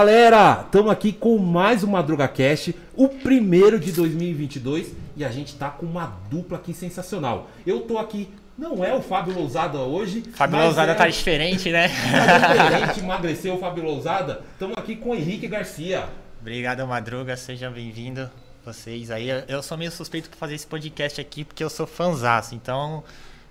Galera, estamos aqui com mais um Madruga Cast, o primeiro de 2022, e a gente tá com uma dupla aqui sensacional. Eu tô aqui, não é o Fábio Lousada hoje. Fábio Lousada é, tá diferente, né? Tá diferente, emagreceu o Fábio Lousada. Estamos aqui com o Henrique Garcia. Obrigado, Madruga, seja bem-vindo. Vocês aí, Eu- sou meio suspeito pra fazer esse podcast aqui porque eu sou fanzaço, então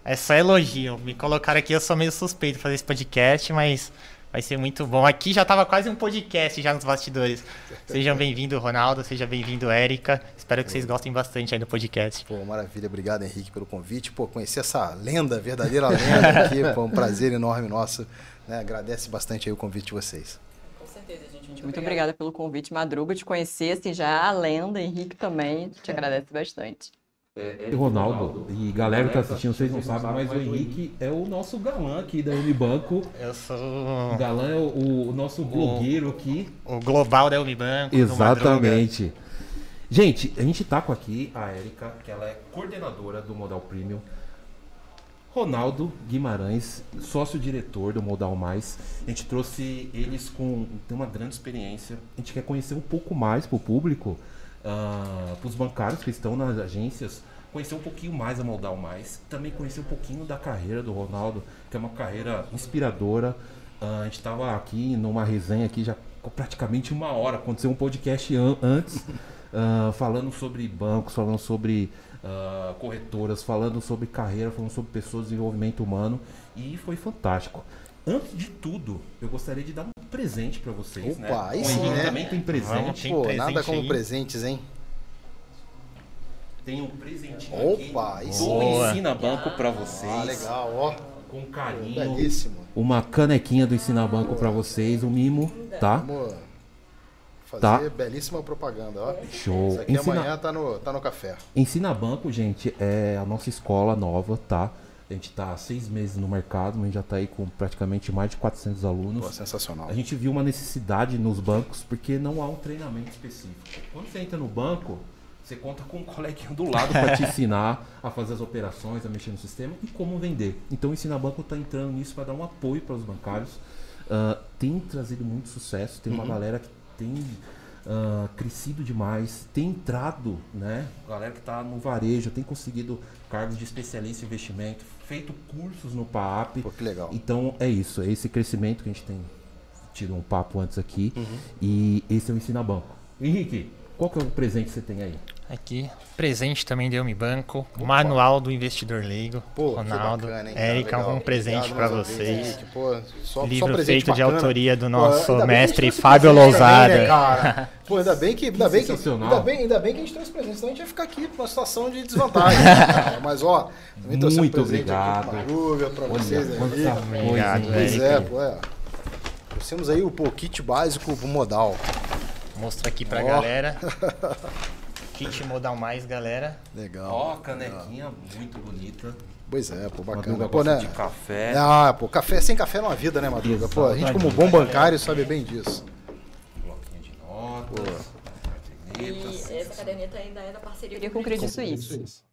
é só elogio. Me colocaram aqui, eu sou meio suspeito pra fazer esse podcast, mas vai ser muito bom. Aqui já tava quase um podcast já nos bastidores. Sejam bem-vindos, Ronaldo, seja bem-vindo, Érica. Espero que vocês gostem bastante aí do podcast. Pô, maravilha. Obrigado, Henrique, pelo convite. Pô, conhecer essa lenda, verdadeira lenda aqui, foi um prazer enorme nosso. Né? Agradece bastante aí o convite de vocês. Com certeza, gente. Muito, muito obrigada pelo convite, Madruga, de conhecer, assim, já a lenda, Henrique também, te agradece bastante. E Ronaldo, e galera que tá assistindo, vocês não sabem, mas o Henrique é o nosso galã aqui da Unibanco. Eu sou O galã é o, o nosso blogueiro aqui. o global da Unibanco. Exatamente. Gente, a gente tá com aqui a Érica, que ela é coordenadora do Modal Premium. Ronaldo Guimarães, sócio-diretor do Modal Mais. A gente trouxe eles com tem uma grande experiência. A gente quer conhecer um pouco mais pro público, para os bancários que estão nas agências, conhecer um pouquinho mais a Modal Mais. Também conhecer um pouquinho da carreira do Ronaldo, que é uma carreira inspiradora. Ah, a gente estava aqui numa resenha aqui já praticamente uma hora. Aconteceu um podcast an- antes, ah, falando sobre bancos, falando sobre ah, corretoras, falando sobre carreira, falando sobre pessoas, desenvolvimento humano. E foi fantástico. Antes de tudo, eu gostaria de dar um presente para vocês. né? Opa, aí O sim, Henrique né? também tem presente. Vamos, Tem Pô, presente nada como aí? presentes, hein? Tem um presentinho Opa, aqui aí do. Boa. Ensina Banco para vocês. Ah, legal, ó. Com carinho. Belíssimo. Uma canequinha do Ensina Banco para vocês, um mimo, tá? Vamos fazer Tá. belíssima propaganda, ó. Show. Isso aqui Ensina- amanhã tá no, tá no café. Ensina Banco, gente, é a nossa escola nova, tá? A gente tá há seis meses no mercado, mas a gente já tá aí com praticamente mais de 400 alunos. Pô, sensacional. A gente viu uma necessidade nos bancos porque não há um treinamento específico. Quando você entra no banco, você conta com um coleguinha do lado para te ensinar a fazer as operações, a mexer no sistema e como vender. Então o Ensina Banco está entrando nisso para dar um apoio para os bancários. Ah, tem trazido muito sucesso, tem uma galera que tem ah, crescido demais, tem entrado, né? Galera que está no varejo, tem conseguido cargos de especialista em investimento, feito cursos no PAP. Pô, que legal. Então é isso, é esse crescimento que a gente tem tido um papo antes aqui. E esse é o Ensina Banco. Henrique, qual que é o presente que você tem aí? Aqui, presente também deu-me banco, manual do investidor leigo, Pô, Ronaldo, bacana, hein, Érica, legal. um presente para vocês. Henrique. Pô, só, Livro só presente feito de bacana. autoria do Pô, nosso ainda bem que a gente mestre Fábio Lousada. também, né, cara? Pô, ainda bem que, ainda bem que, ainda bem, ainda bem que a gente trouxe presente, senão a gente ia ficar aqui numa situação de desvantagem. né, cara? Mas ó, também trouxe Muito um presente obrigado. aqui pra vocês aí. Obrigado? Pois é, pô, é. Trouxemos aí o pô, kit básico pro modal. Mostra aqui pra Ó. galera. Kit Modal Mais, galera. Legal. Ó, canequinha muito bonita. Pois é, pô, bacana. Madruga Pô, né? de café. Ah, pô, café sem café não há vida, né, Madruga? Pô, a gente como bom bancário sabe bem disso. Bloquinho de notas. cadernetas. essa caderneta ainda é da parceria com o Credit Suisse.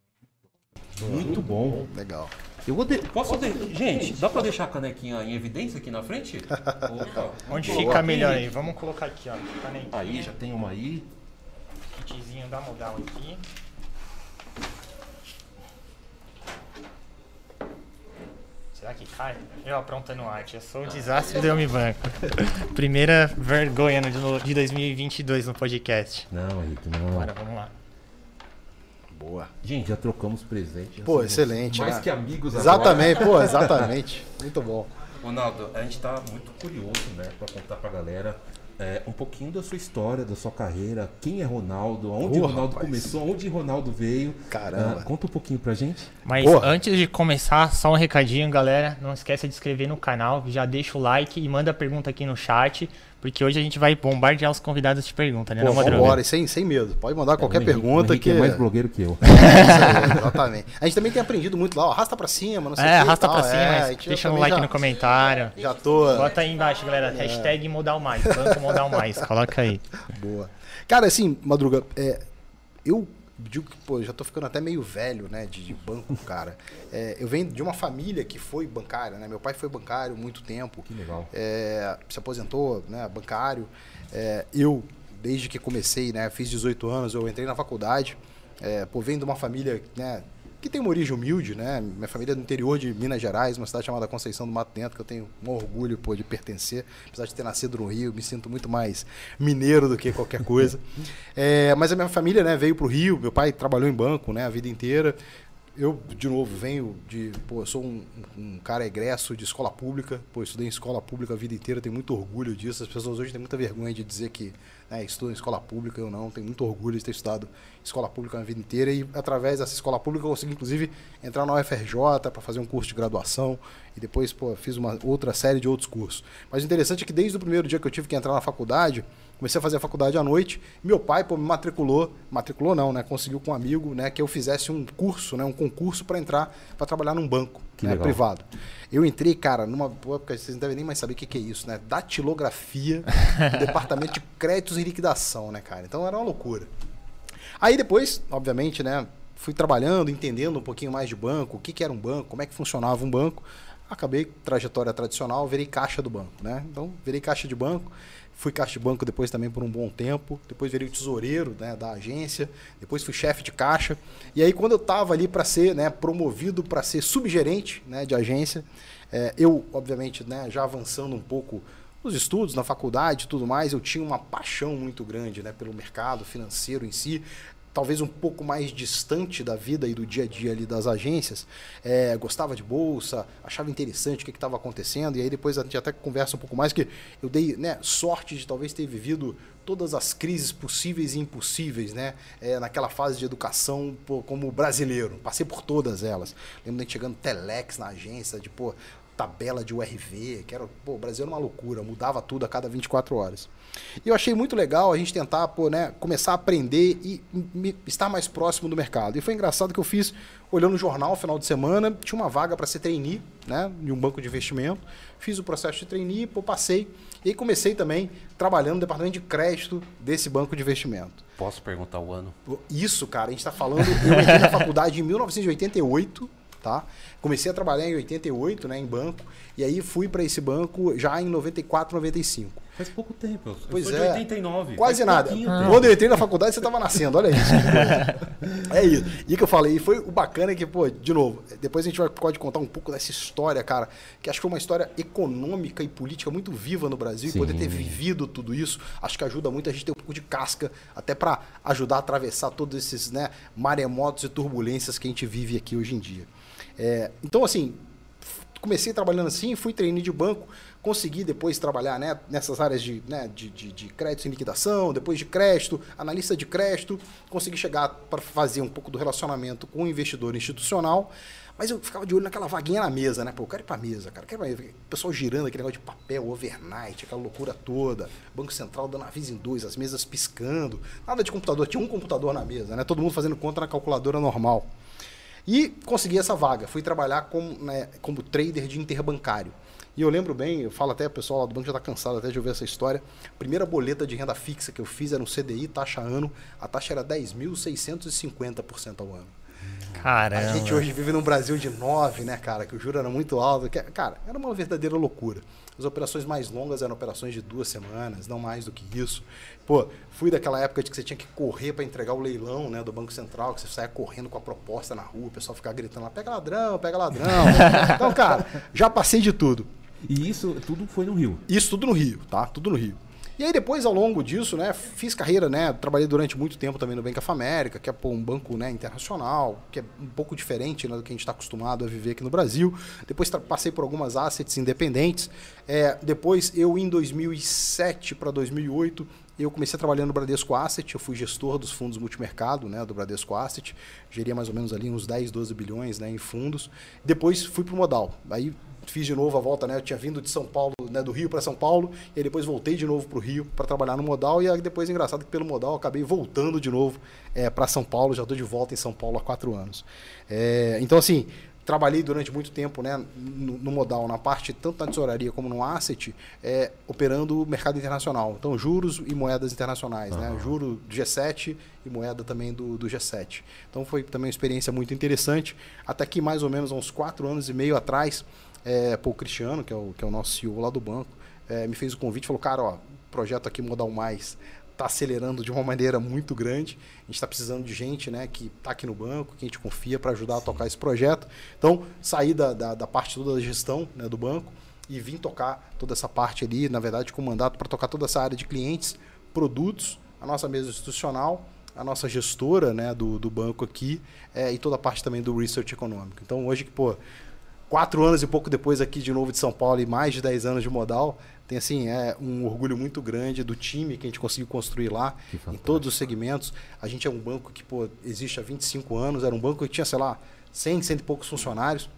Muito bom. Legal. Eu vou de... Posso de... Gente, dá pra deixar a canequinha em evidência aqui na frente? Opa. Onde fica melhor aí? Vamos colocar aqui, ó. Canequinha, Aí, já tem uma aí. Kitzinho da Modal aqui. Será que cai? Eu aprontando arte. Eu sou o desastre do Yomi Banco. Primeira vergonha de 2022 no podcast. Não, Henrique, não. Agora vamos lá. Boa. Gente, já trocamos presente. já Pô, somos excelente, Mais né? que amigos Exatamente, pô, exatamente. Muito bom. Ronaldo, a gente tá muito curioso, né, pra contar pra galera é, um pouquinho da sua história, da sua carreira, quem é Ronaldo, onde Ô, Ronaldo rapaz. começou, onde Ronaldo veio. Caramba. Ah, conta um pouquinho pra gente. Mas Porra. antes de começar, só um recadinho, galera. Não esqueça de se inscrever no canal, já deixa o like e manda pergunta aqui no chat, porque hoje a gente vai bombardear os convidados de pergunta, né, Pô, não, Madruga? vambora, sem, sem medo. Pode mandar qualquer O Henrique- pergunta o Henrique que. é mais blogueiro que eu. É, aí, exatamente. A gente também tem aprendido muito lá, ó, arrasta pra cima, não sei o É, que. e arrasta pra cima, é, deixa um like já, no comentário. Já tô. Bota aí embaixo, galera, hashtag Modal Mais, Banco Modal Mais, coloca aí. Boa. Cara, assim, Madruga, é, eu digo que, pô, já tô ficando até meio velho, né, de, de banco, cara. É, eu venho de uma família que foi bancária, né? Meu pai foi bancário muito tempo. Que legal. É, se aposentou, né, bancário. É, eu, desde que comecei, né, fiz 18 anos, eu entrei na faculdade. É, pô, venho de uma família, né, que tem uma origem humilde, né? Minha família é do interior de Minas Gerais, uma cidade chamada Conceição do Mato Dentro, que eu tenho um orgulho pô, de pertencer. Apesar de ter nascido no Rio, me sinto muito mais mineiro do que qualquer coisa. é, mas a minha família né, veio para o Rio, meu pai trabalhou em banco né, a vida inteira. Eu, de novo, venho de. Pô, eu sou um, um, cara egresso de escola pública. Pô, estudei em escola pública a vida inteira, tenho muito orgulho disso. As pessoas hoje têm muita vergonha de dizer que né, estudo em escola pública. Eu não, tenho muito orgulho de ter estudado escola pública a vida inteira. E através dessa escola pública eu consegui, inclusive, entrar na UFRJ para fazer um curso de graduação. E depois, pô, fiz uma outra série de outros cursos. Mas o interessante é que desde o primeiro dia que eu tive que entrar na faculdade, Comecei a fazer a faculdade à noite. Meu pai pô, me matriculou, matriculou não, né? Conseguiu com um amigo, né, que eu fizesse um curso, né, um concurso para entrar para trabalhar num banco, né, privado. Eu entrei, cara, numa época vocês não devem nem mais saber o que, que é isso, né? Datilografia, departamento de créditos e liquidação, né, cara? Então era uma loucura. Aí depois, obviamente, né, fui trabalhando, entendendo um pouquinho mais de banco, o que, que era um banco, como é que funcionava um banco. Acabei trajetória tradicional, virei caixa do banco, né? Então, virei caixa de banco. Fui caixa de banco depois também por um bom tempo. Depois virei tesoureiro né, da agência. Depois fui chefe de caixa. E aí, quando eu estava ali para ser né, promovido para ser subgerente né, de agência, é, eu, obviamente, né, já avançando um pouco nos estudos, na faculdade e tudo mais, eu tinha uma paixão muito grande né, pelo mercado financeiro em si talvez um pouco mais distante da vida e do dia a dia ali das agências, é, gostava de bolsa, achava interessante o que estava acontecendo, e aí depois a gente até conversa um pouco mais, que eu dei né, sorte de talvez ter vivido todas as crises possíveis e impossíveis, né? É, naquela fase de educação pô, como brasileiro. Passei por todas elas. Lembro de chegando telex na agência, de pô, tabela de URV, que era, pô, o Brasil era uma loucura, mudava tudo a cada 24 horas. E eu achei muito legal a gente tentar, pô, né, começar a aprender e me, estar mais próximo do mercado. E foi engraçado que eu fiz, olhando o jornal no final de semana, tinha uma vaga para ser trainee, né, de um banco de investimento. Fiz o processo de trainee, pô, passei. E aí comecei também trabalhando no departamento de crédito desse banco de investimento. Posso perguntar o ano? Isso, cara, a gente está falando. Eu entrei na faculdade em 1988 tá? Comecei a trabalhar em 88, né, em banco, e aí fui para esse banco já em 94, 95. Faz pouco tempo. Eu pois sou é. de 89. Quase nada. Ah. Quando eu entrei na faculdade, você estava nascendo, olha isso. é isso. E que eu falei, e foi o bacana é que, pô, de novo, depois a gente vai, pode contar um pouco dessa história, cara, que acho que foi uma história econômica e política muito viva no Brasil, Sim. e poder ter vivido tudo isso, acho que ajuda muito a gente ter um pouco de casca, até para ajudar a atravessar todos esses, né, maremotos e turbulências que a gente vive aqui hoje em dia. É, então, assim, comecei trabalhando assim, fui trainee de banco, consegui depois trabalhar né, nessas áreas de, né, de, de, de crédito em liquidação, depois de crédito, analista de crédito, consegui chegar para fazer um pouco do relacionamento com o investidor institucional, mas eu ficava de olho naquela vaguinha na mesa, né? Pô, eu quero ir pra mesa, cara. Quero ir pra mesa. O pessoal girando aquele negócio de papel, overnight, aquela loucura toda. Banco Central dando aviso em dois, as mesas piscando. Nada de computador, tinha um computador na mesa, né? Todo mundo fazendo conta na calculadora normal. E consegui essa vaga. Fui trabalhar como, né, como trader de interbancário. E eu lembro bem, eu falo até, o pessoal lá do banco já está cansado até de ouvir essa história. A primeira boleta de renda fixa que eu fiz era um CDI, taxa ano. A taxa era 10.650% ao ano. Caramba. A gente hoje vive num Brasil de 9, né, cara? Que o juro era muito alto. Cara, era uma verdadeira loucura. As operações mais longas eram operações de duas semanas, não mais do que isso. Pô, fui daquela época de que você tinha que correr para entregar o leilão né, do Banco Central, que você saia correndo com a proposta na rua, o pessoal ficava gritando lá, pega ladrão, pega ladrão. então, cara, já passei de tudo. E isso tudo foi no Rio? Isso tudo no Rio, tá? Tudo no Rio. E aí depois, ao longo disso, né, fiz carreira, né, trabalhei durante muito tempo também no Bank of America, que é pô, um banco né, internacional, que é um pouco diferente né, do que a gente está acostumado a viver aqui no Brasil. Depois passei por algumas assets independentes. É, depois, eu em 2007 para 2008, eu comecei trabalhando no Bradesco Asset, eu fui gestor dos fundos multimercado, né, do Bradesco Asset, geria mais ou menos ali uns 10, 12 bilhões, né, em fundos. Depois fui para o Modal. Aí fiz de novo a volta, né? Eu tinha vindo de São Paulo, né, do Rio para São Paulo, e depois voltei de novo para o Rio para trabalhar no Modal, e aí depois, engraçado que pelo Modal acabei voltando de novo é, para São Paulo, já estou de volta em São Paulo há quatro anos. É, então, assim, trabalhei durante muito tempo né, no, no, modal, na parte tanto na tesouraria como no asset, é, operando o mercado internacional. Então, juros e moedas internacionais, uhum. né? Juro do G7 e moeda também do, do G7. Então, foi também uma experiência muito interessante. Até que, mais ou menos, há uns quatro anos e meio atrás, é, o Cristiano, que é o, que é o nosso CEO lá do banco, é, me fez o convite e falou, cara, ó, projeto aqui Modal Mais está acelerando de uma maneira muito grande. A gente está precisando de gente né, que está aqui no banco, que a gente confia para ajudar a tocar esse projeto. Então, saí da, da, da parte toda da gestão né, do banco e vim tocar toda essa parte ali, na verdade, com mandato para tocar toda essa área de clientes, produtos, a nossa mesa institucional, a nossa gestora né, do, do banco aqui é, e toda a parte também do research econômico. Então, hoje que, pô, quatro anos e pouco depois aqui de novo de São Paulo e mais de dez anos de modal, tem assim, é um orgulho muito grande do time que a gente conseguiu construir lá, em todos os segmentos. A gente é um banco que pô, existe há 25 anos, era um banco que tinha, sei lá, 100, 100 e poucos funcionários,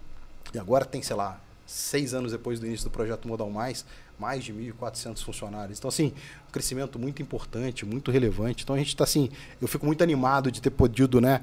e agora tem, sei lá, seis anos depois do início do projeto Modal Mais, mais de 1.400 funcionários. Então, assim, um crescimento muito importante, muito relevante. Então, a gente está assim, eu fico muito animado de ter podido, né,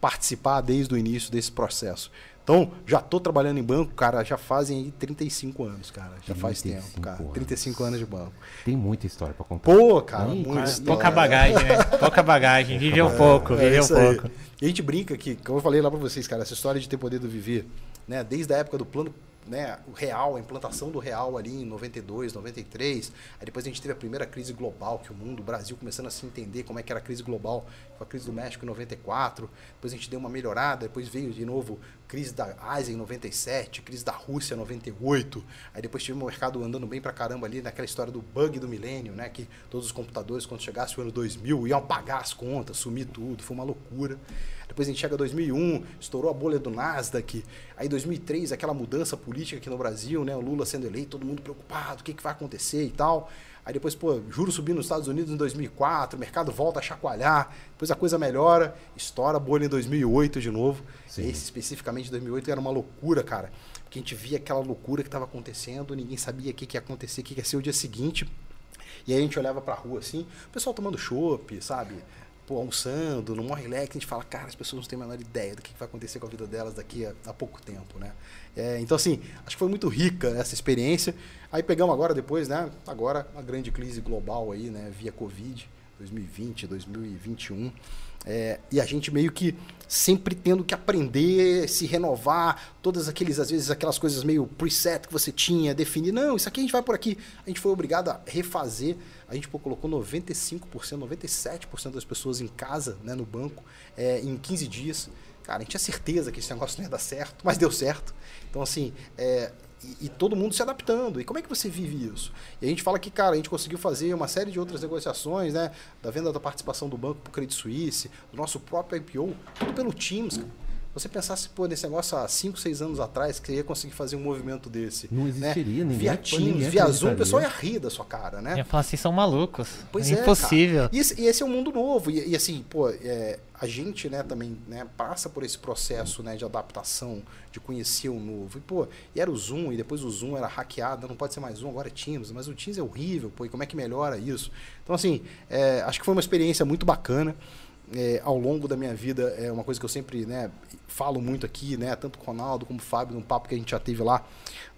participar desde o início desse processo. Então, já estou trabalhando em banco, cara, já fazem aí 35 anos, cara. Já faz tempo, cara. Anos. 35 anos de banco. Tem muita história para contar. Pô, cara, muito Pouca bagagem, né? Pouca bagagem. Vive um pouco, vive é um pouco. Aí. E a gente brinca que, como eu falei lá para vocês, cara, essa história de ter poder viver, né? Desde a época do plano né, o real, a implantação do real ali em 92, 93. Aí depois a gente teve a primeira crise global, que o mundo, o Brasil começando a se entender como é que era a crise global, foi a crise do México em 94. Depois a gente deu uma melhorada, depois veio de novo crise da Ásia em 97, crise da Rússia em 98. Aí depois tivemos o mercado andando bem pra caramba ali naquela história do bug do milênio, né, que todos os computadores quando chegasse o ano 2000 iam pagar as contas, sumir tudo, foi uma loucura. Depois a gente chega a 2001, estourou a bolha do Nasdaq. Aí 2003, aquela mudança política aqui no Brasil, né? O Lula sendo eleito, todo mundo preocupado, o que, que vai acontecer e tal. Aí depois, pô, juros subindo nos Estados Unidos em 2004, o mercado volta a chacoalhar, depois a coisa melhora, estoura a bolha em 2008 de novo. Sim. Esse especificamente 2008 era uma loucura, cara. Porque a gente via aquela loucura que estava acontecendo, ninguém sabia o que, que ia acontecer, o que, que ia ser o dia seguinte. E aí a gente olhava pra rua assim, o pessoal tomando chopp, sabe? Pô, almoçando, no Morre Leque, a gente fala, cara, as pessoas não têm a menor ideia do que vai acontecer com a vida delas daqui a, a pouco tempo, né? É, então, assim, acho que foi muito rica essa experiência. Aí pegamos agora, depois, né? Agora, a grande crise global aí, né? Via Covid, 2020, 2021. É, e a gente meio que sempre tendo que aprender, se renovar, todas aqueles, às vezes, aquelas coisas meio preset que você tinha, definir, não, isso aqui a gente vai por aqui. A gente foi obrigado a refazer. A gente pô, colocou 95%, 97% das pessoas em casa, né, no banco, é, em 15 dias. Cara, a gente tinha certeza que esse negócio não ia dar certo, mas deu certo. Então, assim, é, e, e, todo mundo se adaptando. E como é que você vive isso? E a gente fala que, cara, a gente conseguiu fazer uma série de outras negociações, né? Da venda da participação do banco para o Credit Suisse, do nosso próprio IPO, tudo pelo Teams, cara você pensasse, pô, nesse negócio há 5, 6 anos atrás, que você ia conseguir fazer um movimento desse. Não né? existiria, né? ninguém. Via Teams, via Zoom, o pessoal ia rir da sua cara, né? Ia falar assim, são malucos. Pois é. Impossível. E, esse, e, esse, é um mundo novo. E, e assim, pô, é, a gente, né, também né, passa por esse processo né, de adaptação, de conhecer o novo. E, pô, e era o Zoom, e depois o Zoom era hackeado, não pode ser mais Zoom, agora é Teams, mas o Teams é horrível, pô, e como é que melhora isso? Então, assim, é, acho que foi uma experiência muito bacana é, ao longo da minha vida, é uma coisa que eu sempre né, falo muito aqui, né, tanto com o Ronaldo como o Fábio, num papo que a gente já teve lá,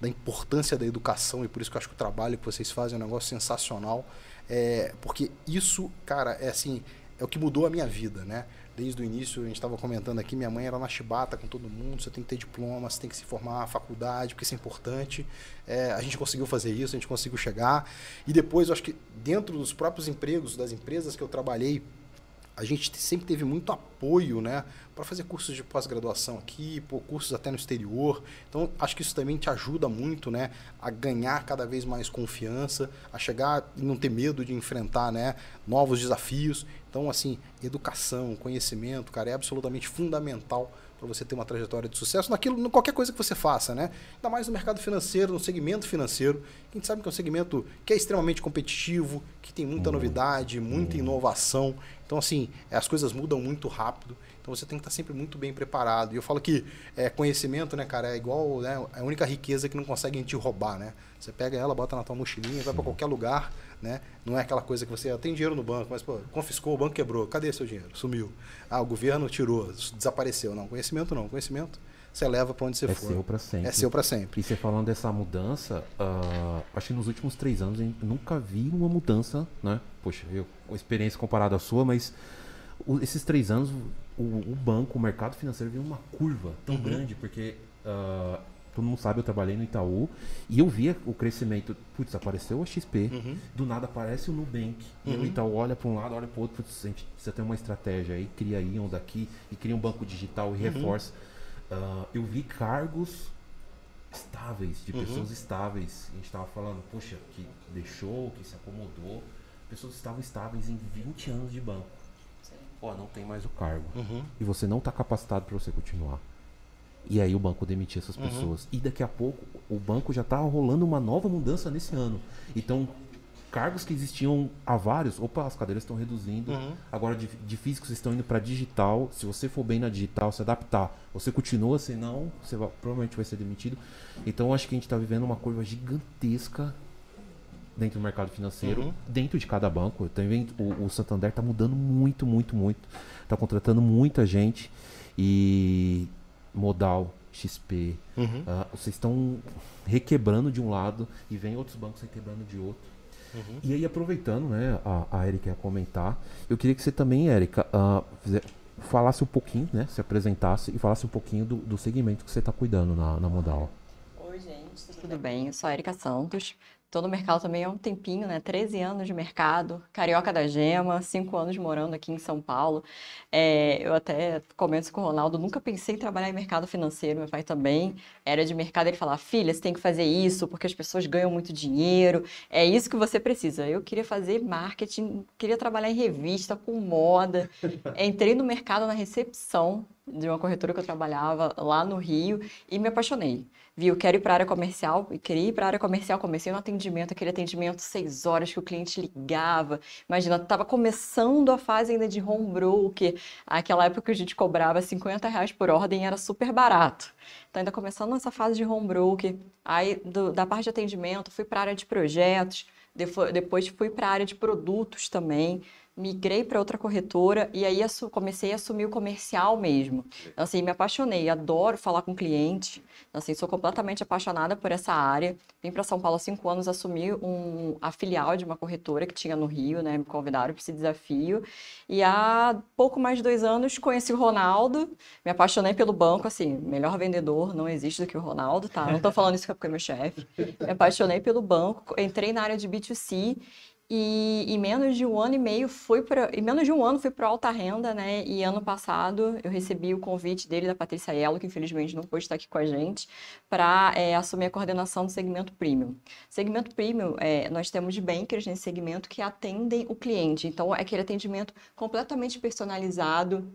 da importância da educação, e por isso que eu acho que o trabalho que vocês fazem é um negócio sensacional, é, porque isso, cara, é assim, é o que mudou a minha vida, né? Desde o início, a gente estava comentando aqui, minha mãe era na chibata com todo mundo, você tem que ter diploma, você tem que se formar na faculdade, porque isso é importante. É, a gente conseguiu fazer isso, a gente conseguiu chegar. E depois, eu acho que dentro dos próprios empregos, das empresas que eu trabalhei, a gente sempre teve muito apoio, né, para fazer cursos de pós-graduação aqui, pô, cursos até no exterior. Então, acho que isso também te ajuda muito, né, a ganhar cada vez mais confiança, a chegar e não ter medo de enfrentar, né, novos desafios. Então, assim, educação, conhecimento, cara, é absolutamente fundamental para você ter uma trajetória de sucesso naquilo, em qualquer coisa que você faça, né? Ainda mais no mercado financeiro, no segmento financeiro. A gente sabe que é um segmento que é extremamente competitivo, que tem muita novidade, muita inovação. Então, assim, as coisas mudam muito rápido. Então você tem que estar sempre muito bem preparado. E eu falo que é, conhecimento, né, cara, é igual, né, é a única riqueza que não conseguem te roubar, né? Você pega ela, bota na tua mochilinha, vai para qualquer lugar, né? Não é aquela coisa que você ah, tem dinheiro no banco, mas pô, confiscou, o banco quebrou, cadê seu dinheiro? Sumiu. Ah, o governo tirou, desapareceu. Não, conhecimento não. Conhecimento você leva para onde você é for. seu para sempre. É seu para sempre. E você falando dessa mudança, uh, acho que nos últimos três anos eu nunca vi uma mudança, né? Poxa, eu, uma experiência comparada à sua, mas o, esses três anos o, o, banco, o mercado financeiro viu uma curva tão uhum. grande, porque uh, todo mundo sabe, eu trabalhei no Itaú e eu via o crescimento. Putz, apareceu a XP, uhum. do nada aparece o Nubank. Uhum. E o Itaú olha para um lado, olha para o outro. Putz, a gente precisa ter uma estratégia aí, cria Ion daqui e cria um banco digital e uhum. Uh, eu vi cargos estáveis, de uhum. pessoas estáveis. A gente estava falando, poxa, que deixou, que se acomodou. Pessoas estavam estáveis em 20 anos de banco. Ó, não tem mais o cargo. Uhum. E você não está capacitado para você continuar. E aí o banco demitia essas uhum. pessoas. E daqui a pouco o banco já está rolando uma nova mudança nesse ano. Então, cargos que existiam há vários, opa, as cadeiras estão reduzindo. Uhum. Agora de, de, físicos estão indo para digital. Se você for bem na digital, se adaptar, você continua, senão você vai, provavelmente vai ser demitido. Então, acho que a gente está vivendo uma curva gigantesca dentro do mercado financeiro, uhum. dentro de cada banco. Também o, o Santander está mudando muito, muito, muito. Está contratando muita gente e modal, XP. Uhum. Uh, vocês estão requebrando de um lado e vem outros bancos requebrando de outro. Uhum. E aí, aproveitando, né, a, a Erika ia comentar, eu queria que você também, Erika, uh, falasse um pouquinho, né, se apresentasse e falasse um pouquinho do, do segmento que você está cuidando na, na Modal. Oi, gente, tudo bem? Eu sou a Erika Santos, Estou no mercado também há um tempinho, né? 13 anos de mercado, carioca da gema, 5 anos morando aqui em São Paulo. É, eu até comento com o Ronaldo, nunca pensei em trabalhar em mercado financeiro, meu pai também era de mercado, ele falava, filha, você tem que fazer isso porque as pessoas ganham muito dinheiro, é isso que você precisa. Eu queria fazer marketing, queria trabalhar em revista, com moda. Entrei no mercado na recepção de uma corretora que eu trabalhava lá no Rio e me apaixonei viu, quero ir para a área comercial, e queria ir para a área comercial, comecei no atendimento, aquele atendimento seis horas que o cliente ligava. Imagina, estava começando a fase ainda de home broker, aquela época que a gente cobrava 50 reais por ordem era super barato. Então, ainda começando nessa fase de home broker, aí do, da parte de atendimento, fui para a área de projetos, depois fui para a área de produtos também migrei para outra corretora e aí comecei a assumir o comercial mesmo. Então, assim, me apaixonei, adoro falar com cliente, então, assim, sou completamente apaixonada por essa área. Vim para São Paulo há cinco anos, assumi um, a filial de uma corretora que tinha no Rio, né? Me convidaram para esse desafio. E há pouco mais de dois anos conheci o Ronaldo, me apaixonei pelo banco, assim, melhor vendedor não existe do que o Ronaldo, tá? Não estou falando isso porque é meu chefe. Me apaixonei pelo banco, entrei na área de B2C e em menos de um ano e meio fui para, em menos de um ano fui para alta renda, né? E ano passado eu recebi o convite dele da Patrícia Elo, que infelizmente não pôde estar aqui com a gente, para é, assumir a coordenação do segmento premium. Segmento premium, é, nós temos bankers nesse segmento que atendem o cliente. Então é aquele atendimento completamente personalizado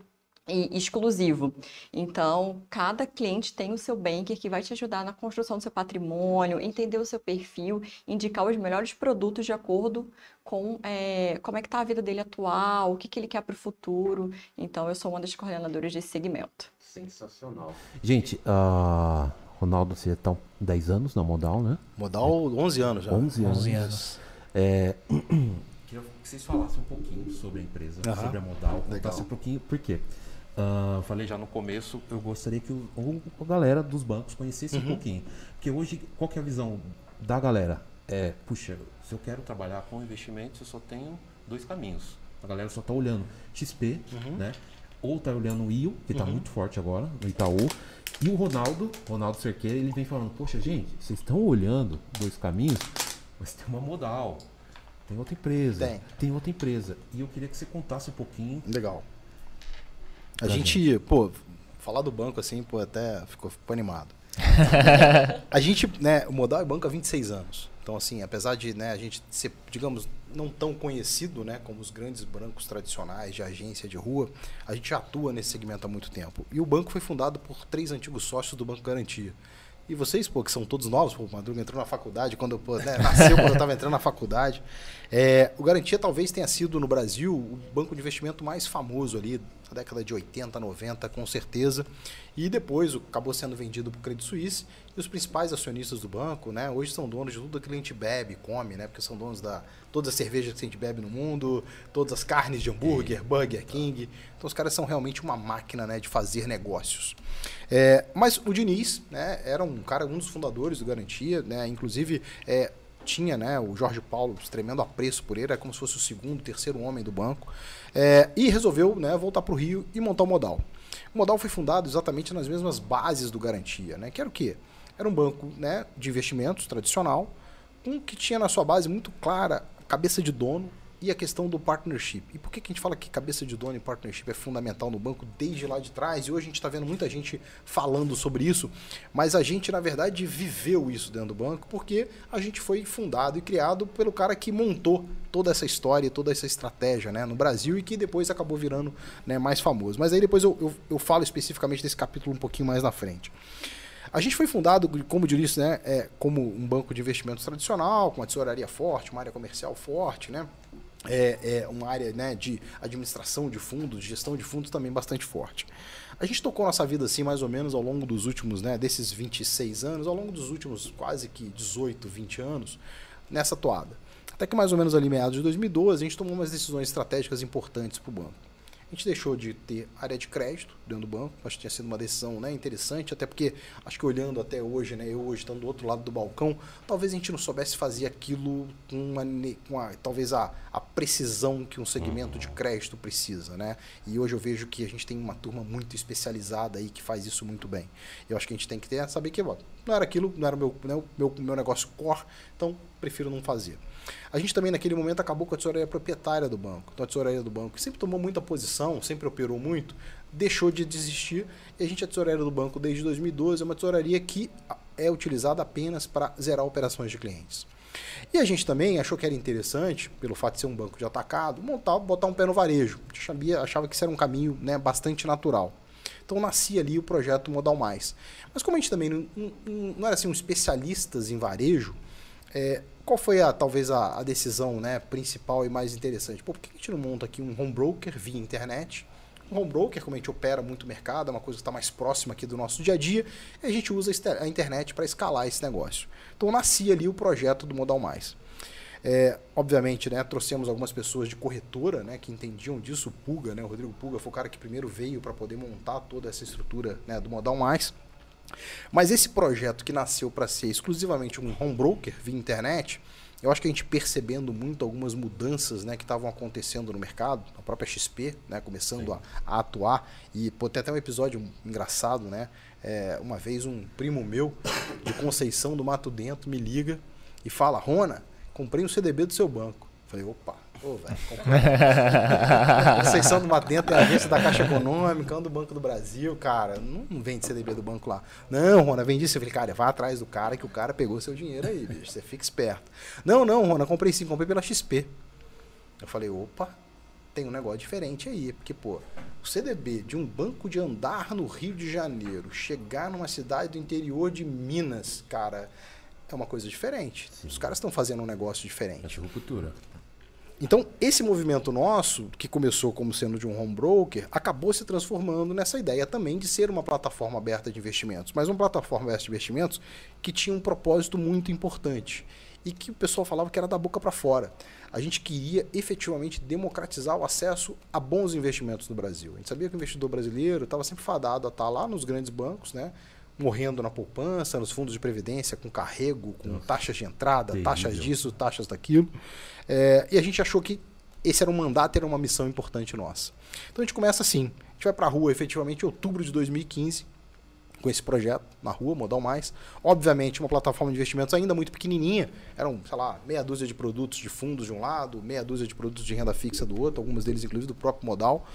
e exclusivo. Então, cada cliente tem o seu banker que vai te ajudar na construção do seu patrimônio, entender o seu perfil, indicar os melhores produtos de acordo com é, como é que está a vida dele atual, o que, que ele quer para o futuro. Então, eu sou uma das coordenadoras desse segmento. Sensacional. Gente, uh, Ronaldo, você está 10 anos na Modal, né? Modal, 11 anos já. 11 anos. 11 anos. É... Queria que vocês falassem um pouquinho sobre a empresa, uhum. sobre a Modal, contassem um pouquinho, por quê? Uh, falei já no começo, eu gostaria que o, a galera dos bancos conhecesse uhum. um pouquinho. Porque hoje, qual que é a visão da galera? É, puxa, se eu quero trabalhar com investimentos, eu só tenho dois caminhos. A galera só está olhando XP, uhum. né? Ou está olhando o IO, que está uhum. muito forte agora, no Itaú. E o Ronaldo, Ronaldo Cerqueira, ele vem falando, poxa, gente, vocês estão olhando dois caminhos, mas tem uma modal. Tem outra empresa. Tem. tem outra empresa. E eu queria que você contasse um pouquinho. Legal. A gente, pô, falar do banco assim, pô, até ficou, ficou animado. a gente, né, o Modal é banco há 26 anos. Então, assim, apesar de né, a gente ser, digamos, não tão conhecido né, como os grandes bancos tradicionais de agência de rua, a gente atua nesse segmento há muito tempo. E o banco foi fundado por três antigos sócios do Banco Garantia. E vocês, pô, que são todos novos, pô, o Madruga entrou na faculdade, quando pô, né, nasceu quando eu estava entrando na faculdade. É, o Garantia talvez tenha sido no Brasil o banco de investimento mais famoso ali na década de 80, 90, com certeza. E depois acabou sendo vendido para o Credit Suisse. E os principais acionistas do banco, né, hoje são donos de tudo que a gente bebe, come, né, porque são donos da todas as cervejas que a gente bebe no mundo, todas as carnes de hambúrguer, Burger King. Então os caras são realmente uma máquina né, de fazer negócios. É, mas o Diniz né, era um cara, um dos fundadores do Garantia, né, inclusive é, tinha né, o Jorge Paulo tremendo apreço por ele, era como se fosse o segundo, terceiro homem do banco, é, e resolveu né, voltar para o Rio e montar o Modal. O Modal foi fundado exatamente nas mesmas bases do Garantia, né, que era o quê? Era um banco né, de investimentos tradicional, um que tinha na sua base muito clara cabeça de dono, e a questão do partnership. E por que, que a gente fala que cabeça de dono e partnership é fundamental no banco desde lá de trás? E hoje a gente está vendo muita gente falando sobre isso, mas a gente, na verdade, viveu isso dentro do banco porque a gente foi fundado e criado pelo cara que montou toda essa história, toda essa estratégia né, no Brasil e que depois acabou virando né, mais famoso. Mas aí depois eu, eu, eu falo especificamente desse capítulo um pouquinho mais na frente. A gente foi fundado, como eu disse, né, é, como um banco de investimentos tradicional, com uma tesouraria forte, uma área comercial forte, né? É, é uma área né, de administração de fundos, de gestão de fundos também bastante forte. A gente tocou nossa vida assim mais ou menos ao longo dos últimos, né, desses 26 anos, ao longo dos últimos quase que 18, 20 anos, nessa toada. Até que mais ou menos ali meados de 2012, a gente tomou umas decisões estratégicas importantes para o banco. A gente deixou de ter área de crédito dentro do banco. Acho que tinha sido uma decisão né, interessante, até porque acho que olhando até hoje, né, eu hoje estando do outro lado do balcão, talvez a gente não soubesse fazer aquilo com, uma, com a, talvez a, a precisão que um segmento de crédito precisa. Né? E hoje eu vejo que a gente tem uma turma muito especializada aí que faz isso muito bem. Eu acho que a gente tem que ter, saber que ó, não era aquilo, não era o meu, né, meu, meu negócio core, então prefiro não fazer. A gente também, naquele momento, acabou com a tesouraria proprietária do banco. Então, a tesouraria do banco, sempre tomou muita posição, sempre operou muito, deixou de desistir. E a gente, a tesouraria do banco, desde 2012, é uma tesouraria que é utilizada apenas para zerar operações de clientes. E a gente também achou que era interessante, pelo fato de ser um banco de atacado, montar, botar um pé no varejo. A gente achava, achava que isso era um caminho né, bastante natural. Então nascia ali o projeto Modal Mais. Mas como a gente também não, não, não era assim um especialistas em varejo, é, qual foi a talvez a, a, decisão né, principal e mais interessante? Pô, por que a gente não monta aqui um home broker via internet? Um home broker, como a gente opera muito mercado, é uma coisa que está mais próxima aqui do nosso dia a dia, e a gente usa a internet para escalar esse negócio. Então nascia ali o projeto do Modal Mais. É, obviamente, né, trouxemos algumas pessoas de corretora né, que entendiam disso. O Puga, né, o Rodrigo Puga foi o cara que primeiro veio para poder montar toda essa estrutura né, do Modal Mais. Mas esse projeto que nasceu para ser exclusivamente um home broker via internet, eu acho que a gente percebendo muito algumas mudanças né, que estavam acontecendo no mercado, a própria XP né, começando a, a, atuar, e pô, tem até um episódio engraçado, né? É, uma vez um primo meu de Conceição do Mato Dentro me liga e fala, Rona, comprei um CDB do seu banco. Falei, opa, Pô, velho, Conceição do Matento é a agência da Caixa Econômica, um do Banco do Brasil, cara. Não, vende CDB do banco lá. Não, Rona, vende isso. Eu falei, cara, vai atrás do cara que o cara pegou seu dinheiro aí, bicho. Você fica esperto. Não, não, Rona, comprei sim, comprei pela XP. Eu falei, opa, tem um negócio diferente aí. Porque, pô, o CDB de um banco de andar no Rio de Janeiro, chegar numa cidade do interior de Minas, cara, é uma coisa diferente. Sim. Os caras estão fazendo um negócio diferente. É ruptura. Então, esse movimento nosso, que começou como sendo de um home broker, acabou se transformando nessa ideia também de ser uma plataforma aberta de investimentos, mas uma plataforma aberta de investimentos que tinha um propósito muito importante e que o pessoal falava que era da boca para fora. A gente queria efetivamente democratizar o acesso a bons investimentos no Brasil. A gente sabia que o investidor brasileiro estava sempre fadado a estar lá nos grandes bancos, né? Morrendo na poupança, nos fundos de previdência, com carrego, com taxas de entrada, taxas disso, taxas daquilo. É, e a gente achou que esse era um mandato, era uma missão importante nossa. Então a gente começa assim. A gente vai para a rua efetivamente em outubro de 2015 com esse projeto na rua, Modal Mais. Obviamente, uma plataforma de investimentos ainda muito pequenininha. Eram, sei lá, meia dúzia de produtos de fundos de um lado, meia dúzia de produtos de renda fixa do outro, algumas deles inclusive do próprio Modal.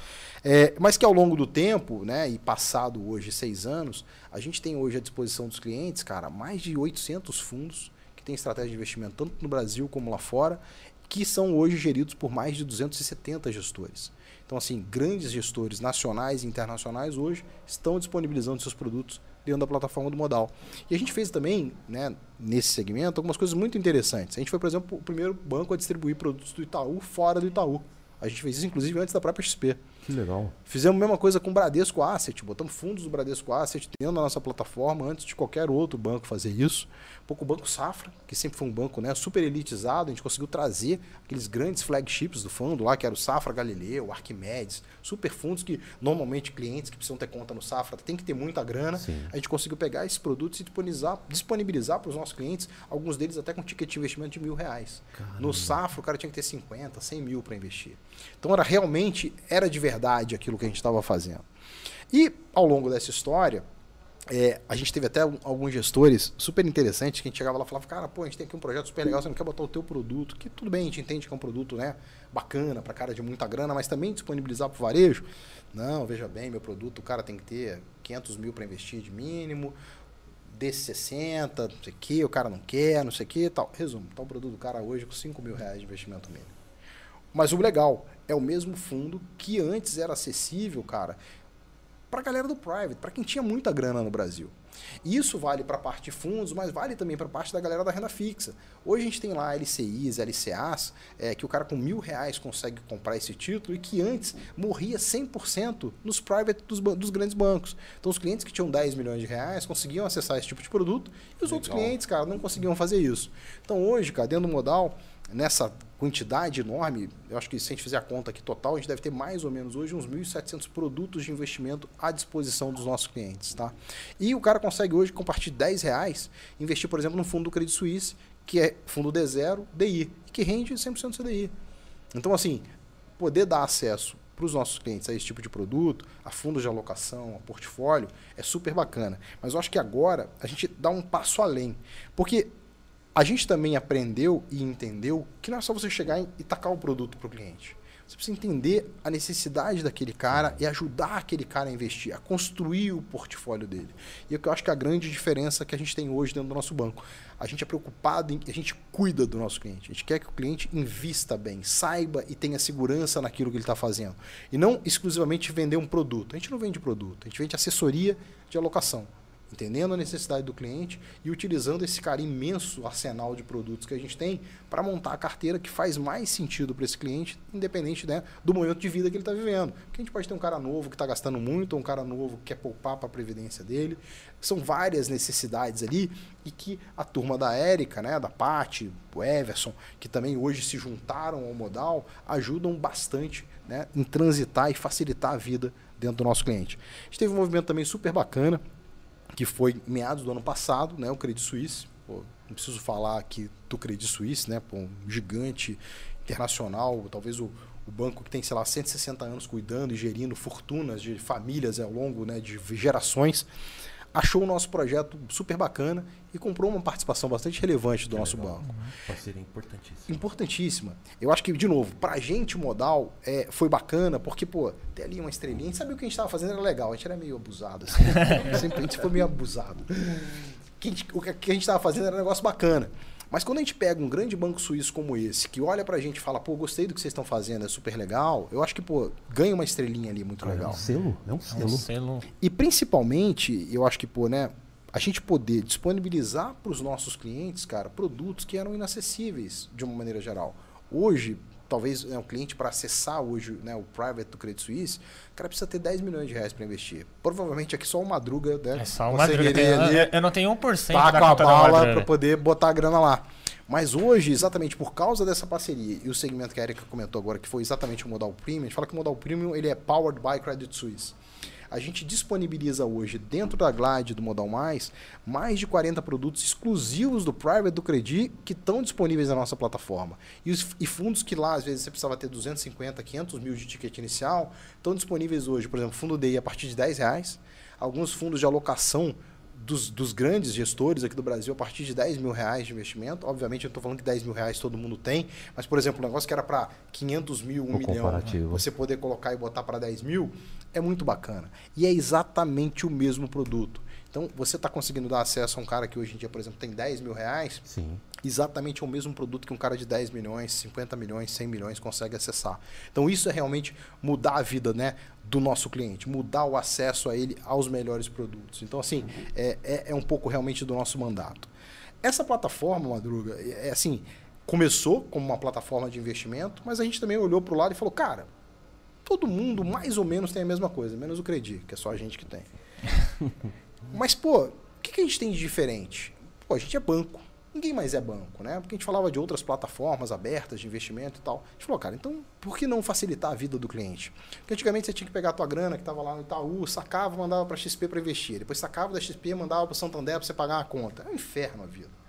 É, mas que ao longo do tempo, né, e passado hoje seis anos, a gente tem hoje à disposição dos clientes, cara, mais de 800 fundos que têm estratégia de investimento tanto no Brasil como lá fora, que são hoje geridos por mais de 270 gestores. Então, assim, grandes gestores nacionais e internacionais hoje estão disponibilizando seus produtos dentro da plataforma do Modal. E a gente fez também, né, nesse segmento, algumas coisas muito interessantes. A gente foi, por exemplo, o primeiro banco a distribuir produtos do Itaú fora do Itaú. A gente fez isso, inclusive, antes da própria XP. Que legal. Fizemos a mesma coisa com o Bradesco Asset, botamos fundos do Bradesco Asset dentro da nossa plataforma antes de qualquer outro banco fazer isso. Pouco o Banco Safra, que sempre foi um banco né, super elitizado, a gente conseguiu trazer aqueles grandes flagships do fundo lá, que era o Safra Galileu, Arquimedes, super fundos que normalmente clientes que precisam ter conta no Safra tem que ter muita grana. Sim. A gente conseguiu pegar esses produtos e disponibilizar, disponibilizar para os nossos clientes, alguns deles até com ticket de investimento de mil reais. No Safra o cara tinha que ter 50, 100 mil para investir. Então era realmente, era de verdade aquilo que a gente estava fazendo. E ao longo dessa história, é, a gente teve até um- alguns gestores super interessantes que a gente chegava lá e falava, cara, pô, a gente tem aqui um projeto super legal, você não quer botar o teu produto, que tudo bem, a gente entende que é um produto né, bacana para cara de muita grana, mas também disponibilizar para o varejo. Não, veja bem, meu produto, o cara tem que ter 500 mil para investir de mínimo, desse 60, não sei o que, o cara não quer, não sei o que tal. Resumo, tá o produto do cara hoje com 5 mil reais de investimento mínimo. Mas o legal é o mesmo fundo que antes era acessível, cara, para a galera do private, para quem tinha muita grana no Brasil. E Isso vale para a parte de fundos, mas vale também para a parte da galera da renda fixa. Hoje a gente tem lá LCIs, LCAs, é, que o cara com mil reais consegue comprar esse título e que antes morria 100% nos private dos, dos grandes bancos. Então os clientes que tinham 10 milhões de reais conseguiam acessar esse tipo de produto e os outros Legal. clientes, cara, não conseguiam fazer isso. Então hoje, cara, dentro do modal, nessa quantidade enorme, eu acho que se a gente fizer a conta aqui total, a gente deve ter mais ou menos hoje uns 1.700 produtos de investimento à disposição dos nossos clientes, tá? E o cara consegue hoje, com partir de 10 reais, investir, por exemplo, no fundo do Credit Suisse, que é fundo D0, DI, que rende 100% do CDI. Então, assim, poder dar acesso para os nossos clientes a esse tipo de produto, a fundos de alocação, a portfólio, é super bacana. Mas eu acho que agora a gente dá um passo além. Porque a gente também aprendeu e entendeu que não é só você chegar e tacar o produto para o cliente. Você precisa entender a necessidade daquele cara e ajudar aquele cara a investir, a construir o portfólio dele. E é o que eu acho que é a grande diferença que a gente tem hoje dentro do nosso banco. A gente é preocupado em, a gente cuida do nosso cliente. A gente quer que o cliente invista bem, saiba e tenha segurança naquilo que ele está fazendo. E não exclusivamente vender um produto. A gente não vende produto, a gente vende assessoria de alocação entendendo a necessidade do cliente e utilizando esse cara imenso arsenal de produtos que a gente tem para montar a carteira que faz mais sentido para esse cliente, independente né, do momento de vida que ele está vivendo. Porque a gente pode ter um cara novo que está gastando muito, ou um cara novo que quer poupar para a previdência dele. São várias necessidades ali e que a turma da Érica, né, da Paty, o Everson, que também hoje se juntaram ao modal, ajudam bastante né, em transitar e facilitar a vida dentro do nosso cliente. A gente teve um movimento também super bacana, que foi meados do ano passado, né, o Credit Suisse. Pô, não preciso falar aqui do Credit Suisse, né, pô, um gigante internacional, talvez o, o banco que tem, sei lá, 160 anos cuidando e gerindo fortunas de famílias ao longo né, de gerações, achou o nosso projeto super bacana e comprou uma participação bastante relevante do nosso legal. banco Parceria importantíssima. importantíssima. Eu acho que, de novo, pra gente o modal é, foi bacana, porque, pô, ter ali uma estrelinha, a gente sabia o que a gente tava fazendo era legal, a gente era meio abusado, assim. Sempre a gente foi meio abusado. A gente- o que a gente tava fazendo era um negócio bacana. Mas quando a gente pega um grande banco suíço como esse, que olha pra gente e fala, pô, gostei do que vocês estão fazendo, é super legal, eu acho que, pô, ganha uma estrelinha ali muito É legal. um selo? É um É um selo. selo. E principalmente, eu acho que, pô, né, a gente poder disponibilizar para os nossos clientes, cara, produtos que eram inacessíveis de uma maneira geral. Hoje, talvez né, o cliente para acessar hoje né, o private do Credit Suisse, o cara precisa ter 10 milhões de reais para investir. Provavelmente aqui só o Madruga, né? É só uma conseguiria madruga. ali Eu, eu não tenho 1% tá da com a bala para poder botar a grana lá. Mas hoje, exatamente por causa dessa parceria e o segmento que a Erika comentou agora, que foi exatamente o Modal Premium, a gente fala que o Modal Premium ele é powered by Credit Suisse. A gente disponibiliza hoje, dentro da Glide do Modal Mais, mais de 40 produtos exclusivos do Private do Credit que estão disponíveis na nossa plataforma. E, os, e fundos que lá, às vezes, você precisava ter 250, 500 mil de ticket inicial, estão disponíveis hoje. Por exemplo, fundo DI a partir de 10 reais. Alguns fundos de alocação dos, dos grandes gestores aqui do Brasil a partir de 10 mil reais de investimento. Obviamente, eu estou falando que 10 mil reais todo mundo tem, mas, por exemplo, um negócio que era para 500 mil, 1 O milhão, você poder colocar e botar para 10 mil, é muito bacana. E é exatamente o mesmo produto. Então, você está conseguindo dar acesso a um cara que hoje em dia, por exemplo, tem 10 mil reais, Sim. exatamente o mesmo produto que um cara de 10 milhões, 50 milhões, 100 milhões consegue acessar. Então isso é realmente mudar a vida né, do nosso cliente, mudar o acesso a ele aos melhores produtos. Então assim, é, é, é um pouco realmente do nosso mandato. Essa plataforma, Madruga, é é assim, começou como uma plataforma de investimento, mas a gente também olhou para o lado e falou, cara, todo mundo mais ou menos tem a mesma coisa, menos o Credi, que é só a gente que tem. mas, pô, o que, que a gente tem de diferente? Pô, a gente é banco. Ninguém mais é banco, né? Porque a gente falava de outras plataformas abertas de investimento e tal. A gente falou, cara, então por que não facilitar a vida do cliente? Porque antigamente você tinha que pegar a tua grana que estava lá no Itaú, sacava, mandava para XP para investir. Depois sacava da XP, mandava para o Santander para você pagar uma conta. É um inferno a vida.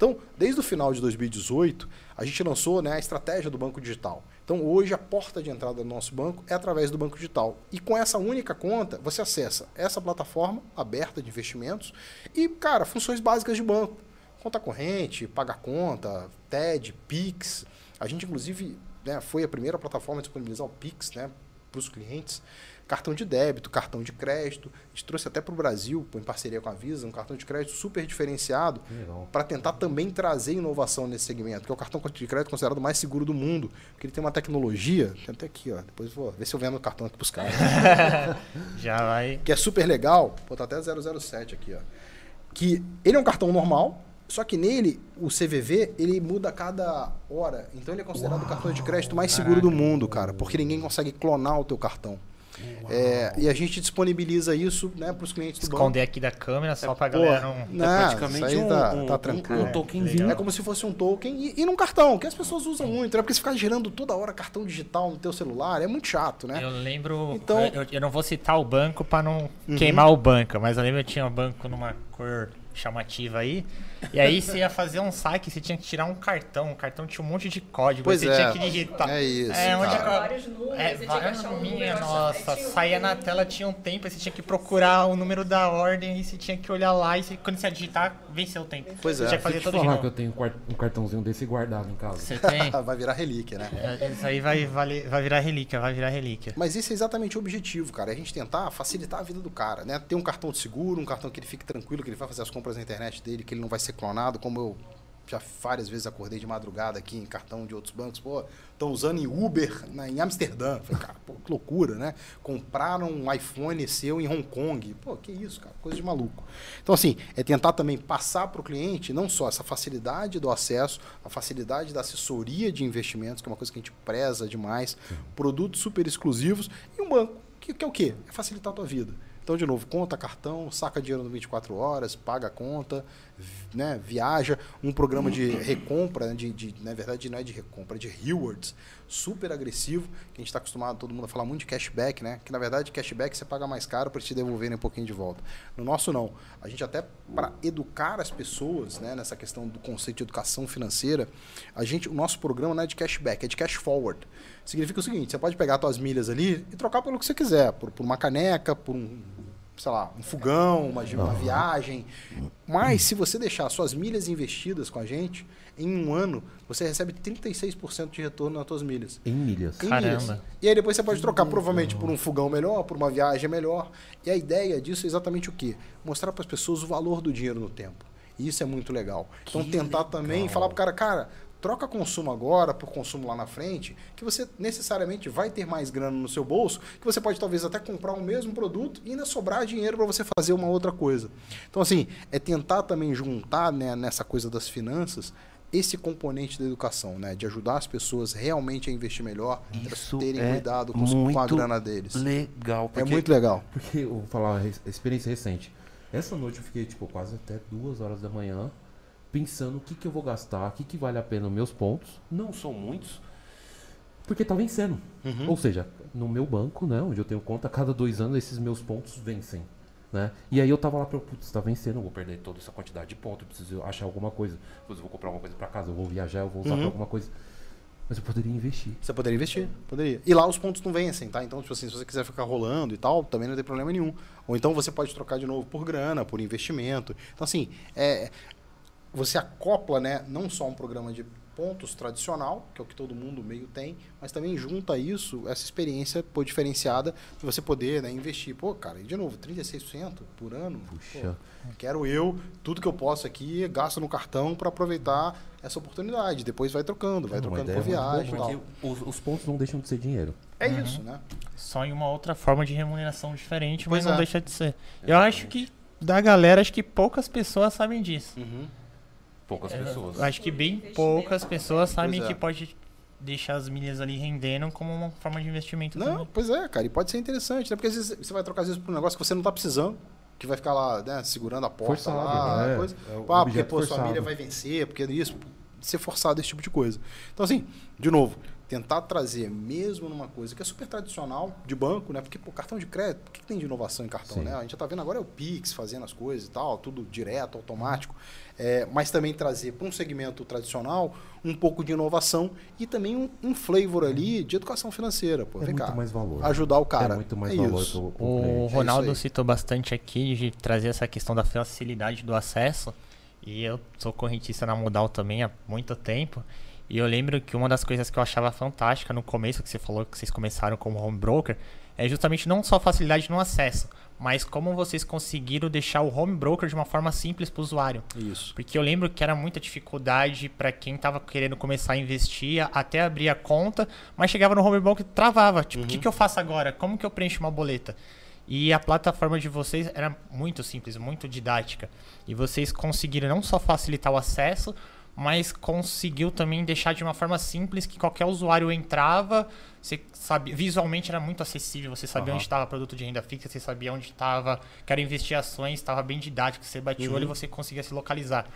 Então, desde o final de 2018, a gente lançou né, a estratégia do banco digital. Então, hoje, a porta de entrada do nosso banco é através do banco digital. E com essa única conta, você acessa essa plataforma aberta de investimentos e, cara, funções básicas de banco conta corrente, paga conta, TED, Pix. A gente, inclusive, né, foi a primeira plataforma a disponibilizar o Pix né, para os clientes. Cartão de débito, cartão de crédito. A gente trouxe até para o Brasil, em parceria com a Visa, um cartão de crédito super diferenciado para tentar também trazer inovação nesse segmento, que é o cartão de crédito considerado mais seguro do mundo, porque ele tem uma tecnologia, tem até aqui, ó, depois vou ver se eu vendo o cartão aqui para os caras. Já vai. Que é super legal, pô, tá até 007 aqui, ó. Que ele é um cartão normal, só que nele, o CVV, ele muda a cada hora. Então ele é considerado Uau. o cartão de crédito mais seguro do mundo, cara. Porque ninguém consegue clonar o teu cartão. É, e a gente disponibiliza isso né, para os clientes do Esconder banco. aqui da câmera só para a galera não... não é praticamente um, tá, um, tá tranquilo. Um, um tokenzinho. É como se fosse um token e, e num cartão, que as pessoas usam muito, né? Porque se ficar girando toda hora cartão digital no teu celular, é muito chato, né? Eu lembro... Então, eu, eu não vou citar o banco para não uhum. queimar o banco, mas eu lembro que eu tinha um banco numa cor chamativa aí. E aí você ia fazer um saque, você tinha que tirar um cartão. O cartão tinha um monte de código. Pois você é, tinha que digitar. É isso. É, onde vários números. É, vários números. Nossa, saía na tela, tinha um tempo, aí você tinha que procurar o número da ordem, e você tinha que olhar lá, e você, quando você ia digitar, venceu o tempo. Pois você é. Tinha que fazer todo falar que eu tenho um cartãozinho desse guardado em casa. Você tem? vai virar relíquia, né? É, isso aí vai, vai, vai virar relíquia, vai virar relíquia. Mas esse é exatamente o objetivo, cara. É a gente tentar facilitar a vida do cara, né? Ter um cartão de seguro, um cartão que ele fique tranquilo, que ele vai fazer as compras na internet dele, que ele não vai ser clonado, como eu já várias vezes acordei de madrugada aqui em cartão de outros bancos, pô, estão usando em Uber na, em Amsterdã. Falei, cara, pô, que loucura, né? Compraram um iPhone seu em Hong Kong. Pô, que isso, cara, coisa de maluco. Então, assim, é tentar também passar para o cliente não só essa facilidade do acesso, a facilidade da assessoria de investimentos, que é uma coisa que a gente preza demais, produtos super exclusivos, e um banco, que, que é o quê? É facilitar a tua vida. Então, de novo, conta cartão, saca dinheiro no 24 horas, paga a conta, né, viaja, um programa de recompra, né, de, de, na verdade não é de recompra, é de rewards, super agressivo, que a gente está acostumado, todo mundo a falar muito de cashback, né? Que na verdade cashback você paga mais caro para te devolverem um pouquinho de volta. No nosso não. A gente até para educar as pessoas, né, nessa questão do conceito de educação financeira, a gente, o nosso programa não é de cashback, é de cash forward. Significa o seguinte, você pode pegar suas milhas ali e trocar pelo que você quiser, por, por uma caneca, por um sei lá, um fogão, uma, uma viagem. Mas se você deixar suas milhas investidas com a gente, em um ano você recebe 36% de retorno nas suas milhas. Em milhas. Em Caramba. milhas. E aí depois você pode trocar provavelmente por um fogão melhor, por uma viagem melhor. E a ideia disso é exatamente o quê? Mostrar para as pessoas o valor do dinheiro no tempo. E isso é muito legal. Então Que tentar legal. também falar pro cara, cara, troca consumo agora por consumo lá na frente, que você necessariamente vai ter mais grana no seu bolso, que você pode talvez até comprar o mesmo produto e ainda sobrar dinheiro para você fazer uma outra coisa. Então, assim, é tentar também juntar né, nessa coisa das finanças esse componente da educação, né? De ajudar as pessoas realmente a investir melhor, Isso terem é cuidado com, a grana deles. Legal. É porque- muito legal. Porque eu vou falar uma experiência recente. Essa noite eu fiquei, tipo, quase até duas horas da manhã pensando o que, que eu vou gastar, o que, que vale a pena os meus pontos. Não são muitos, porque tá vencendo. Uhum. Ou seja, no meu banco, né, onde eu tenho conta, a cada dois anos esses meus pontos vencem. Né? E aí eu tava lá putz, tá vencendo, eu vou perder toda essa quantidade de pontos, eu preciso achar alguma coisa. Depois eu vou comprar alguma coisa pra casa, eu vou viajar, eu vou usar Uhum. pra alguma coisa. Mas eu poderia investir. Você poderia investir, poderia. E lá os pontos não vencem, tá? Então, tipo assim, se você quiser ficar rolando e tal, também não tem problema nenhum. Ou então você pode trocar de novo por grana, por investimento. Então, assim, é, você acopla, né, não só um programa de pontos tradicional, que é o que todo mundo meio tem, mas também junta isso, essa experiência pô, diferenciada de você poder né, investir. Pô, cara, e de novo, 36% por ano? Puxa. Pô, quero eu, tudo que eu posso aqui, gasto no cartão para aproveitar essa oportunidade. Depois vai trocando, vai Uma trocando por boa, viagem tal. porque os, os pontos não deixam de ser dinheiro. É isso, né? Só em uma outra forma de remuneração diferente, Pois mas não é. deixa de ser. Eu acho que da galera, acho que poucas pessoas sabem disso. Uhum. Poucas pessoas. Acho que bem poucas pessoas sabem Pois é. que pode deixar as milhas ali rendendo como uma forma de investimento Não, também. pois é, cara, e pode ser interessante, né? Porque às vezes você vai trocar às vezes por um negócio que você não tá precisando, que vai ficar lá, né, segurando a porta Forçado, lá, né? coisa. É o ah, porque objeto pô, sua forçado. vai vencer, porque isso, ser forçado esse tipo de coisa. Então assim, de novo, tentar trazer mesmo numa coisa que é super tradicional de banco, né? Porque pô, cartão de crédito, o que, que tem de inovação em cartão, Sim. né? A gente já tá vendo agora é o Pix fazendo as coisas e tal, tudo direto, automático. É, mas também trazer para um segmento tradicional um pouco de inovação e também um, um flavor ali de educação financeira. Pô, É vem muito cá. mais valor. Ajudar o cara. É muito mais É valor isso. pro, pro O cliente. Ronaldo aí. citou bastante aqui de trazer essa questão da facilidade do acesso. E eu sou correntista na Modal também há muito tempo. E eu lembro que uma das coisas que eu achava fantástica no começo, que você falou que vocês começaram como home broker, é justamente não só a facilidade no acesso, mas como vocês conseguiram deixar o home broker de uma forma simples para o usuário. Isso. Porque eu lembro que era muita dificuldade para quem estava querendo começar a investir, até abrir a conta, mas chegava no home broker e travava. Tipo, o que, que eu faço agora? Como que eu preencho uma boleta? E a plataforma de vocês era muito simples, muito didática. E vocês conseguiram não só facilitar o acesso, mas conseguiu também deixar de uma forma simples que qualquer usuário entrava, você sabia, visualmente era muito acessível, você sabia Aham. onde estava produto de renda fixa, você sabia onde estava, que era investir ações, estava bem didático, você batia o olho e você conseguia se localizar.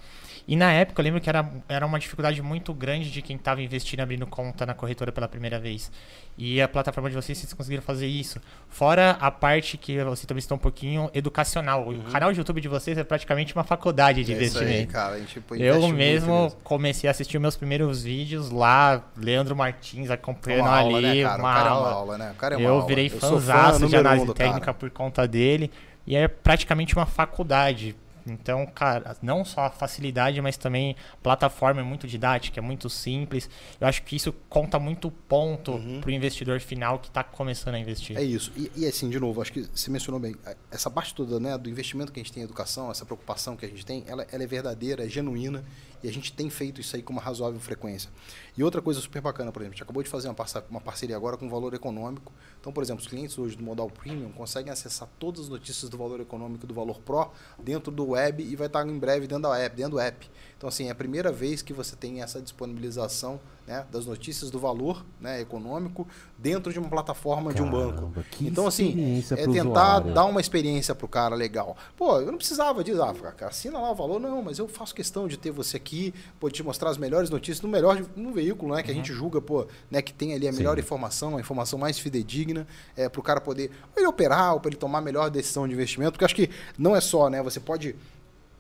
E na época eu lembro que era, era uma dificuldade muito grande de quem estava investindo abrindo conta na corretora pela primeira vez. E a plataforma de vocês, vocês conseguiram fazer isso. Fora a parte que você também citou um pouquinho educacional. O canal de YouTube de vocês é praticamente uma faculdade de É isso aí, investimento. cara. A gente pô, Eu muito mesmo comecei a assistir meus primeiros vídeos lá, Leandro Martins acompanhando aula, ali, né, cara? uma o cara é uma aula. aula, né? O cara é uma eu aula. virei sou fã de análise técnica cara. por conta dele. E é praticamente uma faculdade. Então, cara, não só a facilidade, mas também a plataforma é muito didática, é muito simples. Eu acho que isso conta muito ponto Uhum. pro investidor final que está começando a investir. É isso. E, e assim, de novo, acho que você mencionou bem, essa parte toda né, do investimento que a gente tem em educação, essa preocupação que a gente tem, ela, ela é verdadeira, é genuína e a gente tem feito isso aí com uma razoável frequência. E outra coisa super bacana, por exemplo, a gente acabou de fazer uma, parça- uma parceria agora com Valor Econômico. Então, por exemplo, os clientes hoje do Modal Premium conseguem acessar todas as notícias do Valor Econômico do Valor Pro dentro do web e vai estar em breve dentro da app, dentro do app. Então, assim, é a primeira vez que você tem essa disponibilização né, das notícias do valor né, econômico dentro de uma plataforma de um banco. Caramba, Então, assim, é tentar usuário. dar uma experiência pro cara legal. Pô, eu não precisava disso. Ah, cara, assina lá o valor. Não, mas eu faço questão de ter você aqui, pô, te mostrar as melhores notícias no melhor no veículo, né? Que a gente julga, pô, né? Que tem ali a melhor Sim. informação, a informação mais fidedigna, é, pro cara poder ele operar, ou para ele tomar a melhor decisão de investimento. Porque acho que não é só, né? Você pode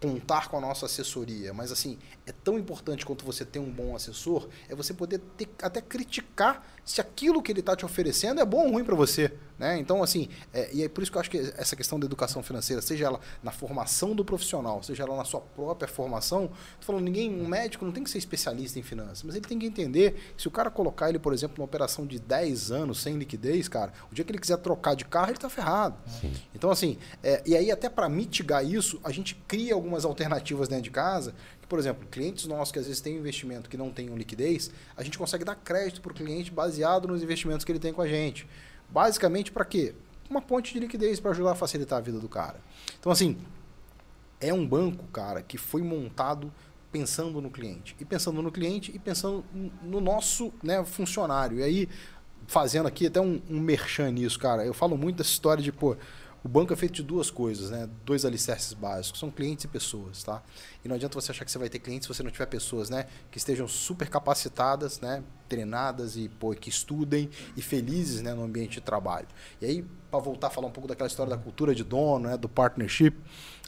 contar com a nossa assessoria, mas assim, é tão importante quanto você ter um bom assessor, é você poder ter, até criticar se aquilo que ele está te oferecendo é bom ou ruim para você. Né? Então, assim, é, e é por isso que eu acho que essa questão da educação financeira, seja ela na formação do profissional, seja ela na sua própria formação, tô falando, ninguém, um médico não tem que ser especialista em finanças, mas ele tem que entender que se o cara colocar ele, por exemplo, numa operação de 10 anos sem liquidez, cara, o dia que ele quiser trocar de carro, ele está ferrado. Então, assim, é, e aí até para mitigar isso, a gente cria algumas alternativas dentro de casa, por exemplo, clientes nossos que às vezes têm investimento que não tenham liquidez, a gente consegue dar crédito para o cliente baseado nos investimentos que ele tem com a gente. Basicamente para quê? Uma ponte de liquidez para ajudar a facilitar a vida do cara. Então, assim, é um banco, cara, que foi montado pensando no cliente. E pensando no cliente e pensando no nosso né, funcionário. E aí, fazendo aqui até um, um merchan nisso, cara, eu falo muito dessa história de, pô, o banco é feito de duas coisas, né? Dois alicerces básicos, são clientes e pessoas, tá? E não adianta você achar que você vai ter clientes se você não tiver pessoas, né? Que estejam super capacitadas, né? Treinadas e, pô, que estudem e felizes, né? No ambiente de trabalho. E aí, para voltar a falar um pouco daquela história da cultura de dono, né? Do partnership,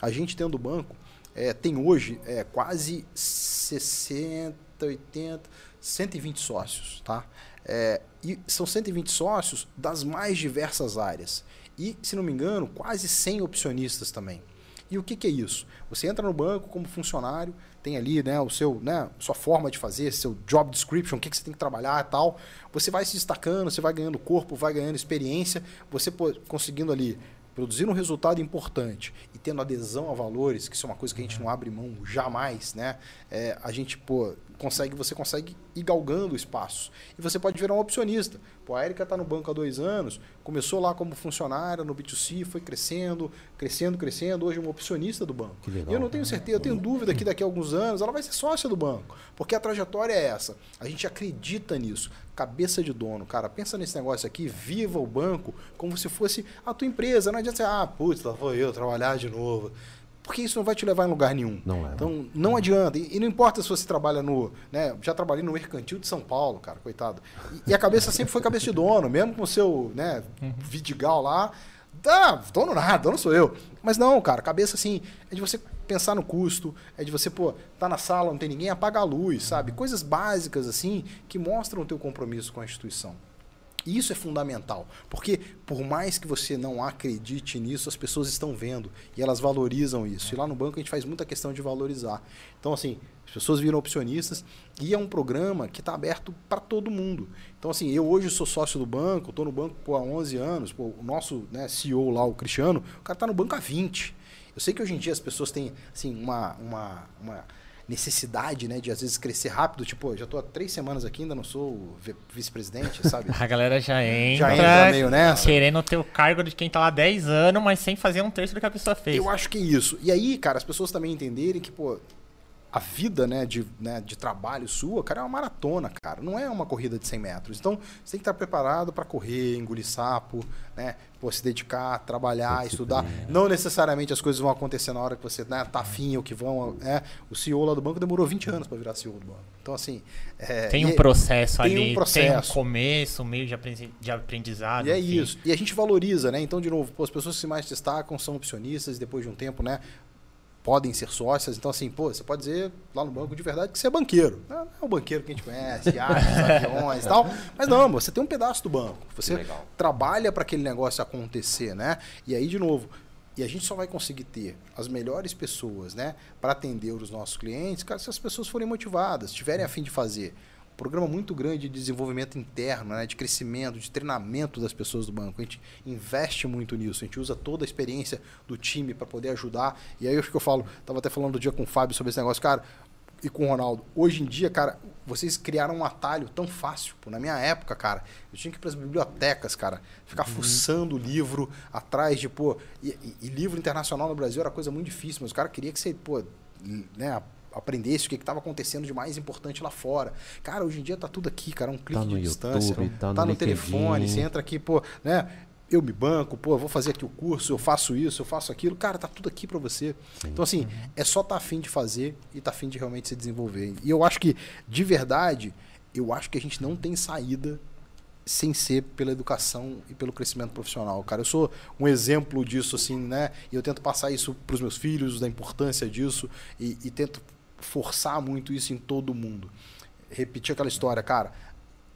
a gente tendo o banco, é, tem hoje é, quase 60, 80, 120 sócios, tá? É, e são 120 sócios das mais diversas áreas. E, se não me engano, quase 100 opcionistas também. E o que, que é isso? Você entra no banco como funcionário, tem ali né, o seu, né, sua forma de fazer, seu job description, o que, que você tem que trabalhar e tal. Você vai se destacando, você vai ganhando corpo, vai ganhando experiência, você conseguindo ali produzir um resultado importante e tendo adesão a valores, que isso é uma coisa que a gente não abre mão jamais, né? É, a gente, pô, consegue, você consegue ir galgando espaços. E você pode virar um opcionista. Pô, a Erika está no banco há dois anos, começou lá como funcionária no B2C, foi crescendo, crescendo, crescendo, hoje é uma opcionista do banco. Que legal. E eu não tenho certeza, eu tenho dúvida que daqui a alguns anos ela vai ser sócia do banco. Porque a trajetória é essa. A gente acredita nisso. Cabeça de dono, cara, pensa nesse negócio aqui, viva o banco como se fosse a tua empresa. Não adianta você, ah, putz, lá vou eu trabalhar de novo porque isso não vai te levar em lugar nenhum. Não é. Então, não adianta. E, e, não importa se você trabalha no. Né, já trabalhei no mercantil de São Paulo, cara, coitado. E, e a cabeça sempre foi cabeça de dono, mesmo com o seu né, uhum. Vidigal lá. Ah, dono nada, dono sou eu. Mas não, cara, cabeça assim, é de você pensar no custo, é de você, pô, tá na sala, não tem ninguém, apaga a luz, sabe? Coisas básicas assim que mostram o teu compromisso com a instituição. Isso é fundamental, porque por mais que você não acredite nisso, as pessoas estão vendo e elas valorizam isso. E lá no banco a gente faz muita questão de valorizar. Então, assim, as pessoas viram opcionistas e é um programa que está aberto para todo mundo. Então, assim, eu hoje sou sócio do banco, estou no banco pô, há 11 anos, pô, o nosso né, CEO lá, o Cristiano, o cara está no banco há 20. Eu sei que hoje em dia as pessoas têm assim, uma, uma, uma necessidade, né, de às vezes crescer rápido. Tipo, já estou há três semanas aqui, ainda não sou vice-presidente, sabe? A galera já entra, já entra meio nessa. Querendo ter o cargo de quem está lá há 10 anos, mas sem fazer um terço do que a pessoa fez. Eu acho que é isso. E aí, cara, as pessoas também entenderem que, pô, a vida né, de, né, de trabalho sua, cara, é uma maratona, cara. Não é uma corrida de 100 metros. Então, você tem que estar preparado para correr, engolir sapo, né? Pô, se dedicar, trabalhar, estudar. Não necessariamente as coisas vão acontecer na hora que você né, tá afim ou que vão. É, o CEO lá do banco demorou 20 anos para virar CEO do banco. Então, assim. É, tem um processo tem ali, um processo. tem um começo, um meio de aprendizado. E é enfim. isso. E a gente valoriza, né? Então, de novo, pô, as pessoas que se mais destacam são opcionistas e depois de um tempo, né? Podem ser sócias. Então, assim, pô, você pode dizer lá no banco de verdade que você é banqueiro. Não é o banqueiro que a gente conhece, acha, aviões e tal. Mas não, você tem um pedaço do banco. Você trabalha para aquele negócio acontecer, né? E aí, de novo, e a gente só vai conseguir ter as melhores pessoas, né, para atender os nossos clientes, cara, se as pessoas forem motivadas, tiverem a fim de fazer programa muito grande de desenvolvimento interno, né, de crescimento, de treinamento das pessoas do banco. A gente investe muito nisso, a gente usa toda a experiência do time para poder ajudar. E aí eu acho que eu falo, estava até falando do dia com o Fábio sobre esse negócio, cara, e com o Ronaldo. Hoje em dia, cara, vocês criaram um atalho tão fácil. Pô, na minha época, cara, eu tinha que ir para as bibliotecas, cara, ficar uhum. fuçando livro atrás de, pô, e, e, e, livro internacional no Brasil era coisa muito difícil, mas o cara queria que você, pô, né, aprendesse o que estava acontecendo de mais importante lá fora. Cara, hoje em dia tá tudo aqui, cara, um clique tá de distância. YouTube, tá, tá no, no telefone, você entra aqui, pô, né? Eu me banco, pô, eu vou fazer aqui o curso, eu faço isso, eu faço aquilo. Cara, tá tudo aqui para você. Sim. Então, assim, é só estar tá afim de fazer e tá afim de realmente se desenvolver. E eu acho que, de verdade, eu acho que a gente não tem saída sem ser pela educação e pelo crescimento profissional. Cara, eu sou um exemplo disso, assim, né? E eu tento passar isso para os meus filhos, da importância disso, e, e tento forçar muito isso em todo mundo. Repetir aquela história, cara.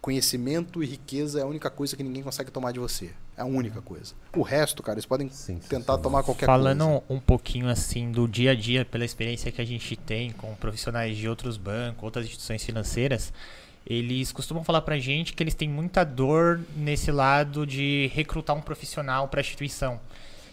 Conhecimento e riqueza é a única coisa que ninguém consegue tomar de você. É a única coisa. O resto, cara, eles podem sim, tentar sim. tomar qualquer Falando coisa. Falando um pouquinho assim do dia a dia, pela experiência que a gente tem com profissionais de outros bancos, outras instituições financeiras, eles costumam falar pra gente que eles têm muita dor nesse lado de recrutar um profissional para a instituição.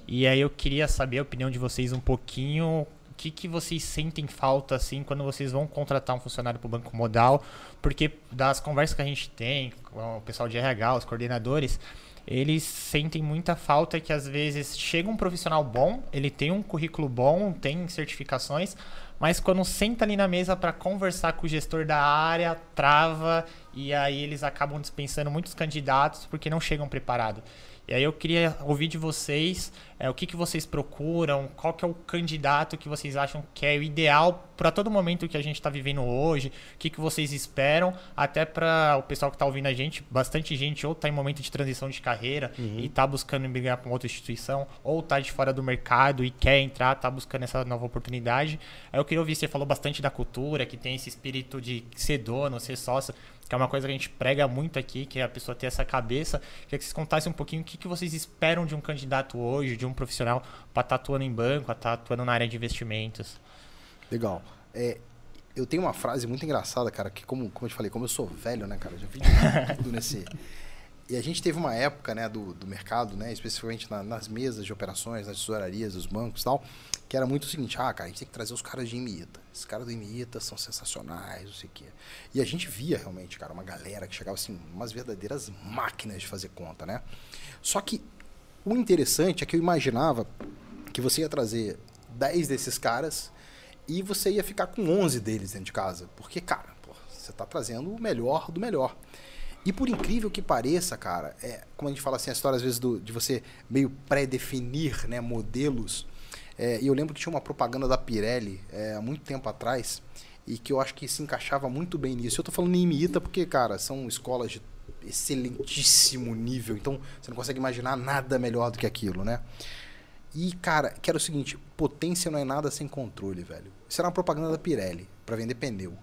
E aí eu queria saber a opinião de vocês um pouquinho que, que vocês sentem falta assim quando vocês vão contratar um funcionário para o banco modal? Porque das conversas que a gente tem com o pessoal de RH, os coordenadores, eles sentem muita falta que às vezes chega um profissional bom, ele tem um currículo bom, tem certificações, mas quando senta ali na mesa para conversar com o gestor da área, trava e aí eles acabam dispensando muitos candidatos porque não chegam preparados. E aí eu queria ouvir de vocês é, o que, que vocês procuram, qual que é o candidato que vocês acham que é o ideal para todo momento que a gente está vivendo hoje, o que, que vocês esperam, até para o pessoal que está ouvindo a gente, bastante gente ou está em momento de transição de carreira uhum. e está buscando migrar para uma outra instituição, ou está de fora do mercado e quer entrar, está buscando essa nova oportunidade. Eu queria ouvir, você falou bastante da cultura, que tem esse espírito de ser dono, ser sócio, que é uma coisa que a gente prega muito aqui, que é a pessoa ter essa cabeça. Queria que vocês contassem um pouquinho o que, que vocês esperam de um candidato hoje, de um profissional para estar tá atuando em banco, estar tá atuando na área de investimentos. Legal. É, eu tenho uma frase muito engraçada, cara, que como, como eu te falei, como eu sou velho, né, cara, já vi tudo nesse... E a gente teve uma época né, do, do mercado, né, especificamente na, nas mesas de operações, nas tesourarias, dos bancos e tal, que era muito o seguinte, ah, cara, a gente tem que trazer os caras de Imiita. Esses caras do Imiita são sensacionais, não sei o quê. E a gente via realmente, cara, uma galera que chegava assim, umas verdadeiras máquinas de fazer conta, né? Só que o interessante é que eu imaginava que você ia trazer 10 desses caras e você ia ficar com 11 deles dentro de casa. Porque, cara, você está trazendo o melhor do melhor. E por incrível que pareça, cara, é, como a gente fala assim, a história às vezes do, de você meio pré-definir né, modelos. É, e eu lembro que tinha uma propaganda da Pirelli é, há muito tempo atrás e que eu acho que se encaixava muito bem nisso. Eu tô falando em Imita porque, cara, são escolas de excelentíssimo nível, então você não consegue imaginar nada melhor do que aquilo, né? E, cara, que era o seguinte, potência não é nada sem controle, velho. Isso era uma propaganda da Pirelli, para vender pneu.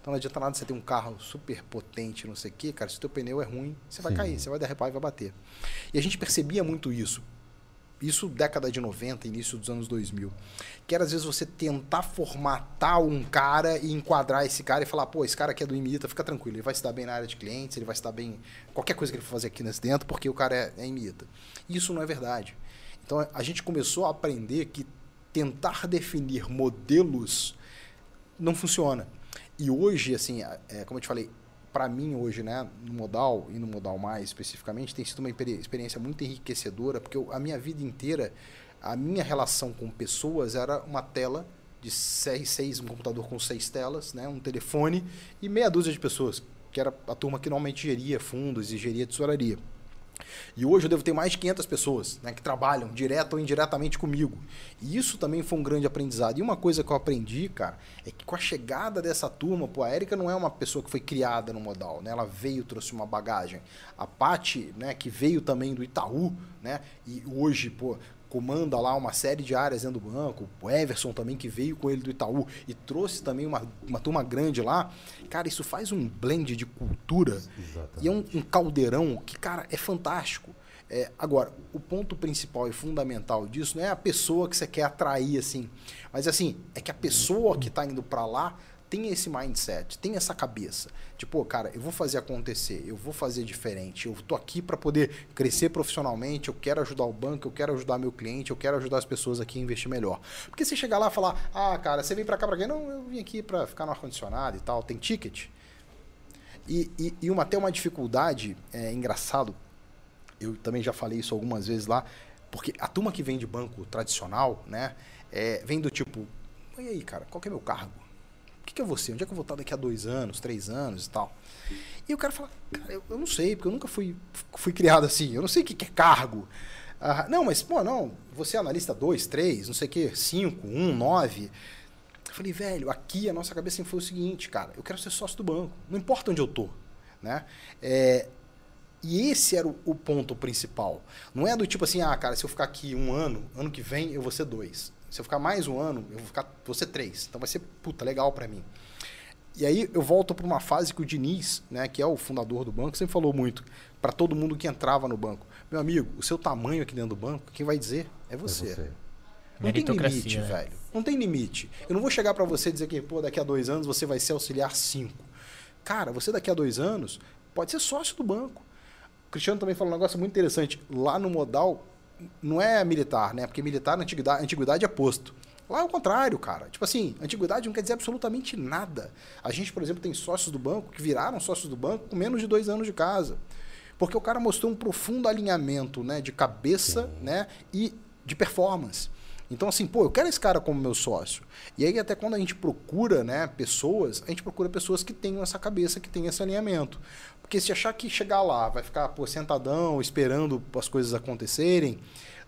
Então não adianta nada você ter um carro super potente, não sei o quê, cara. Se o teu pneu é ruim, você vai Sim. cair, você vai derrapar e vai bater. E a gente percebia muito isso. Isso década de 90, início dos anos 2000. Que era às vezes você tentar formatar um cara e enquadrar esse cara e falar, pô, esse cara aqui é do Imita, fica tranquilo, ele vai se dar bem na área de clientes, ele vai se dar bem qualquer coisa que ele for fazer aqui nesse dentro, porque o cara é, é Imita. Isso não é verdade. Então a gente começou a aprender que tentar definir modelos não funciona. E hoje, assim, é, como eu te falei, para mim hoje, né, no modal e no modal mais especificamente, tem sido uma experiência muito enriquecedora, porque eu, a minha vida inteira, a minha relação com pessoas era uma tela de seis, seis, um computador com seis telas, né, um telefone e meia dúzia de pessoas, que era a turma que normalmente geria fundos e geria tesouraria. E hoje eu devo ter mais de 500 pessoas né, que trabalham direto ou indiretamente comigo. E isso também foi um grande aprendizado. E uma coisa que eu aprendi, cara, é que com a chegada dessa turma, pô, a Erika não é uma pessoa que foi criada no modal, né? Ela veio, trouxe uma bagagem. A Pati, né, que veio também do Itaú, né? E hoje, pô, comanda lá uma série de áreas dentro do banco, o Everson também, que veio com ele do Itaú e trouxe também uma, uma turma grande lá. Cara, isso faz um blend de cultura Exatamente. e é um, um, caldeirão que, cara, é fantástico. É, agora, o ponto principal e fundamental disso não é a pessoa que você quer atrair, assim, mas assim, é que a pessoa que está indo para lá tem esse mindset, tem essa cabeça. Tipo, cara, eu vou fazer acontecer, eu vou fazer diferente, eu tô aqui para poder crescer profissionalmente, eu quero ajudar o banco, eu quero ajudar meu cliente, eu quero ajudar as pessoas aqui a investir melhor. Porque se chegar lá e falar, ah, cara, você vem para cá para quê? Não, eu vim aqui para ficar no ar-condicionado e tal, tem ticket. E, e, e uma, até uma dificuldade, é engraçado, eu também já falei isso algumas vezes lá, porque a turma que vem de banco tradicional, né, é, vem do tipo, e aí, cara, qual que é meu cargo? Que, que eu vou ser? Onde é que eu vou estar daqui a dois anos, três anos e tal? E o cara fala, cara, eu, eu não sei, porque eu nunca fui, fui criado assim, eu não sei o que, que é cargo. Ah, não, mas, pô, não, você é analista 2, 3, não sei o que, 5, 1, 9. Eu falei, velho, aqui a nossa cabeça sempre foi o seguinte, cara, eu quero ser sócio do banco, não importa onde eu tô, né? É, e esse era o, o, ponto principal. Não é do tipo assim, ah, cara, se eu ficar aqui um ano, ano que vem eu vou ser dois. Se eu ficar mais um ano, eu vou ficar, vou ser três. Então vai ser, puta, legal para mim. E aí eu volto para uma fase que o Diniz, né, que é o fundador do banco, sempre falou muito para todo mundo que entrava no banco. Meu amigo, o seu tamanho aqui dentro do banco, quem vai dizer é você. É você. Não tem limite, né? velho. Não tem limite. Eu não vou chegar para você e dizer que, pô, daqui a dois anos você vai ser auxiliar cinco. Cara, você daqui a dois anos pode ser sócio do banco. O Cristiano também falou um negócio muito interessante. Lá no Modal, não é militar, né? Porque militar na antiguidade, antiguidade é posto. Lá é o contrário, cara. Tipo assim, antiguidade não quer dizer absolutamente nada. A gente, por exemplo, tem sócios do banco que viraram sócios do banco com menos de dois anos de casa. Porque o cara mostrou um profundo alinhamento né, de cabeça né, e de performance. Então, assim, pô, eu quero esse cara como meu sócio. E aí, até quando a gente procura né, pessoas, a gente procura pessoas que tenham essa cabeça, que tenham esse alinhamento. Porque se achar que chegar lá vai ficar pô, sentadão, esperando as coisas acontecerem,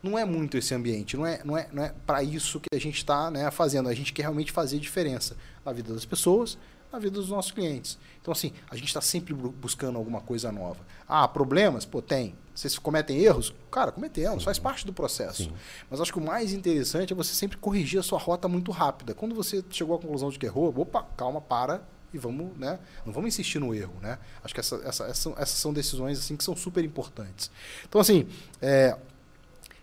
não é muito esse ambiente. Não é, não é, não é para isso que a gente está né, fazendo. A gente quer realmente fazer diferença na vida das pessoas, na vida dos nossos clientes. Então, assim, a gente está sempre buscando alguma coisa nova. Ah, problemas? Pô, tem. Vocês cometem erros? Cara, cometemos, faz parte do processo. Sim. Mas acho que o mais interessante é você sempre corrigir a sua rota muito rápida. Quando você chegou à conclusão de que errou, opa, calma, para, e vamos, né? Não vamos insistir no erro, né? Acho que essa, essa, essa, essas são decisões assim que são super importantes. Então, assim, é,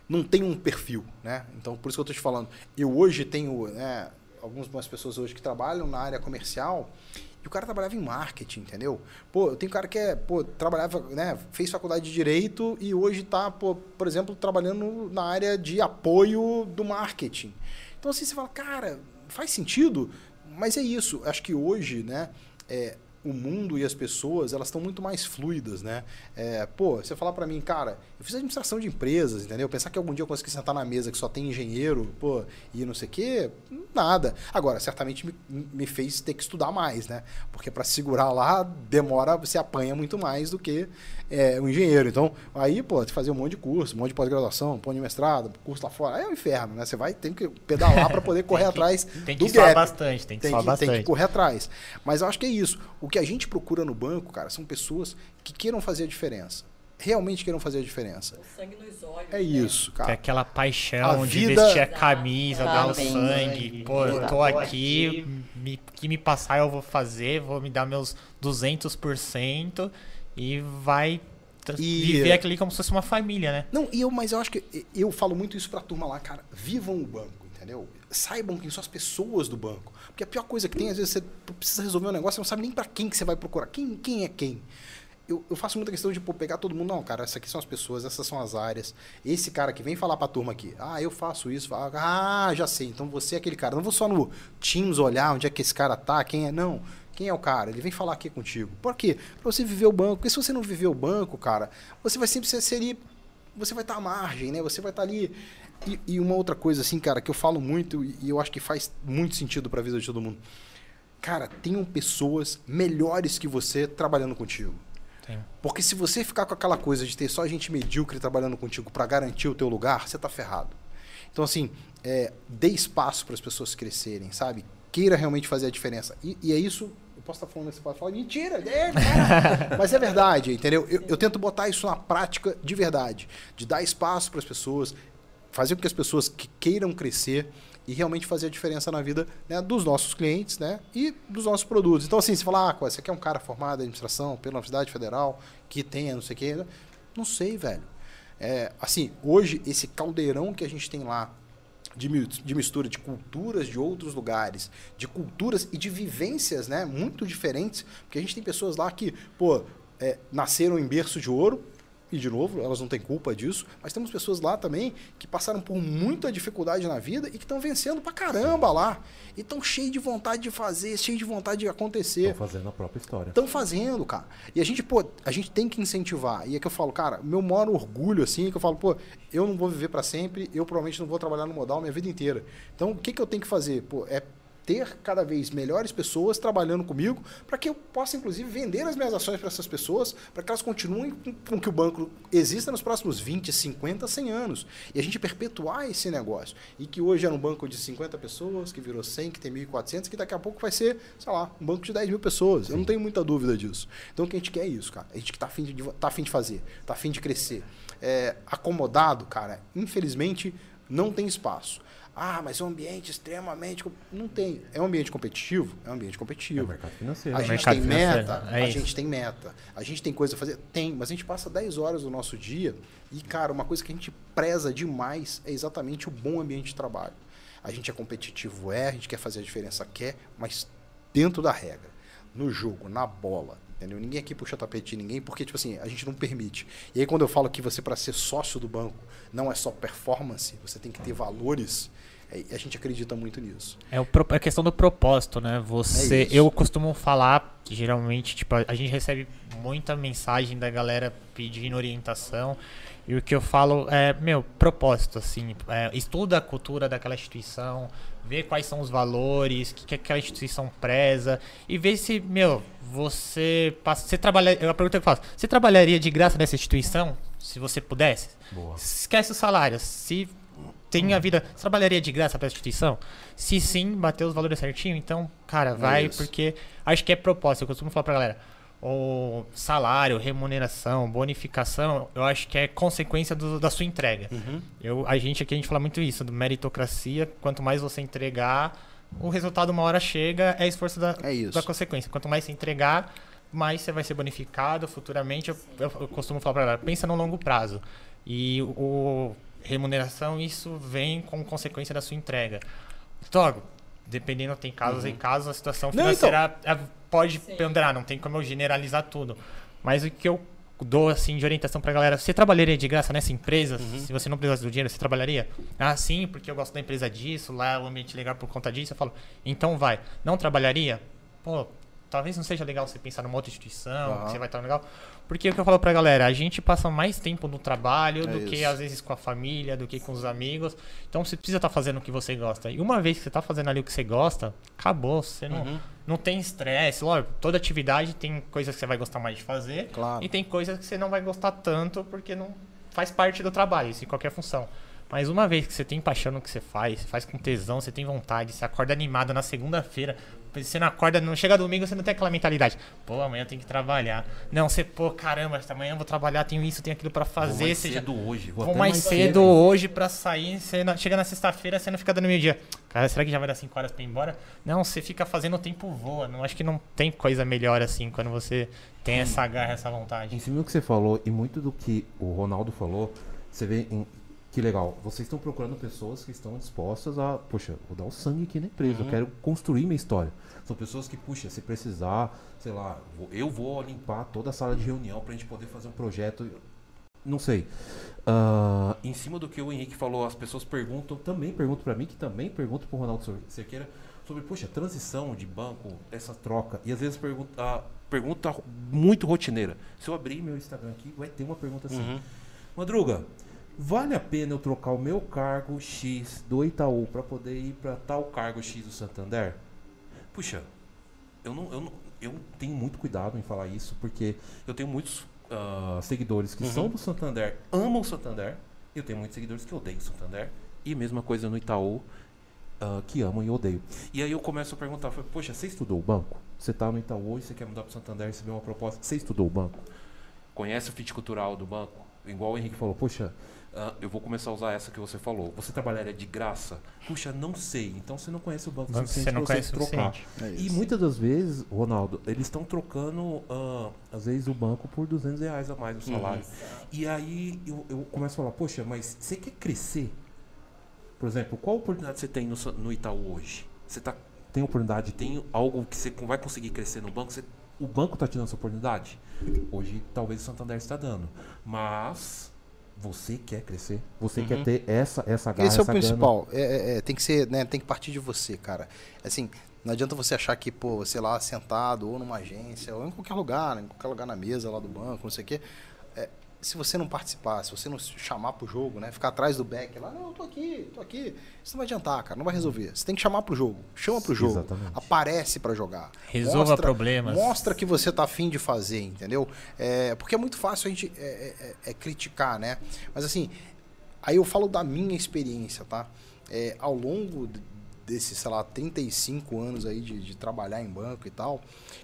não tem um perfil, né? Então, por isso que eu estou te falando. Eu hoje tenho, né? Algumas pessoas hoje que trabalham na área comercial E o cara trabalhava em marketing, entendeu? Pô, eu tenho cara que é, pô, trabalhava, né, fez faculdade de direito e hoje está, por exemplo, trabalhando na área de apoio do marketing. Então assim, você fala, cara, faz sentido, mas é isso. Acho que hoje, né, é, o mundo e as pessoas elas estão muito mais fluidas, né? É, pô, você falar para mim, cara, eu fiz administração de empresas, entendeu? Pensar que algum dia eu consegui sentar na mesa que só tem engenheiro, pô, e não sei o quê, nada. Agora, certamente me, me fez ter que estudar mais, né? Porque para segurar lá demora, você apanha muito mais do que é, um engenheiro. Então, aí, pô, você fazer um monte de curso, um monte de pós-graduação, um monte de mestrado, curso lá fora, é um inferno, né? Você vai, tem que pedalar para poder correr que, atrás tem do que gap. bastante, tem que tem que, bastante. Tem que correr atrás. Mas eu acho que é isso. O que a gente procura no banco, cara, são pessoas que queiram fazer a diferença. Realmente queiram fazer a diferença. O sangue nos olhos. É isso, Que é cara. aquela paixão A de vida- vestir a camisa, dar o sangue. Pô, eu tô aqui, me, que me passar eu vou fazer, vou me dar meus 200% e vai E- viver aquilo como se fosse uma família, né? Não, e eu, mas eu acho que eu falo muito isso pra turma lá, cara. Vivam o banco, entendeu? Saibam quem são as pessoas do banco. Porque a pior coisa que tem, às vezes, você precisa resolver um negócio, você não sabe nem pra quem que você vai procurar. Quem, quem é quem? Eu, eu faço muita questão de pô, pegar todo mundo. Não, cara, essas aqui são as pessoas, essas são as áreas. Esse cara que vem falar pra turma aqui. Ah, eu faço isso. Ah, já sei. Então você é aquele cara. Não vou só no Teams olhar onde é que esse cara tá, quem é. Não. Quem é o cara? Ele vem falar aqui contigo. Por quê? Pra você viver o banco. Porque se você não viver o banco, cara, você vai sempre ser, você vai estar à margem, né? Você vai estar ali. E, e uma outra coisa, assim, cara, que eu falo muito e eu acho que faz muito sentido para a vida de todo mundo. Cara, tenham pessoas melhores que você trabalhando contigo. Porque se você ficar com aquela coisa de ter só gente medíocre trabalhando contigo para garantir o teu lugar, você tá ferrado. Então, assim, é, dê espaço para as pessoas crescerem, sabe? Queira realmente fazer a diferença. E, e é isso. Eu posso estar falando, você pode falar, mentira, é, mas é verdade, entendeu? Eu, eu tento botar isso na prática de verdade, de dar espaço para as pessoas, fazer com que as pessoas que queiram crescer e realmente fazer a diferença na vida né, dos nossos clientes né, e dos nossos produtos. Então, assim, você fala, ah, você quer um cara formado em administração pela Universidade Federal, que tenha não sei o quê. Não sei, velho. É, assim, hoje, esse caldeirão que a gente tem lá de mistura de culturas de outros lugares, de culturas e de vivências né, muito diferentes, porque a gente tem pessoas lá que, pô, é, nasceram em berço de ouro, e de novo, elas não têm culpa disso, mas temos pessoas lá também que passaram por muita dificuldade na vida e que estão vencendo pra caramba lá. E estão cheios de vontade de fazer, cheios de vontade de acontecer. Estão fazendo a própria história. Estão fazendo, cara. E a gente, pô, a gente tem que incentivar. E é que eu falo, cara, meu maior orgulho, assim, é que eu falo, pô, eu não vou viver para sempre, eu provavelmente não vou trabalhar no modal minha vida inteira. Então, o que, que eu tenho que fazer? Pô, é ter cada vez melhores pessoas trabalhando comigo para que eu possa, inclusive, vender as minhas ações para essas pessoas, para que elas continuem com, que o banco exista nos próximos 20, 50, 100 anos. E a gente perpetuar esse negócio. E que hoje era um banco de 50 pessoas, que virou 100, que tem 1.400, que daqui a pouco vai ser, sei lá, um banco de 10 mil pessoas. Eu não tenho muita dúvida disso. Então, o que a gente quer é isso, cara. A gente que tá afim de, tá afim de fazer, tá afim de crescer. É, acomodado, cara, infelizmente, não tem espaço. Ah, mas é um ambiente extremamente. Não tem. É um ambiente competitivo? É um ambiente É competitivo. mercado financeiro. A gente mercado tem financeiro, meta, é a isso. gente tem meta, a gente tem coisa a fazer. Tem, mas a gente passa 10 horas do nosso dia e, cara, uma coisa que a gente preza demais é exatamente o bom ambiente de trabalho. A gente é competitivo, é, a gente quer fazer a diferença, quer, mas dentro da regra, no jogo, na bola. Entendeu? Ninguém aqui puxa tapete de ninguém, porque, tipo assim, a gente não permite. E aí, quando eu falo que você, para ser sócio do banco, não é só performance, você tem que ter valores, é, a gente acredita muito nisso. É o pro- é a questão do propósito, né? Você, É eu costumo falar que geralmente, tipo, a a gente recebe muita mensagem da galera pedindo orientação. E o que eu falo é, meu, propósito, assim, é, estuda a cultura daquela instituição, vê quais são os valores, o que, que aquela instituição preza, e vê se, meu, você passa. Você trabalha. Eu a pergunta que eu faço, você trabalharia de graça nessa instituição? Se você pudesse? Boa. Esquece os salários. Se tem a vida. Você trabalharia de graça para a instituição? Se sim, bater os valores certinho, então, cara, vai, isso. porque acho que é propósito. Eu costumo falar pra galera. O salário, remuneração, bonificação, eu acho que é consequência do- da sua entrega. Eu, a gente aqui a gente fala muito isso, do meritocracia. Quanto mais você entregar, o resultado uma hora chega, é esforço da, É da consequência. Quanto mais você entregar, mais você vai ser bonificado futuramente. Eu, eu- eu costumo falar pra galera, pensa no longo prazo. E o remuneração, isso vem com consequência da sua entrega. Togo, dependendo, tem casos Uhum. e casos, a situação Não, financeira é, pode ponderar, não tem como eu generalizar tudo. Mas o que eu dou assim de orientação pra galera, você trabalharia de graça nessa empresa? Uhum. Se você não precisasse do dinheiro, você trabalharia? Ah, sim, porque eu gosto da empresa disso, lá é um ambiente legal por conta disso. Eu falo, então vai. Não trabalharia? Pô, talvez não seja legal você pensar numa outra instituição, Aham. que você vai estar legal. Porque é o que eu falo pra galera, a gente passa mais tempo no trabalho É do que isso. às vezes com a família, do que com os amigos. Então você precisa estar fazendo o que você gosta. E uma vez que você tá fazendo ali o que você gosta, acabou. Você não, Uhum. não tem estresse. Lógico, toda atividade tem coisas que você vai gostar mais de fazer. Claro. E tem coisas que você não vai gostar tanto porque não faz parte do trabalho, isso em qualquer função. Mas uma vez que você tem paixão no que você faz, você faz com tesão, você tem vontade, você acorda animado na segunda-feira, você não acorda, não chega domingo, você não tem aquela mentalidade. Pô, amanhã eu tenho que trabalhar. Não, você, pô, caramba, amanhã eu vou trabalhar, tenho isso, tenho aquilo pra Vou fazer. mais Você já, cedo hoje. Vou, Vou até mais cedo hoje pra sair. Você não- chega na sexta-feira, você não fica dando meio-dia. Cara, será que já vai dar 5 horas pra ir embora? Não, você fica fazendo o tempo voa. Não acho que não tem coisa melhor assim quando você tem essa garra, essa Em vontade. cima do que você falou e muito do que o Ronaldo falou, você vê em- que legal. Vocês estão procurando pessoas que estão dispostas a, poxa, vou dar o sangue aqui na empresa, eu quero construir minha história. São pessoas que, puxa, se precisar, sei lá, eu vou limpar toda a sala de reunião pra gente poder fazer um projeto. Não sei. Ah, em cima do que o Henrique falou, as pessoas perguntam, também perguntam pra mim, que também perguntam pro Ronaldo Cer- Cerqueira, sobre, poxa, transição de banco, essa troca. E às vezes pergunta, a pergunta muito rotineira. Se eu abrir meu Instagram aqui, vai ter uma pergunta assim. Uhum. Madruga, vale a pena eu trocar o meu cargo X do Itaú para poder ir para tal cargo X do Santander? Puxa, eu não, eu não, eu tenho muito cuidado em falar isso porque eu tenho muitos ah, seguidores que são do Santander, amam o Santander, e eu tenho muitos seguidores que odeiam o Santander e mesma coisa no Itaú. ah, que amam e odeiam. E aí eu começo a perguntar, falo, poxa, você estudou o banco? Você está no Itaú hoje, você quer mudar para o Santander, receber uma proposta, você estudou o banco? Conhece o fit cultural do banco? Igual o Henrique falou, poxa, ah, eu vou começar a usar essa que você falou. Você trabalharia de graça? Puxa, não sei. Então você não conhece o banco suficiente você não pra conhece o trocar. suficiente. É E muitas das vezes, Ronaldo, eles estão trocando, ah, às vezes, o banco por 200 reais a mais no salário. E aí eu, eu começo a falar, poxa, mas você quer crescer? Por exemplo, qual oportunidade você tem no, no Itaú hoje? Você tá, tem oportunidade, tem algo que você vai conseguir crescer no banco? Você- o banco está te dando essa oportunidade? Hoje, talvez o Santander está dando. Mas você quer crescer? Você quer ter essa, essa garra, Esse é o principal. É, é, é, tem que ser, né? Tem que partir de você, cara. Assim, não adianta você achar que, pô, sei lá, sentado ou numa agência ou em qualquer lugar, né, em qualquer lugar na mesa lá do banco, não sei o quê. É, se você não participar, se você não se chamar pro jogo, né? Ficar atrás do back lá, não, eu tô aqui, tô aqui. Isso não vai adiantar, cara, não vai resolver. Você tem que chamar pro jogo. Chama pro jogo. Exatamente. Aparece pra jogar. Resolva problemas. Mostra que você tá afim de fazer, entendeu? É, porque é muito fácil a gente é, é- é criticar, né? Mas assim, aí eu falo da minha experiência, tá? É, ao longo desses, sei lá, 35 anos aí de, de trabalhar em banco e tal,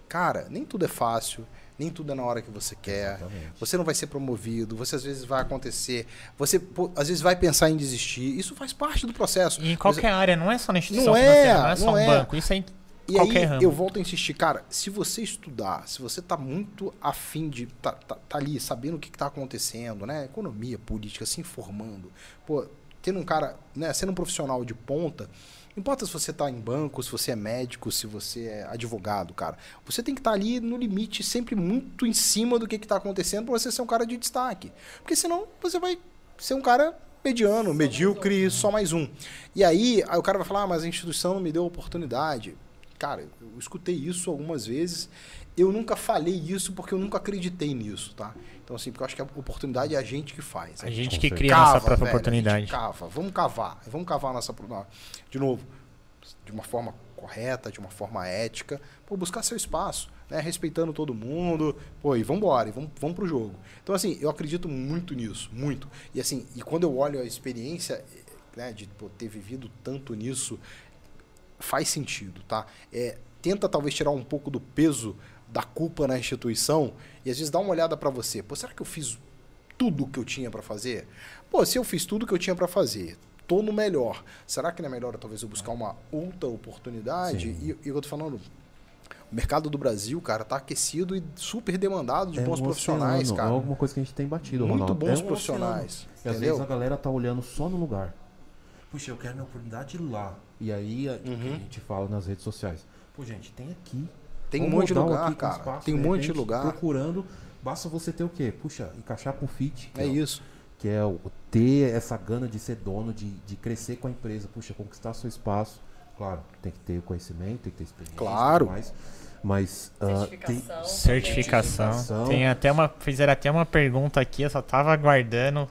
cara, nem tudo é fácil, nem tudo é na hora que você quer. Exatamente. Você não vai ser promovido, você às vezes vai acontecer, você pô, às vezes vai pensar em desistir. Isso faz parte do processo. E em qualquer área, não é só na instituição Não é, financeira, não é só não um é. banco. Isso é em E qualquer aí ramo. eu volto a insistir, cara, se você estudar, se você tá muito afim de tá, tá, tá ali sabendo o que, que tá acontecendo, né? Economia, política, se informando, pô, tendo um cara, né, sendo um profissional de ponta, importa se você tá em banco, se você é médico, se você é advogado, cara. Você tem que estar ali no limite, sempre muito em cima do que, que tá acontecendo pra você ser um cara de destaque. Porque senão você vai ser um cara mediano, medíocre, só mais um. E aí, aí o cara vai falar, ah, mas a instituição não me deu oportunidade. Cara, eu escutei isso algumas vezes. Eu nunca falei isso porque eu nunca acreditei nisso, tá? Então, assim, porque eu acho que a oportunidade é a gente que faz. A gente que cria a nossa própria velho, a oportunidade. gente cava, vamos cavar, vamos cavar a nossa oportunidade. De novo, de uma forma correta, de uma forma ética, pô, buscar seu espaço, né? Respeitando todo mundo, pô, e vambora, e vamos, vamos pro jogo. Então, assim, eu acredito muito nisso, muito. E assim, e quando eu olho a experiência, né, de pô, ter vivido tanto nisso, faz sentido, tá? É, tenta talvez tirar um pouco do peso da culpa na instituição e às vezes dá uma olhada para você. Pô, será que eu fiz tudo o que eu tinha para fazer? Pô, se eu fiz tudo o que eu tinha para fazer, tô no melhor. Será que não é melhor talvez eu buscar uma outra oportunidade? E, e eu tô falando, o mercado do Brasil, cara, tá aquecido e super demandado de É bons um profissionais, oceano, cara. É alguma coisa que a gente tem batido, Muito Ronaldo. bons É um profissionais. E às vezes a galera tá olhando só no lugar. puxa, eu quero minha oportunidade lá. E aí Uhum. a gente fala nas redes sociais. Pô, gente, tem aqui. Tem um monte de lugar, cara. espaço, Tem um monte de lugar. Procurando, basta você ter o quê? Puxa, encaixar com fit. que É o- isso. Que é o, ter essa gana de ser dono, de, de crescer com a empresa. Puxa, conquistar seu espaço. Claro, tem que ter conhecimento, tem que ter experiência. e Claro. tudo Mais, mas ah, tem, Certificação. Certificação. Certificação. Tem até uma. Fizeram até uma pergunta aqui, eu só tava aguardando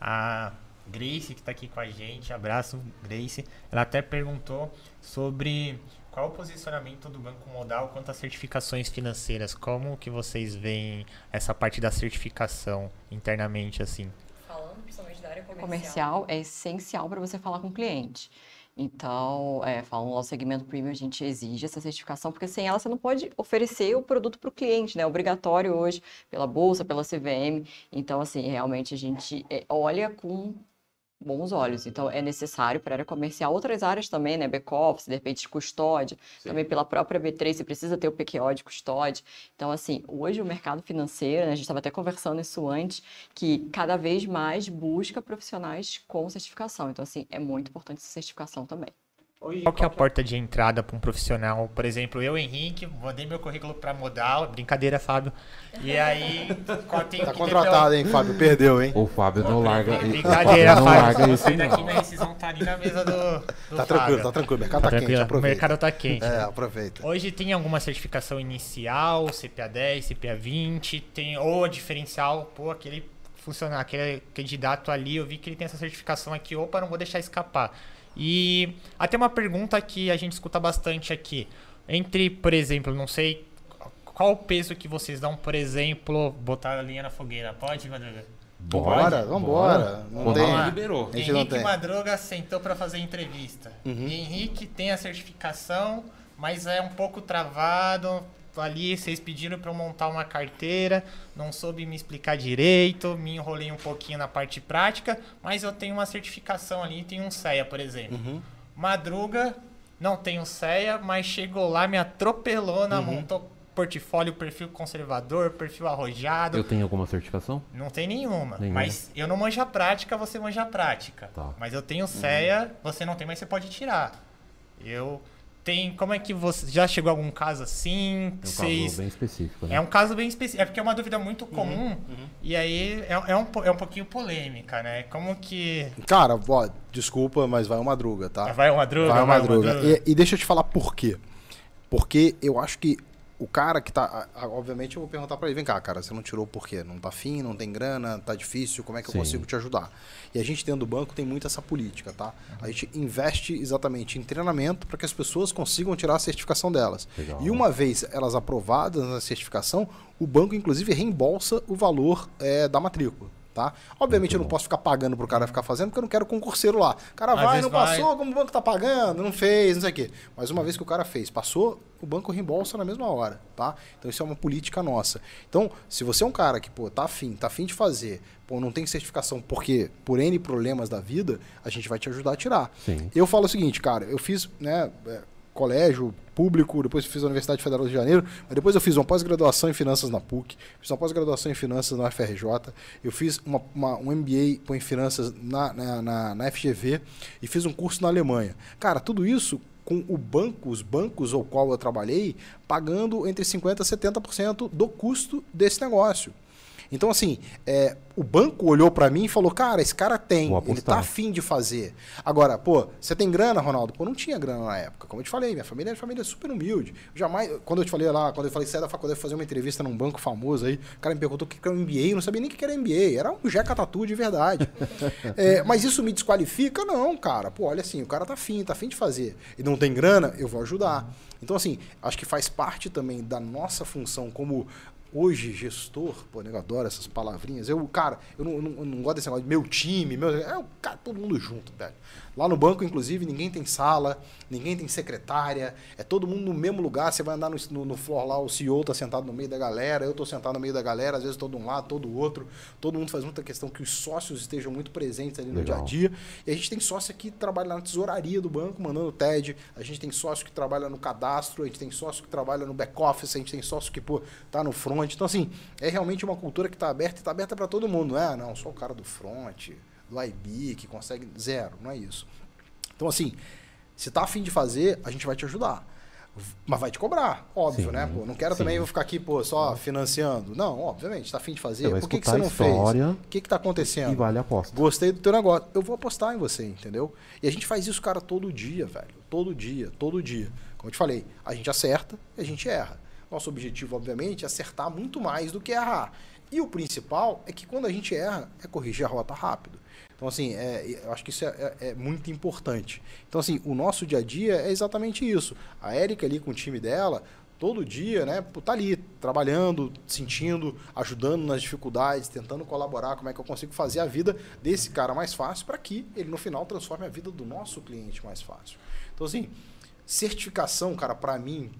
a Grace, que tá aqui com a gente. Abraço, Grace. Ela até perguntou sobre qual o posicionamento do Banco Modal quanto às certificações financeiras. Como que vocês veem essa parte da certificação internamente, assim? Falando principalmente da área comercial, é essencial para você falar com o cliente. Então, é, falando no nosso segmento premium, a gente exige essa certificação, porque sem ela você não pode oferecer o produto para o cliente, né? É obrigatório hoje pela Bolsa, pela CVM. Então, assim, realmente a gente é, olha com bons olhos. Então, é necessário para a área comercial. Outras áreas também, né? Back-office, de repente, custódia. Sim. Também pela própria B3, você precisa ter o PQO de custódia. Então, assim, hoje o mercado financeiro, né, a gente estava até conversando isso antes, que cada vez mais busca profissionais com certificação. Então, assim, é muito importante essa certificação também. Qual que é a porta de entrada para um profissional? Por exemplo, eu, Henrique, mandei meu currículo para Modal. Brincadeira, Fábio. E aí, qual tem Tá que contratado, hein, Fábio? Perdeu, hein? O Fábio não larga. Brincadeira, Fábio não larga isso, daqui, não. minha decisão tá ali na mesa do, do Tá Fábio. tranquilo, tá tranquilo. O mercado Tá tá, quente, tranquilo. O aproveita. mercado tá quente. É, né? aproveita. Hoje tem alguma certificação inicial, CPA 10, CPA 20, tem ou a diferencial, pô, aquele funcionar, aquele candidato ali, eu vi que ele tem essa certificação aqui, opa, não vou deixar escapar. E até uma pergunta que a gente escuta bastante aqui. Entre, por exemplo, não sei qual o peso que vocês dão, por exemplo, botar a linha na fogueira. Pode, Madruga? Bora, vambora. Não tem- liberou. Gente não Henrique tem. Madruga sentou para fazer entrevista. Uhum. Henrique tem a certificação, mas é um pouco travado. Ali vocês pediram para eu montar uma carteira, não soube me explicar direito, me enrolei um pouquinho na parte prática, mas eu tenho uma certificação ali, tenho um CEA, por exemplo. Uhum. Madruga, não tenho CEA, mas chegou lá, me atropelou, na Uhum. montou portfólio, perfil conservador, perfil arrojado. Eu tenho alguma certificação? Não tem nenhuma. Nenhuma. Mas eu não manjo a prática, você manja a prática. Tá. Mas eu tenho CEA, você não tem, mas você pode tirar. Eu tenho. Como é que você. Já chegou algum caso assim? É um Vocês- caso bem específico, né? É um caso bem específico. É porque é uma dúvida muito Uhum, comum. E aí é, é, um, é um pouquinho polêmica, né? Como que. Cara, ó, desculpa, mas vai uma madruga, tá? Vai uma madruga? Vai uma madruga. madruga. E, e deixa eu te falar por quê. Porque eu acho que o cara que tá. Obviamente eu vou perguntar pra ele: vem cá, cara, você não tirou por quê? Não tá afim, não tem grana, tá difícil, como é que Sim. eu consigo te ajudar? E a gente dentro do banco tem muito essa política, tá? A gente investe exatamente em treinamento para que as pessoas consigam tirar a certificação delas. Legal. E uma vez elas aprovadas na certificação, o banco inclusive reembolsa o valor eh, da matrícula. Tá? Obviamente eu não posso ficar pagando pro cara ficar fazendo, porque eu não quero concurseiro lá. O cara Às vai, não vai. passou, como o banco tá pagando, não fez, não sei o quê. Mas uma vez que o cara fez, passou, o banco reembolsa na mesma hora, tá? Então isso é uma política nossa. Então, se você é um cara que, pô, tá afim, tá afim de fazer, pô, não tem certificação porque por N problemas da vida, a gente vai te ajudar a tirar. Sim. Eu falo o seguinte, cara, eu fiz, né, é, colégio público, depois fiz a Universidade Federal do Rio de Janeiro, mas depois eu fiz uma pós-graduação em finanças na PUC, fiz uma pós-graduação em finanças na UFRJ, eu fiz uma, uma- um MBA em finanças na, na, na, na FGV e fiz um curso na Alemanha. Cara, tudo isso com o banco, os bancos ao qual eu trabalhei, pagando entre 50% a 70% do custo desse negócio. Então, assim, é, o banco olhou pra mim e falou: Cara, esse cara tem, ele tá afim de fazer. Agora, pô, você tem grana, Ronaldo? Pô, não tinha grana na época. Como eu te falei, minha família era família super humilde. Eu jamais, quando eu te falei lá, quando eu falei que saí da faculdade fazer uma entrevista num banco famoso aí, o cara me perguntou o que era um MBA, eu não sabia nem o que era MBA. Era um Jeca Tatu de verdade. É, mas isso me desqualifica? Não, cara. Pô, olha assim, o cara tá afim, tá afim de fazer. E não tem grana, eu vou ajudar. Então, assim, acho que faz parte também da nossa função como hoje gestor, pô, nego adora essas palavrinhas. Eu, cara, eu não, eu não, eu não gosto desse negócio de meu time, meu, é cara, todo mundo junto, velho. Lá no banco, inclusive, ninguém tem sala, ninguém tem secretária, é todo mundo no mesmo lugar. Você vai andar no, no, no floor lá, o CEO tá sentado no meio da galera, eu tô sentado no meio da galera, às vezes todo um lado, todo o outro. Todo mundo faz muita questão que os sócios estejam muito presentes ali no Legal. dia a dia. E a gente tem sócio que trabalha na tesouraria do banco, mandando TED. A gente tem sócio que trabalha no cadastro, a gente tem sócio que trabalha no back-office, a gente tem sócio que, pô, tá no front. Então, assim, é realmente uma cultura que tá aberta e tá aberta para todo mundo. Não é, não, só o cara do front, do IB, que consegue. Zero, não é isso. Então, assim, se tá afim de fazer, a gente vai te ajudar. Mas vai te cobrar, óbvio, Sim, né? Pô, não quero sim. também vou ficar aqui, pô, só financiando. Não, obviamente, tá afim de fazer. Por que, que você não história fez? O que, que tá acontecendo? E vale a aposta. Gostei do teu negócio. Eu vou apostar em você, entendeu? E a gente faz isso, cara, todo dia, velho. Todo dia, todo dia. Como eu te falei, a gente acerta e a gente erra. Nosso objetivo, obviamente, é acertar muito mais do que errar. E o principal é que quando a gente erra, é corrigir a rota rápido. Então, assim, é, eu acho que isso é, é- é muito importante. Então, assim, o nosso dia a dia é exatamente isso. A Érica ali com o time dela, todo dia, né, tá ali, trabalhando, sentindo, ajudando nas dificuldades, tentando colaborar, como é que eu consigo fazer a vida desse cara mais fácil para que ele, no final, transforme a vida do nosso cliente mais fácil. Então, assim, certificação, cara, para mim,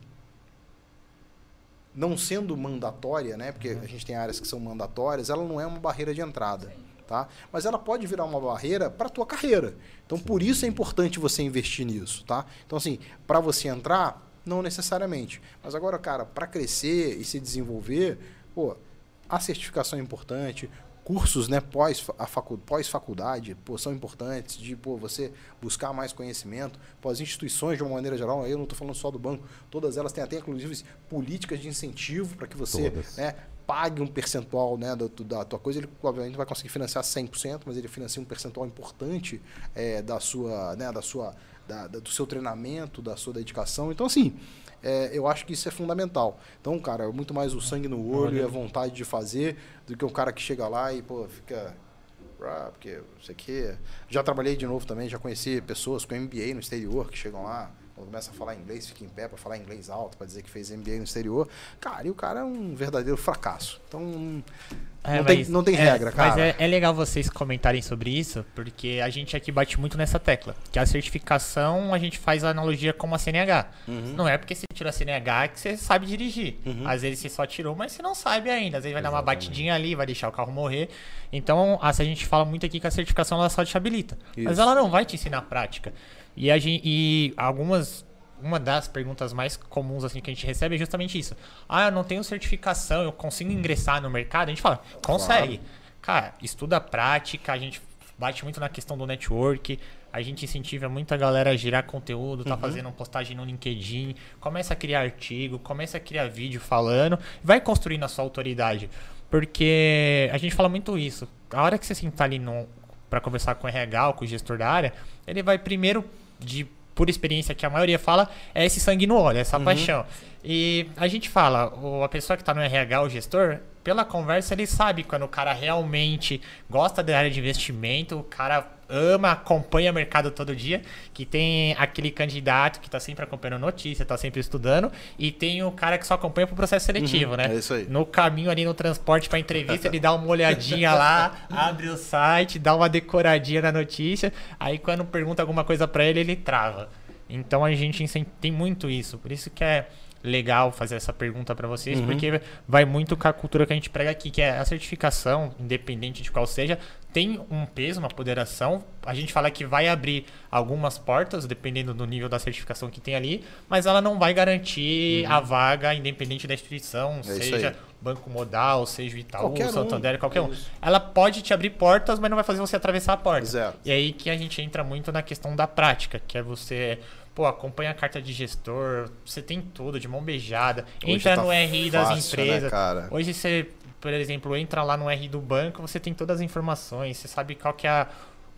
não sendo mandatória, né? Porque a gente tem áreas que são mandatórias, ela não é uma barreira de entrada, tá? Mas ela pode virar uma barreira para tua carreira. Então, por isso é importante você investir nisso, tá? Então, assim, para você entrar, não necessariamente. Mas agora, cara, para crescer e se desenvolver, pô, a certificação é importante, cursos, né, pós a facu, pós são importantes de pô, você buscar mais conhecimento, pô, as instituições de uma maneira geral, aí eu não estou falando só do banco, todas elas têm até inclusive políticas de incentivo para que você, né, pague um percentual, né, da, da tua coisa, ele obviamente não vai conseguir financiar 100%, mas ele financia um percentual importante é, da sua, né, da sua da- da- do seu treinamento, da sua dedicação. Então, assim, é, eu acho que isso é fundamental. Então, cara, é muito mais o sangue no olho e a vontade de fazer do que um cara que chega lá e, pô, fica. Porque não sei o quê. Já trabalhei de novo também, já conheci pessoas com MBA no exterior que chegam lá, quando começa a falar inglês, fica em pé para falar inglês alto, para dizer que fez MBA no exterior. Cara, e o cara é um verdadeiro fracasso. Então, não, É, não tem, mas- não tem é, regra, cara. Mas é, é legal vocês comentarem sobre isso, porque a gente aqui bate muito nessa tecla. Que a certificação, a gente faz a analogia como a CNH. Uhum. Não é porque você tirou a CNH que você sabe dirigir. Às vezes você só tirou, mas você não sabe ainda. Às vezes vai dar uma Exatamente. batidinha ali, vai deixar o carro morrer. Então, a, a gente fala muito aqui que a certificação ela só te habilita. Mas Isso. ela não vai te ensinar a prática. E, a gente, e algumas uma das perguntas mais comuns assim que a gente recebe é justamente isso. Ah, eu não tenho certificação, eu consigo ingressar no mercado? A gente fala, consegue. Cara, estuda a prática, a gente bate muito na questão do network, a gente incentiva muito a galera a girar conteúdo, tá fazendo postagem no LinkedIn, começa a criar artigo, começa a criar vídeo falando, vai construindo a sua autoridade. Porque a gente fala muito isso. A hora que você sentar ali para conversar com o RH ou com o gestor da área, ele vai primeiro, de por experiência que a maioria fala, é esse sangue no olho, essa paixão. E a gente fala, a pessoa que está no RH, o gestor, pela conversa ele sabe quando o cara realmente gosta da área de investimento, o cara ama, acompanha o mercado todo dia, que tem aquele candidato que está sempre acompanhando notícia, está sempre estudando, e tem o cara que só acompanha pro processo seletivo, né? é isso aí. No caminho ali no transporte para entrevista, ele dá uma olhadinha lá, abre o site, dá uma decoradinha na notícia, aí quando pergunta alguma coisa para ele, ele trava. Então a gente tem muito isso, por isso que é legal fazer essa pergunta para vocês, porque vai muito com a cultura que a gente prega aqui, que é a certificação, independente de qual seja, tem um peso, uma ponderação. A gente fala que vai abrir algumas portas, dependendo do nível da certificação que tem ali, mas ela não vai garantir a vaga, independente da instituição, É seja. Banco Modal, seja o Itaú, Qualquer um. Santander, qualquer um. Isso. Ela pode te abrir portas, mas não vai fazer você atravessar a porta. Exato. E aí que a gente entra muito na questão da prática, que é você, pô, acompanha a carta de gestor, você tem tudo de mão beijada, Hoje entra tá no RI das fácil, né, empresas. cara? Hoje você, por exemplo, entra lá no RI do banco, você tem todas as informações, você sabe qual que é a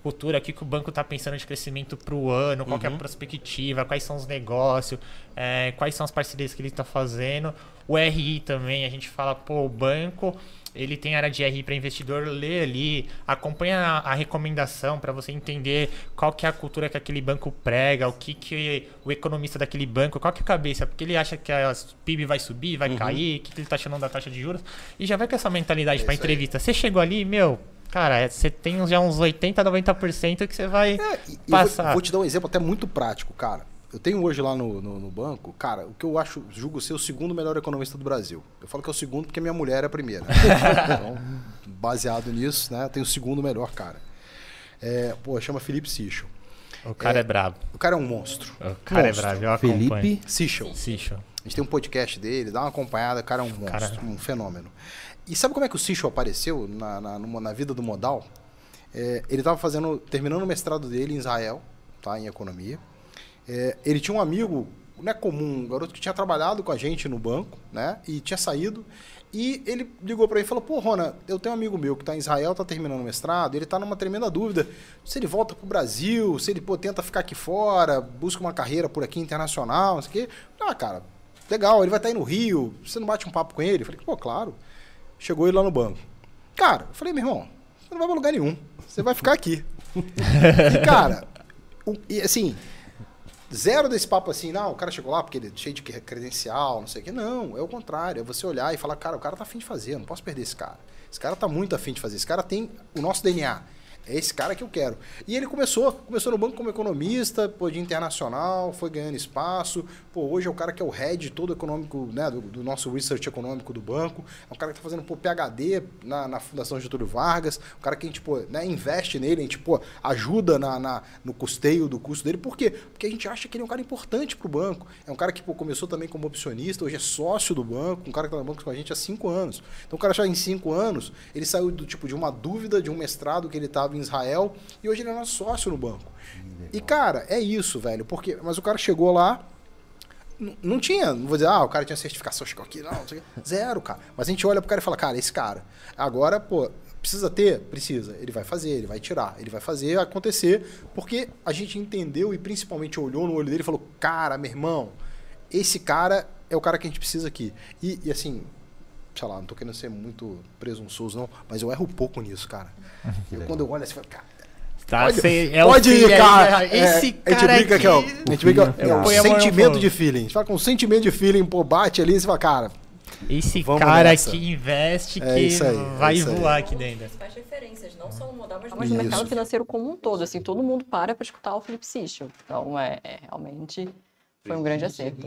cultura, o que, que o banco está pensando de crescimento para o ano, qual que Uhum. é a perspectiva, quais são os negócios, é, quais são as parcerias que ele está fazendo. O RI também, a gente fala, pô, o banco, ele tem área de RI para investidor, lê ali, acompanha a, a recomendação para você entender qual que é a cultura que aquele banco prega, o que, que o economista daquele banco, qual que é a cabeça, porque ele acha que a PIB vai subir, vai cair, o que, que ele está achando da taxa de juros, e já vai com essa mentalidade É para aí. entrevista. Você chegou ali, meu, cara, é- você tem já uns 80, 90% que você vai É, eu vou, passar. vou te dar um exemplo até muito prático, cara. Eu tenho hoje lá no, no, no banco, cara, o que eu acho, julgo ser o segundo melhor economista do Brasil. Eu falo que é o segundo porque minha mulher é a primeira. então, baseado nisso, né, eu tenho o segundo melhor cara. É, pô, chama Felipe Sichel. O cara é, brabo. O cara é um monstro. O cara Monstro. é brabo, eu acompanho. Felipe Sichel. Sicho. A gente tem um podcast dele, dá uma acompanhada, o cara é um monstro, Cara- um fenômeno. E sabe como é que o Sichel apareceu na, na, numa- na vida do modal? É, ele estava fazendo, terminando o mestrado dele em Israel, tá? Em economia. É, ele tinha um amigo, não é comum, um garoto que tinha trabalhado com a gente no banco, né? E tinha saído. E ele ligou para mim e falou: Pô, Rona, eu tenho um amigo meu que está em Israel, está terminando o mestrado, ele está numa tremenda dúvida se ele volta para o Brasil, se ele pô, tenta ficar aqui fora, busca uma carreira por aqui internacional, não sei o quê. Ah, cara, legal, ele vai estar tá aí no Rio, você não bate um papo com ele? Eu falei: Pô, claro. Chegou ele lá no banco. Cara, eu falei: Meu irmão, você não vai para lugar nenhum, você vai ficar aqui. e, cara, o, e, assim, Zero desse papo assim, não, o cara chegou lá porque ele é cheio de credencial, não sei o quê. Não, é o contrário. É você olhar e falar, cara, o cara tá afim de fazer, eu não posso perder esse cara. Esse cara tá muito afim de fazer. Esse cara tem o nosso DNA. É esse cara que eu quero. E ele começou, começou no banco como economista, pô, de internacional, foi ganhando espaço. Pô, hoje é o cara que é o head todo econômico, né, do, do nosso research econômico do banco. É um cara que está fazendo pô, PhD na, na Fundação Getúlio Vargas. Um cara que a gente pô, né, investe nele, a gente pô, ajuda na, na, no custeio do custo dele. Por quê? Porque a gente acha que ele é um cara importante para o banco. É um cara que pô, começou também como opcionista, hoje é sócio do banco, um cara que está no banco com a gente há cinco anos. Então o cara já em cinco anos, ele saiu do tipo de uma dúvida de um mestrado que ele estava em Israel e hoje ele é nosso sócio no banco. E, cara, é isso, velho. Porque, mas o cara chegou lá, não tinha, não vou dizer, ah, o cara tinha certificação, chegou aqui, não, não sei zero, cara. Mas a gente olha pro cara e fala, cara, esse cara, agora, pô, precisa ter? Precisa. Ele vai fazer, ele vai tirar, ele vai fazer acontecer, porque a gente entendeu e principalmente olhou no olho dele e falou, cara, meu irmão, esse cara é o cara que a gente precisa aqui. E, e assim, sei lá, não tô querendo ser muito presunçoso, não, mas eu erro pouco nisso, cara. eu, quando eu olho assim, eu falo, cara. Tá, pode, cê, é pode ir, cara. Aí, esse é, cara a gente brinca aqui... que, ó, a gente brinca, é, um sentimento de feeling. A gente fala com um sentimento de feeling, pô, bate ali e você fala, cara. Esse cara nessa. que investe, é que aí, vai é voar aí. aqui dentro. Faz referências, não só no modal, mas no mercado financeiro como um todo. Assim, todo mundo para para escutar o Felipe Sichel. Então, é, é realmente foi um grande acerto.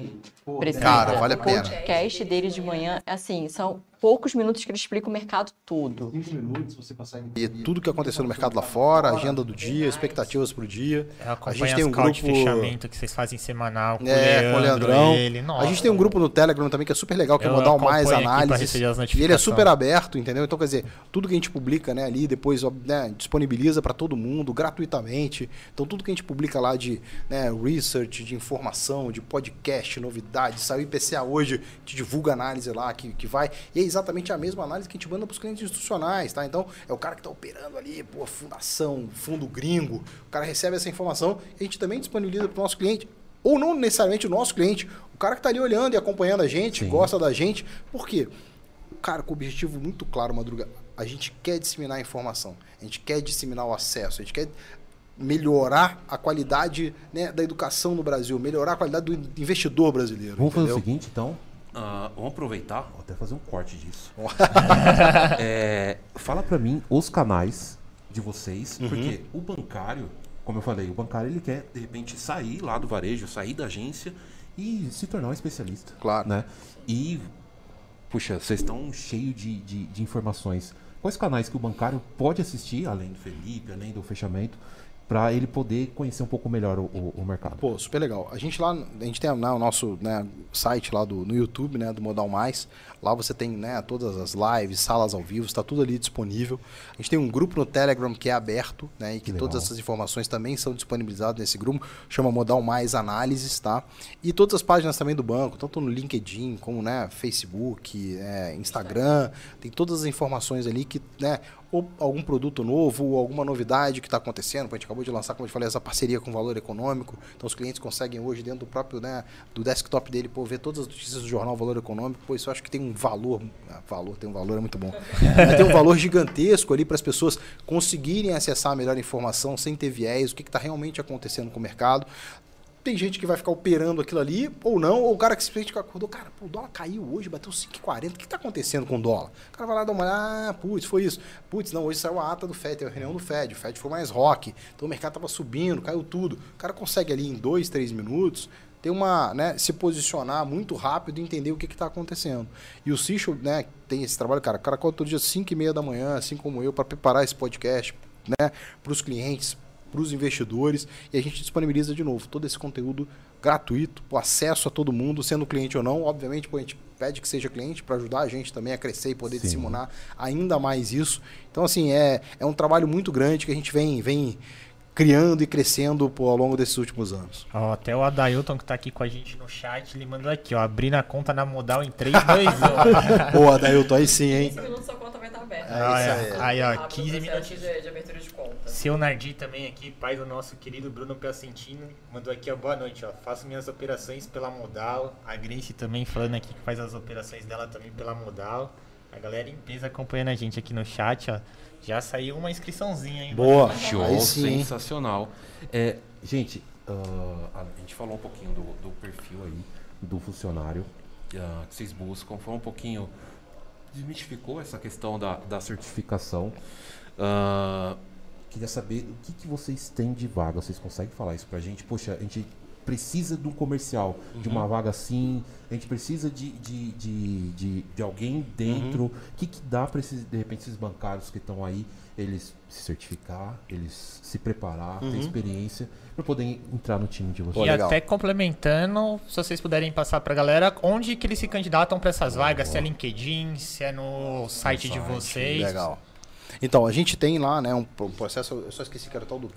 Precisa. Cara, vale a pena. O podcast dele de manhã, assim, são poucos minutos que ele explica o mercado todo. Cinco minutos você passar E tudo que aconteceu no mercado lá fora, agenda do dia, expectativas pro dia. a gente tem um grupo de fechamento que vocês fazem semanal com é, o Leandro, com o Leandrão. Ele. Nossa, a gente tem um grupo no Telegram também que é super legal, que é Modal Mais Análises. E ele é super aberto, entendeu? Então, quer dizer, tudo que a gente publica né, ali, depois né, disponibiliza para todo mundo, gratuitamente. Então, tudo que a gente publica lá de né, research, de informação, de podcast, novidades, saiu IPCA hoje, gente divulga análise lá que, que vai. E é exatamente a mesma análise que a gente manda para os clientes institucionais, tá? Então, é o cara que está operando ali, pô, fundação, fundo gringo, o cara recebe essa informação e a gente também disponibiliza para o nosso cliente. Ou não necessariamente o nosso cliente, o cara que está ali olhando e acompanhando a gente, Sim. gosta da gente. Por quê? O cara com o objetivo muito claro, Madruga, a gente quer disseminar a informação, a gente quer disseminar o acesso, a gente quer melhorar a qualidade né, da educação no Brasil, melhorar a qualidade do investidor brasileiro. Vamos entendeu? fazer o seguinte, então. Uh, vamos aproveitar, vou até fazer um corte disso. é, fala para mim os canais de vocês, uhum. porque o bancário, como eu falei, o bancário ele quer de repente sair lá do varejo, sair da agência e se tornar um especialista. Claro. Né? E, puxa, vocês estão cheios de, de, de informações. Quais canais que o bancário pode assistir, além do Felipe, além do fechamento, para ele poder conhecer um pouco melhor o, o, o, mercado. Pô, super legal. A gente lá, a gente tem né, o nosso né, site lá do, no YouTube, né, do Modal Mais. Lá você tem né, todas as lives, salas ao vivo, está tudo ali disponível. A gente tem um grupo no Telegram que é aberto, né, e que, que todas essas informações também são disponibilizadas nesse grupo. Chama Modal Mais Análises, tá? E todas as páginas também do banco, tanto no LinkedIn como né, Facebook, é, Instagram, tem todas as informações ali que, né, ou algum produto novo, ou alguma novidade que está acontecendo. A gente acabou de lançar, como eu falei, essa parceria com valor econômico. Então os clientes conseguem hoje, dentro do próprio né, do desktop dele, pô, ver todas as notícias do jornal Valor Econômico. Pô, isso eu acho que tem um valor. Ah, valor, tem um valor, é muito bom. tem um valor gigantesco ali para as pessoas conseguirem acessar a melhor informação sem ter viés, o que está realmente acontecendo com o mercado. Tem gente que vai ficar operando aquilo ali, ou não, ou o cara que simplesmente acordou, cara, pô, o dólar caiu hoje, bateu 5,40, o que está acontecendo com o dólar? O cara vai lá dar uma olhada, ah, putz, foi isso. Putz, não, hoje saiu a ata do FED, teve a reunião do FED, o FED foi mais rock, então o mercado estava subindo, caiu tudo. O cara consegue ali em dois, três minutos ter uma, né, se posicionar muito rápido e entender o que está acontecendo. E o Cicho, né, tem esse trabalho, cara, o cara acorda todo dia 5 e meia da manhã, assim como eu, para preparar esse podcast, né, para os clientes, para os investidores e a gente disponibiliza de novo todo esse conteúdo gratuito, o acesso a todo mundo, sendo cliente ou não. Obviamente, pô, a gente pede que seja cliente para ajudar a gente também a crescer e poder Sim. disseminar ainda mais isso. Então, assim, é, é um trabalho muito grande que a gente vem, vem criando e crescendo pô, ao longo desses últimos anos. Ó, até o Adailton que tá aqui com a gente no chat, ele mandou aqui, ó, abrindo a conta na modal em 3, 2, 1. Boa, Dailton, aí sim, hein? 15 minutos sua conta aberta. É isso aí. Aí, ó, Rápido 15 processo minutinhos. de, de abertura de conta. Seu Nardi também aqui, pai do nosso querido Bruno Piacentino, mandou aqui, ó, boa noite, ó. Faço minhas operações pela Modal. A Grace também falando aqui que faz as operações dela também pela Modal. A galera em peso acompanhando a gente aqui no chat, ó. Já saiu uma inscriçãozinha, hein? Boa. Show, sensacional. É, gente, ah, a gente falou um pouquinho do, do perfil aí do funcionário ah, que vocês buscam. Foi um pouquinho. Desmistificou essa questão da, da certificação. Ah, queria saber o que, que vocês têm de vaga. Vocês conseguem falar isso pra gente? Poxa, a gente precisa de um comercial, de uma vaga assim. A gente precisa de, de, de, de, de alguém dentro. O que, que dá para esses, de repente, esses bancários que estão aí, eles se certificar, eles se preparar, ter experiência, para poder entrar no time de vocês? E legal. até complementando, se vocês puderem passar pra galera, onde que eles se candidatam pra essas vagas? Se é LinkedIn, se é no site de site, vocês. Legal. Então, a gente tem lá, né, um pro- processo, eu só esqueci que era o tal do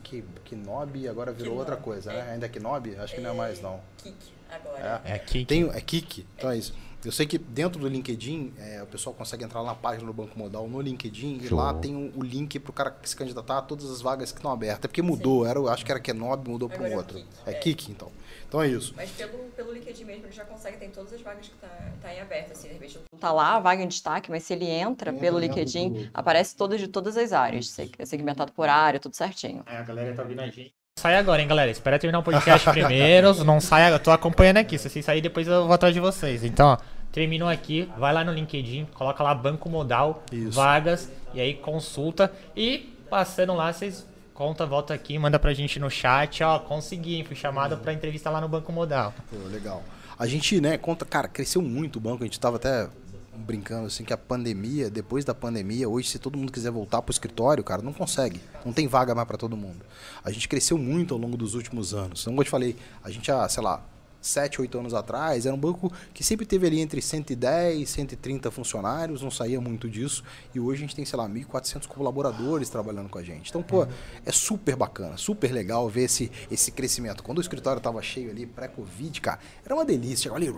e agora virou outra coisa, né? Ainda é Kinob? Acho que não é mais, não. Kik, agora. É aqui. Tem, é Kik, então é isso. Eu sei que dentro do LinkedIn, é, o pessoal consegue entrar na página do Banco Modal no LinkedIn e Show. lá tem o, o link para o cara se candidatar a todas as vagas que estão abertas. É porque mudou, era, acho que era Kenob, mudou para um é outro. Kik, É é. Kik, então. Então é isso. Mas pelo, pelo LinkedIn mesmo, ele já consegue, tem todas as vagas que tá, tá em aberto, assim, de repente não tá lá a vaga em destaque, mas se ele entra pelo LinkedIn, aparece todas de todas as áreas, é segmentado por área, tudo certinho. É, a galera tá vindo a gente. Sai agora, hein, galera. Espera terminar o podcast primeiro. Não sai agora. Tô acompanhando aqui. Se vocês saírem, depois eu vou atrás de vocês. Então, ó, terminou aqui. Vai lá no LinkedIn, coloca lá Banco Modal, Isso. vagas, e aí consulta. E passando lá, vocês conta, volta aqui, manda pra gente no chat. Ó, consegui, hein, fui chamado pra entrevista lá no Banco Modal. Pô, legal. A gente, né, conta, cara, cresceu muito o banco. A gente tava até brincando assim que a pandemia, depois da pandemia, hoje se todo mundo quiser voltar pro escritório, cara, não consegue. Não tem vaga mais para todo mundo. A gente cresceu muito ao longo dos últimos anos. Então, como eu te falei, a gente há, sei lá, 7, 8 anos atrás, era um banco que sempre teve ali entre 110 e 130 funcionários, não saía muito disso. E hoje a gente tem, sei lá, 1.400 colaboradores trabalhando com a gente. Então, pô, é super bacana, super legal ver esse, esse crescimento. Quando o escritório tava cheio ali, pré-Covid, cara, era uma delícia. Chegava ali,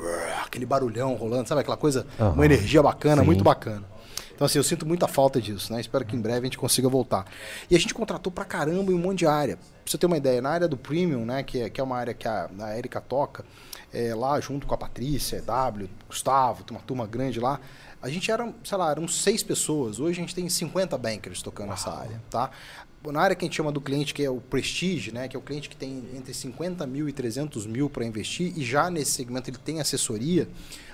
aquele barulhão rolando, sabe aquela coisa, Aham. uma energia bacana, Sim. muito bacana. Então, assim, eu sinto muita falta disso, né? Espero que em breve a gente consiga voltar. E a gente contratou pra caramba em um monte de área. Pra você ter uma ideia, na área do Premium, né? Que é, que é uma área que a, a Erika toca, é, lá junto com a Patrícia, W, Gustavo, tem uma turma grande lá. A gente era, sei lá, eram seis pessoas. Hoje a gente tem 50 bankers tocando essa área, tá? Na área que a gente chama do cliente, que é o Prestige, né? Que é o cliente que tem entre 50 mil e 300 mil para investir, e já nesse segmento ele tem assessoria.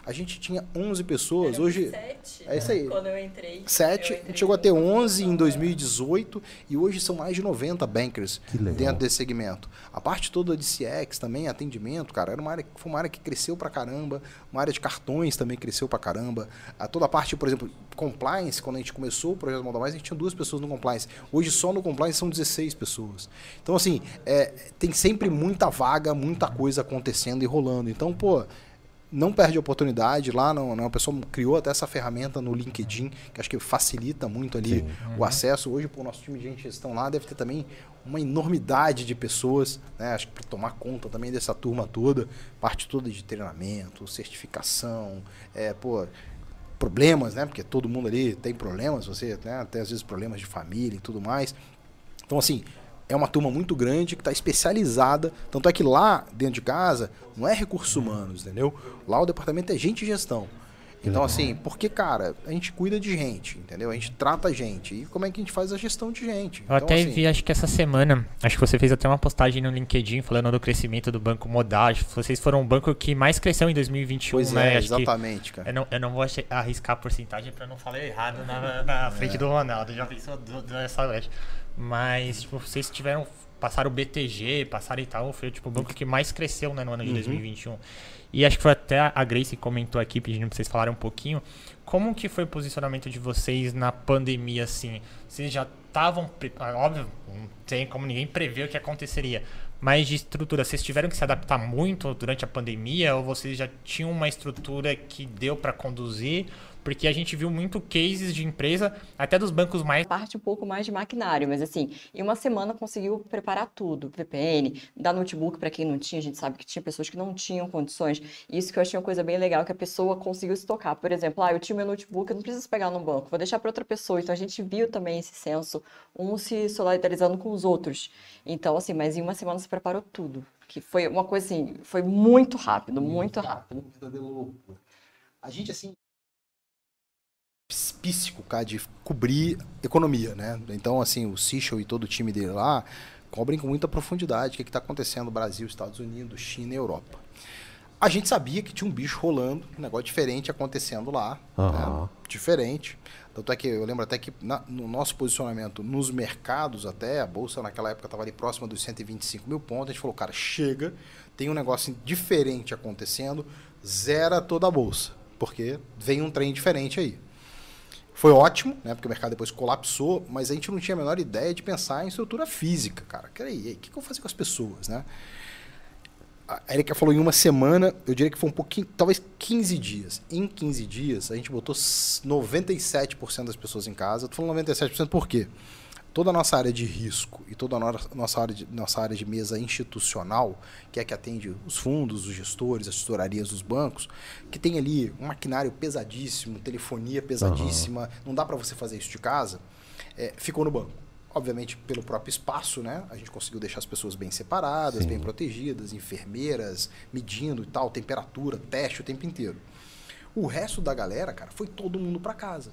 A gente tinha 11 pessoas. Eram Hoje. sete, É isso aí. Quando eu entrei. 7, eu a entrei gente chegou a ter uma 11 em função, 2018 e hoje são mais de 90 bankers dentro desse segmento. A parte toda de CX também, atendimento, cara, era uma área, foi uma área que cresceu pra caramba, uma área de cartões também cresceu pra caramba. A toda a parte, por exemplo, compliance, quando a gente começou o projeto Moda Mais, a gente tinha duas pessoas no compliance. Hoje só no compliance são 16 pessoas. Então, assim, é, tem sempre muita vaga, muita coisa acontecendo e rolando. Então, pô, não perde a oportunidade lá, não, não, a pessoa criou até essa ferramenta no LinkedIn, que acho que facilita muito ali Sim. o acesso. Hoje, o nosso time de gente de gestão lá deve ter também uma enormidade de pessoas, né? Acho que para tomar conta também dessa turma toda, parte toda de treinamento, certificação, é, pô, problemas, né? Porque todo mundo ali tem problemas, você, né? Tem às vezes problemas de família e tudo mais. Então, assim, é uma turma muito grande que está especializada. Tanto é que lá, dentro de casa, não é recursos humanos, entendeu? Lá o departamento é gente e gestão. Então, assim, porque, cara, a gente cuida de gente, entendeu? A gente trata a gente. E como é que a gente faz a gestão de gente? Eu Então, até assim, vi, acho que essa semana, acho que você fez até uma postagem no LinkedIn falando do crescimento do Banco Modal. Vocês foram o banco que mais cresceu em 2021, Pois né? é, Acho exatamente, cara. eu não, eu não vou arriscar a porcentagem pra não falar errado na, na frente do Ronaldo. Já pensou dessa vez. Mas, tipo, vocês tiveram. Passaram o BTG, passaram e tal. Foi tipo, o banco que mais cresceu né, no ano de 2021. E acho que foi até a Grace que comentou aqui, pedindo pra vocês falarem um pouquinho. Como que foi o posicionamento de vocês na pandemia, assim? Vocês já estavam. ah, Óbvio, não tem como ninguém prever o que aconteceria. Mas de estrutura, vocês tiveram que se adaptar muito durante a pandemia? Ou vocês já tinham uma estrutura que deu pra conduzir? Porque a gente viu muito cases de empresa, até dos bancos mais. Parte um pouco mais de maquinário, mas assim, em uma semana conseguiu preparar tudo: VPN, dar notebook para quem não tinha, a gente sabe que tinha pessoas que não tinham condições. Isso que eu achei uma coisa bem legal, que a pessoa conseguiu se tocar. Por exemplo, ah, eu tinha meu notebook, eu não preciso pegar no banco, vou deixar para outra pessoa. Então a gente viu também esse senso, um se solidarizando com os outros. Então, assim, mas em uma semana se preparou tudo. Que foi uma coisa assim, foi muito rápido, muito rápido. A gente, assim, píssico, cara, de cobrir economia, né? Então, assim, o Sichel e todo o time dele lá cobrem com muita profundidade o que está acontecendo no Brasil, Estados Unidos, China e Europa. A gente sabia que tinha um bicho rolando, um negócio diferente acontecendo lá, Aham. né? diferente. Tanto é que eu lembro até que na- no nosso posicionamento nos mercados até, a bolsa naquela época estava ali próxima dos 125 mil pontos, a gente falou, cara, chega, tem um negócio diferente acontecendo, zera toda a bolsa, porque vem um trem diferente aí. Foi ótimo, né? Porque o mercado depois colapsou, mas a gente não tinha a menor ideia de pensar em estrutura física, cara. Peraí, aí, o que eu vou fazer com as pessoas, né? A Erika falou em uma semana, eu diria que foi um pouquinho, talvez 15 dias. Em 15 dias, a gente botou s- 97% das pessoas em casa. Eu tô falando 97% por quê? Toda a nossa área de risco e toda a no- nossa área de, nossa área de mesa institucional, que é que atende os fundos, os gestores, as tesourarias dos bancos, que tem ali um maquinário pesadíssimo, telefonia pesadíssima, não dá para você fazer isso de casa, é, ficou no banco. Obviamente, pelo próprio espaço, né? A gente conseguiu deixar as pessoas bem separadas, Sim. bem protegidas, enfermeiras, medindo e tal, temperatura, teste o tempo inteiro. O resto da galera, cara, foi todo mundo para casa.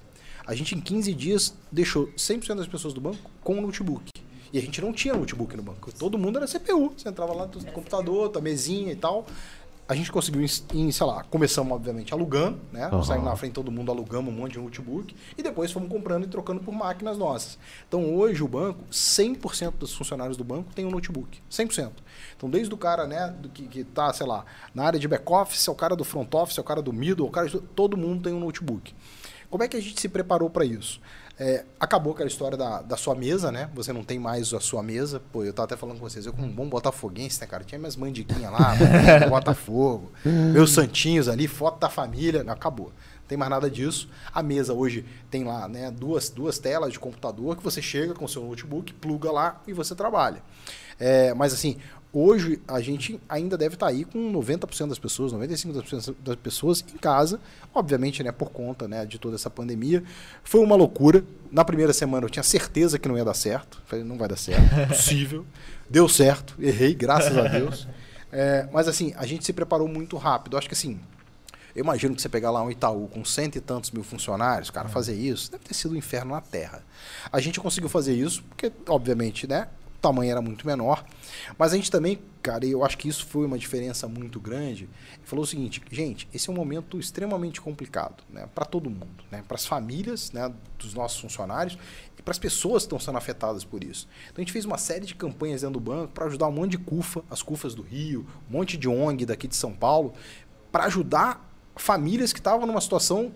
A gente, em 15 dias, deixou 100% das pessoas do banco com o notebook. E a gente não tinha notebook no banco. Todo mundo era CPU. Você entrava lá no computador, tua mesinha e tal. A gente conseguiu, em, sei lá, começamos, obviamente, alugando, né? Aham. Saímos na frente todo mundo, alugamos um monte de notebook. E depois fomos comprando e trocando por máquinas nossas. Então, hoje, o banco, 100% dos funcionários do banco tem um notebook. 100%. Então, desde o cara, né, do que, que tá, sei lá, na área de back-office, ao cara do front office, ao cara do middle, ao cara de, todo mundo tem um notebook. Como é que a gente se preparou para isso? É, acabou aquela história da, da sua mesa, né? Você não tem mais a sua mesa. Pô, eu tava até falando com vocês, eu como um bom botafoguense, né, cara? Tinha minhas mandiguinhas lá, do Botafogo, meus santinhos ali, foto da família. Não, acabou. Não tem mais nada disso. A mesa hoje tem lá, né, duas, duas telas de computador que você chega com o seu notebook, pluga lá e você trabalha. É, mas assim, hoje a gente ainda deve estar aí com 90% das pessoas, 95% das pessoas em casa, obviamente, né, por conta, né, de toda essa pandemia. Foi uma loucura. Na primeira semana eu tinha certeza que não ia dar certo. Falei, não vai dar certo, possível. Deu certo, errei, graças a Deus. É, mas assim, a gente se preparou muito rápido. Acho que assim, eu imagino que você pegar lá um Itaú com cento e tantos mil funcionários, cara, fazer isso, deve ter sido um inferno na Terra. A gente conseguiu fazer isso porque, obviamente, né, tamanho era muito menor. Mas a gente também, cara, eu acho que isso foi uma diferença muito grande. Falou o seguinte, gente, esse é um momento extremamente complicado, né, para todo mundo, né, para as famílias, né, dos nossos funcionários e para as pessoas que estão sendo afetadas por isso. Então a gente fez uma série de campanhas dentro do banco para ajudar um monte de CUFA, as CUFAs do Rio, um monte de ONG daqui de São Paulo, para ajudar famílias que estavam numa situação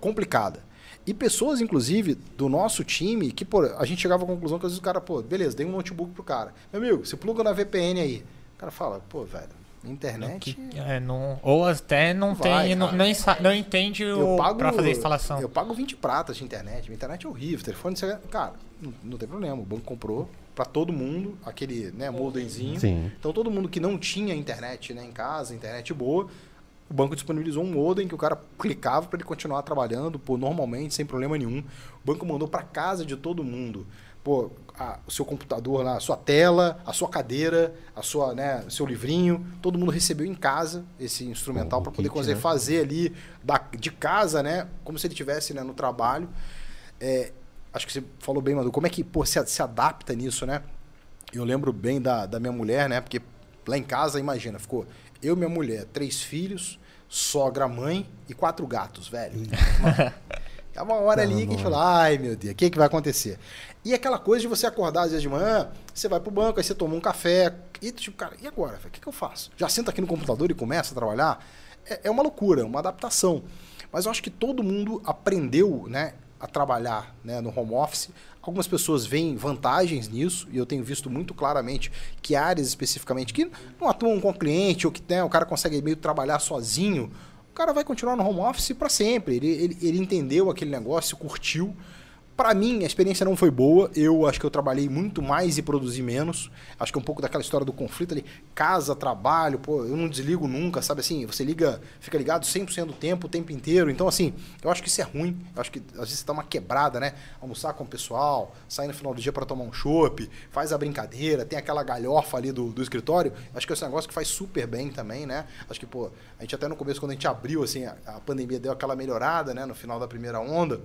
complicada. E pessoas, inclusive, do nosso time, que pô, a gente chegava à conclusão que às vezes o cara, pô, beleza, dei um notebook pro cara. Meu amigo, você pluga na VPN aí. O cara fala, pô, velho, internet. Que- é, não, ou até não Vai, tem, não, cara. não, entende Eu o pago, para fazer a instalação. Eu pago 20 pratas de internet. Minha internet é horrível. Telefone, você... cara, não, não tem problema. O banco comprou para todo mundo aquele né, modemzinho. Sim. Então todo mundo que não tinha internet né, em casa, internet boa, o banco disponibilizou um modem que o cara clicava para ele continuar trabalhando, pô, normalmente, sem problema nenhum. O banco mandou para casa de todo mundo. Pô, a- o seu computador lá, a sua tela, a sua cadeira, a sua, né, seu livrinho, todo mundo recebeu em casa esse instrumental para poder kit, conseguir né? fazer ali da, de casa, né, como se ele estivesse né, no trabalho. É, acho que você falou bem, Manu, como é que pô, se, se adapta nisso, né? Eu lembro bem da, da minha mulher, né? Porque lá em casa, imagina, ficou eu, minha mulher, três filhos, sogra, mãe e quatro gatos, velho. É uma hora ali que a gente fala, ai meu Deus, o que, é que vai acontecer? E aquela coisa de você acordar às vezes de manhã, você vai pro banco, aí você toma um café, e tipo, cara, e agora? O que, que eu faço? Já senta aqui no computador e começa a trabalhar? É, é uma loucura, é uma adaptação. Mas eu acho que todo mundo aprendeu, né, a trabalhar né, no home office. Algumas pessoas veem vantagens nisso, e eu tenho visto muito claramente que áreas especificamente que não atuam com o cliente, ou que né, o cara consegue meio trabalhar sozinho, cara vai continuar no home office para sempre. Ele, ele, ele entendeu aquele negócio, curtiu. Para mim, a experiência não foi boa. Eu acho que eu trabalhei muito mais e produzi menos. Acho que é um pouco daquela história do conflito ali. Casa, trabalho, pô, eu não desligo nunca, sabe assim? Você liga, fica ligado 100% do tempo, o tempo inteiro. Então, assim, eu acho que isso é ruim. Eu acho que às vezes você dá uma quebrada, né? Almoçar com o pessoal, sair no final do dia para tomar um chopp, faz a brincadeira, tem aquela galhofa ali do, do escritório. Acho que esse é um negócio que faz super bem também, né? Acho que, pô, a gente até no começo, quando a gente abriu, assim, a, a pandemia deu aquela melhorada, né? No final da primeira onda.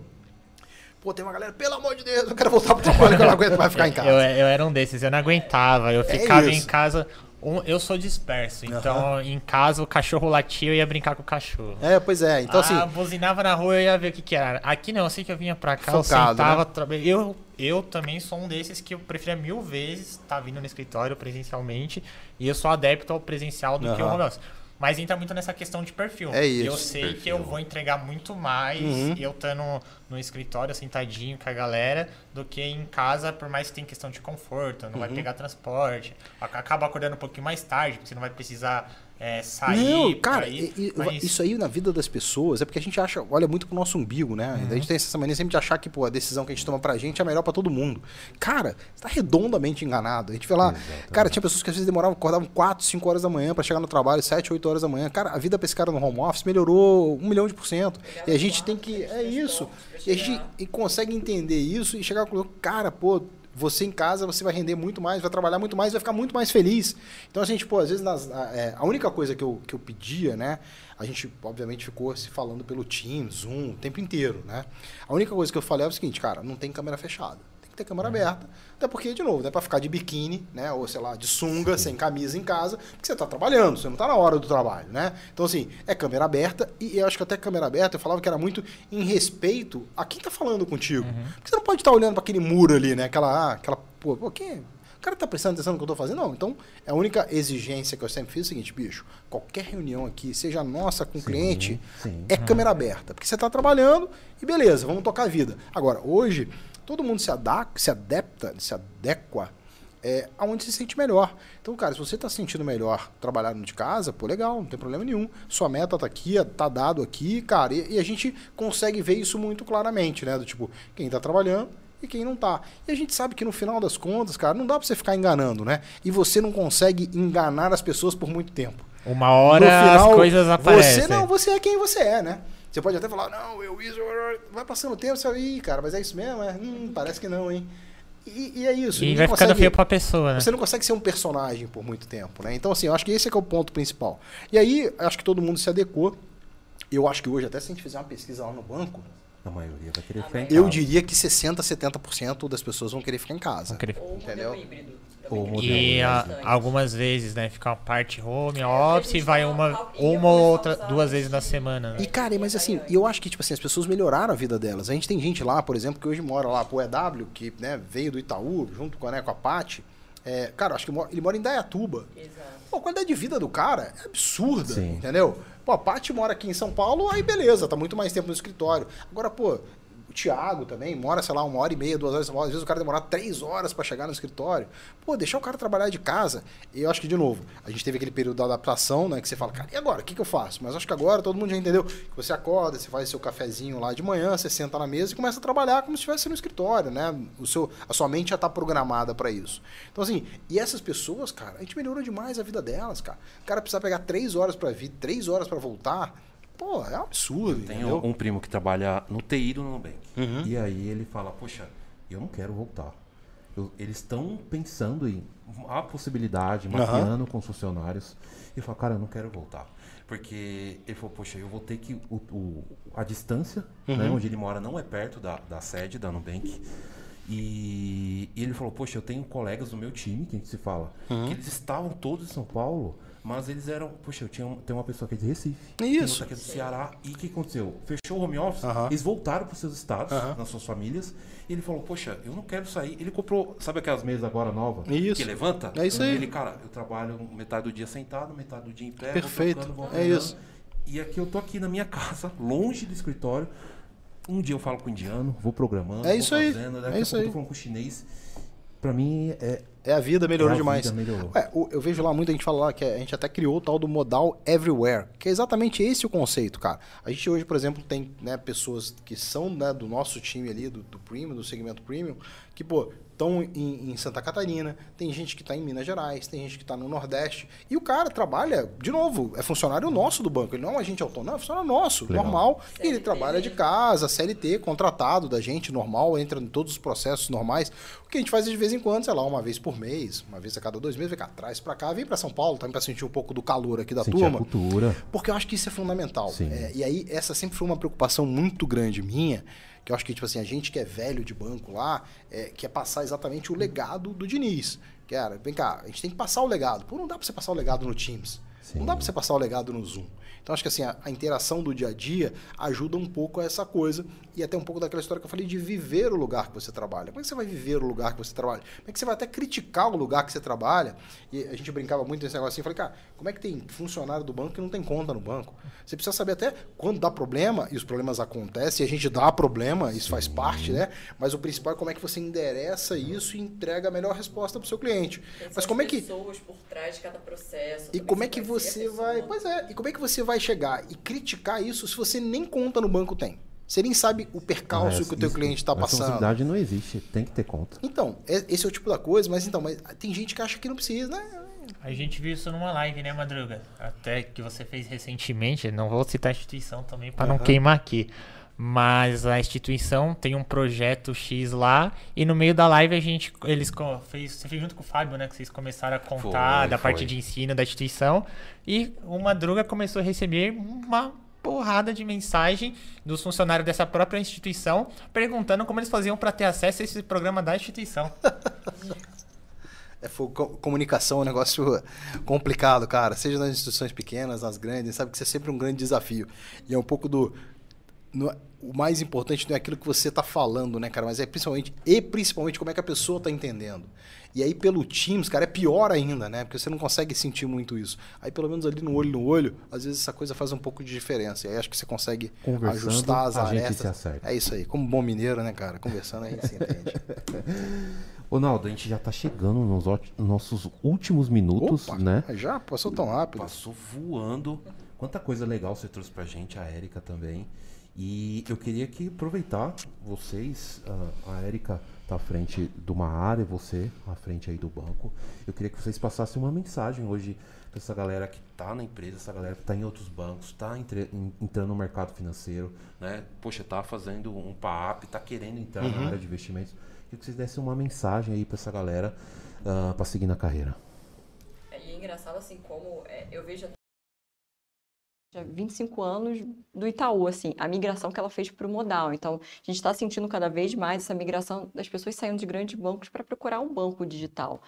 Pô, tem uma galera, pelo amor de Deus, eu quero voltar pro trabalho, que eu não aguento mais ficar em casa. Eu, eu era um desses, eu não aguentava. Eu ficava em casa. Um, eu sou disperso, então em casa o cachorro latia, eu ia brincar com o cachorro. É, pois é. Então, assim. Ah, buzinava na rua, eu ia ver o que, que era. Aqui não, eu sei que eu vinha pra cá, eu sentava. tra- Eu, eu também sou um desses que eu preferia mil vezes estar vindo no escritório presencialmente. E eu sou adepto ao presencial do que o Aham. home office. Mas entra muito nessa questão de perfil. É isso, Eu sei que eu vou entregar muito mais Uhum. eu estando no, escritório, sentadinho com a galera, do que em casa, por mais que tenha questão de conforto, não vai Uhum. pegar transporte, ac- acaba acordando um pouquinho mais tarde, porque você não vai precisar é, sair. Não, cara, ir, mas- isso aí na vida das pessoas é porque a gente acha, olha muito pro nosso umbigo, né? Uhum. A gente tem essa mania sempre de achar que pô, a decisão que a gente toma pra gente é a melhor pra todo mundo. Cara, você tá redondamente enganado. A gente vê lá, cara, tinha pessoas que às vezes demoravam, acordavam 4, 5 horas da manhã pra chegar no trabalho, 7, 8 horas da manhã. Cara, a vida pra esse cara no home office melhorou um milhão de por cento. E a gente tem que. É isso. E a gente e consegue entender isso e chegar com cara, pô. Você em casa, você vai render muito mais, vai trabalhar muito mais, vai ficar muito mais feliz. Então, a gente, pô, às vezes, nas- a, é, a única coisa que eu, que eu pedia, né? A gente, obviamente, ficou se falando pelo Teams, Zoom, o tempo inteiro, né? A única coisa que eu falei é o seguinte, cara, não tem câmera fechada. Que ter câmera aberta. Até porque, de novo, não é pra ficar de biquíni, né? Ou, sei lá, de sunga, sem camisa em casa, porque você tá trabalhando, você não tá na hora do trabalho, né? Então, assim, é câmera aberta, e eu acho que até câmera aberta eu falava que era muito em respeito a quem tá falando contigo. Porque você não pode estar olhando para aquele muro ali, né? Aquela, ah, aquela, pô, pô, quem? O cara tá prestando atenção no que eu tô fazendo? Não. Então, a única exigência que eu sempre fiz é o seguinte, bicho, qualquer reunião aqui, seja nossa com o cliente, sim. é câmera aberta. Porque você tá trabalhando e beleza, vamos tocar a vida. Agora, hoje, todo mundo se, ada se adapta, se adequa é, aonde se sente melhor. Então, cara, se você está se sentindo melhor trabalhando de casa, pô, legal, não tem problema nenhum. Sua meta tá aqui, tá dado aqui, cara, e, e a gente consegue ver isso muito claramente, né? Do tipo, quem tá trabalhando e quem não tá. E a gente sabe que no final das contas, cara, não dá pra você ficar enganando, né? E você não consegue enganar as pessoas por muito tempo. Uma hora final, as coisas aparecem. Você não, você é quem você é, né? Você pode até falar, não, eu isso, vai passando o tempo, você vai, Ih, cara, mas é isso mesmo? É? Hum, parece que não, hein? E, e é isso. E vai ficando consegue- feio pra pessoa, né? você não consegue ser um personagem por muito tempo, né? Então, assim, eu acho que esse é, que é o ponto principal. E aí, eu acho que todo mundo se adequou. Eu acho que hoje, até se a gente fizer uma pesquisa lá no banco, A maioria vai querer ficar em eu casa. diria que 60%, 70% das pessoas vão querer ficar em casa. Ou Entendeu? Modelo E a- algumas vezes, né? Fica uma parte home office e vai uma, uma ou outra, duas vezes na semana. E, Né? cara, mas assim, eu acho que, tipo assim, as pessoas melhoraram a vida delas. A gente tem gente lá, por exemplo, que hoje mora lá, pro EW, que né, veio do Itaú, junto com, né, com a Paty. É, cara, acho que ele mora em Dayatuba. Exato. Pô, a qualidade de vida do cara é absurda, Sim. entendeu? Pô, a Paty mora aqui em São Paulo, aí beleza, tá muito mais tempo no escritório. Agora, pô, o Thiago também mora, sei lá, uma hora e meia, duas horas, às vezes o cara demorar três horas pra chegar no escritório. Pô, deixar o cara trabalhar de casa. E eu acho que, de novo, a gente teve aquele período da adaptação, né, que você fala, cara, e agora? O que, que eu faço? Mas acho que agora todo mundo já entendeu que você acorda, você faz seu cafezinho lá de manhã, você senta na mesa e começa a trabalhar como se estivesse no escritório, né? O seu, a sua mente já tá programada pra isso. Então, assim, e essas pessoas, cara, a gente melhorou demais a vida delas, cara. O cara precisa pegar três horas pra vir, três horas pra voltar. Pô, é um absurdo, Tem entendeu? um, primo que trabalha no TI do Nubank. Uhum. E aí ele fala, poxa, eu não quero voltar. Eu- eles estão pensando em a possibilidade, mapeando com os funcionários. E eu falo, cara, eu não quero voltar. Porque ele falou, poxa, eu vou ter que. O, o- a distância, né, Uhum. onde ele mora, não é perto da, da sede da Nubank. E, e ele falou, poxa, eu tenho colegas do meu time, que a gente se fala, Uhum. que eles estavam todos em São Paulo, mas eles eram, poxa, eu tinha tem uma pessoa aqui de Recife, Isso. aqui do Ceará, e o que aconteceu? Fechou o home office, eles voltaram para os seus estados, nas suas famílias, e ele falou, poxa, eu não quero sair. Ele comprou, sabe aquelas mesas agora novas? Isso. Que levanta? É isso aí. Ele, cara, eu trabalho metade do dia sentado, metade do dia em pé, vou Perfeito. tocando, vou É isso. E aqui eu tô aqui na minha casa, longe do escritório. Um dia eu falo com o indiano, vou programando, É vou isso aí, fazendo, é daqui a isso pouco eu aí. tô falando com o chinês. Pra mim, é, É a vida, melhorou É a demais. vida, melhorou. É, o- eu vejo lá muita gente fala lá que a gente até criou o tal do modal everywhere, que é exatamente esse o conceito, cara. A gente hoje, por exemplo, tem né, pessoas que são né, do nosso time ali, do, do premium, do segmento premium, que, pô, estão em, em Santa Catarina, tem gente que está em Minas Gerais, tem gente que está no Nordeste, e o cara trabalha, de novo, é funcionário nosso do banco, ele não é um agente autônomo, é funcionário nosso, Legal. normal, e ele CLT. trabalha de casa, CLT, contratado da gente, normal, entra em todos os processos normais. O que a gente faz de vez em quando, sei lá, uma vez por mês, uma vez a cada dois meses, vem cá, traz pra cá, vem pra São Paulo, também pra sentir um pouco do calor aqui da Sentir a turma. cultura. Porque eu acho que isso é fundamental. É, e aí, essa sempre foi uma preocupação muito grande minha, que eu acho que, tipo assim, a gente que é velho de banco lá, é, quer passar exatamente o legado do Diniz. Que era, vem cá, a gente tem que passar o legado. Pô, não dá pra você passar o legado no Teams. Sim. Não dá pra você passar o legado no Zoom. Então, acho que assim, a, a interação do dia a dia ajuda um pouco a essa coisa. E até um pouco daquela história que eu falei de viver o lugar que você trabalha. Como é que você vai viver o lugar que você trabalha? Como é que você vai até criticar o lugar que você trabalha? E a gente brincava muito nesse negócio assim. Eu falei, cara, como é que tem funcionário do banco que não tem conta no banco? Você precisa saber até quando dá problema, e os problemas acontecem, e a gente dá problema, isso faz parte, né? Mas o principal é como é que você endereça isso e entrega a melhor resposta para o seu cliente. Mas como é que. pessoas por trás de cada processo. E como é que você vai. Pois é, e como é que você vai chegar e criticar isso se você nem conta no banco tem? Você nem sabe o percalço que o teu isso- cliente está A passando. responsabilidade não existe, tem que ter conta. Então, é- esse é o tipo da coisa, mas então, mas tem gente que acha que não precisa, né? A gente viu isso numa live, né, Madruga? Até que você fez recentemente. Não vou citar a instituição também para não Aham. queimar aqui. Mas a instituição tem um projeto X lá e no meio da live a gente eles fez, você fez junto com o Fábio, né, que vocês começaram a contar Foi, da parte foi. de ensino da instituição e o Madruga começou a receber uma porrada de mensagem dos funcionários dessa própria instituição perguntando como eles faziam para ter acesso a esse programa da instituição. É, foi co- comunicação é um negócio complicado, cara. Seja nas instituições pequenas, nas grandes, sabe que isso é sempre um grande desafio. E é um pouco do. não é- o mais importante não é aquilo que você está falando, né, cara? Mas é principalmente. E principalmente como é que a pessoa está entendendo. E aí, pelo Teams, cara, é pior ainda, né? Porque você não consegue sentir muito isso. Aí, pelo menos ali no olho no olho, às vezes essa coisa faz um pouco de diferença. E aí acho que você consegue ajustar as a gente arestas. É isso aí. Como bom mineiro, né, cara? Conversando a gente se entende. Ô, Naldo, a gente já tá chegando nos nossos últimos minutos, Opa, né? já passou tão rápido. Passou voando. Quanta coisa legal você trouxe pra gente, a Érica também. E eu queria que aproveitar vocês, a, a Érica tá à frente de uma área, você à frente aí do banco. Eu queria que vocês passassem uma mensagem hoje pra essa galera que tá na empresa, essa galera que tá em outros bancos, tá entre- en- entrando no mercado financeiro, né? Poxa, tá fazendo um PAP, tá querendo entrar na área de investimentos. Queria que vocês dessem uma mensagem aí pra essa galera ah, pra seguir na carreira. E é engraçado assim como é, eu vejo 25 anos do Itaú, assim, a migração que ela fez para o modal. Então, a gente está sentindo cada vez mais essa migração das pessoas saindo de grandes bancos para procurar um banco digital.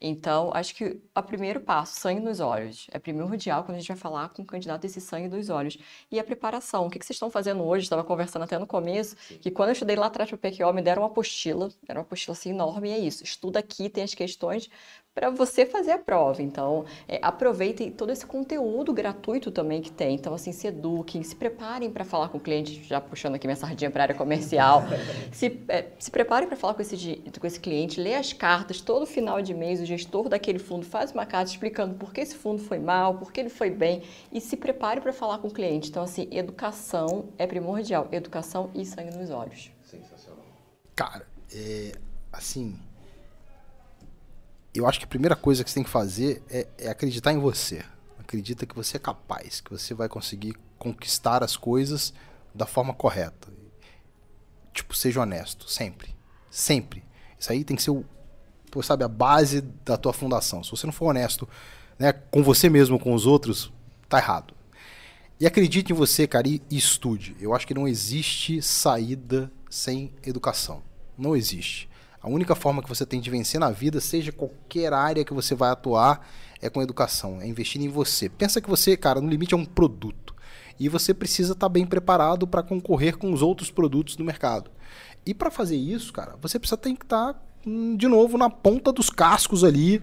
Então, acho que o primeiro passo, sangue nos olhos, é primordial quando a gente vai falar com o candidato esse sangue dos olhos. E a preparação, o que que vocês estão fazendo hoje? Estava conversando até no começo, que quando eu estudei lá atrás para o PQO, me deram uma apostila, era uma apostila assim enorme, e é isso, estuda aqui, tem as questões para você fazer a prova. Então, é, aproveitem todo esse conteúdo gratuito também que tem. Então, assim, se eduquem, se preparem para falar com o cliente, já puxando aqui minha sardinha para a área comercial. se, é, se preparem para falar com esse, com esse cliente, lê as cartas, todo final de mês o gestor daquele fundo faz uma carta explicando por que esse fundo foi mal, por que ele foi bem, e se prepare para falar com o cliente. Então, assim, educação é primordial. Educação e sangue nos olhos. Cara, é, assim. Eu acho que a primeira coisa que você tem que fazer é, é acreditar em você. Acredita que você é capaz, que você vai conseguir conquistar as coisas da forma correta. Tipo, seja honesto, sempre. Sempre. Isso aí tem que ser o, sabe, a base da tua fundação. Se você não for honesto, né, com você mesmo, com os outros, tá errado. E acredite em você, cara, e, estude. Eu acho que não existe saída sem educação. Não existe. A única forma que você tem de vencer na vida, seja qualquer área que você vai atuar, é com educação, é investir em você. Pensa que você, cara, no limite é um produto. E você precisa estar bem preparado para concorrer com os outros produtos do mercado. E para fazer isso, cara, você precisa ter que estar, hum, de novo, na ponta dos cascos ali,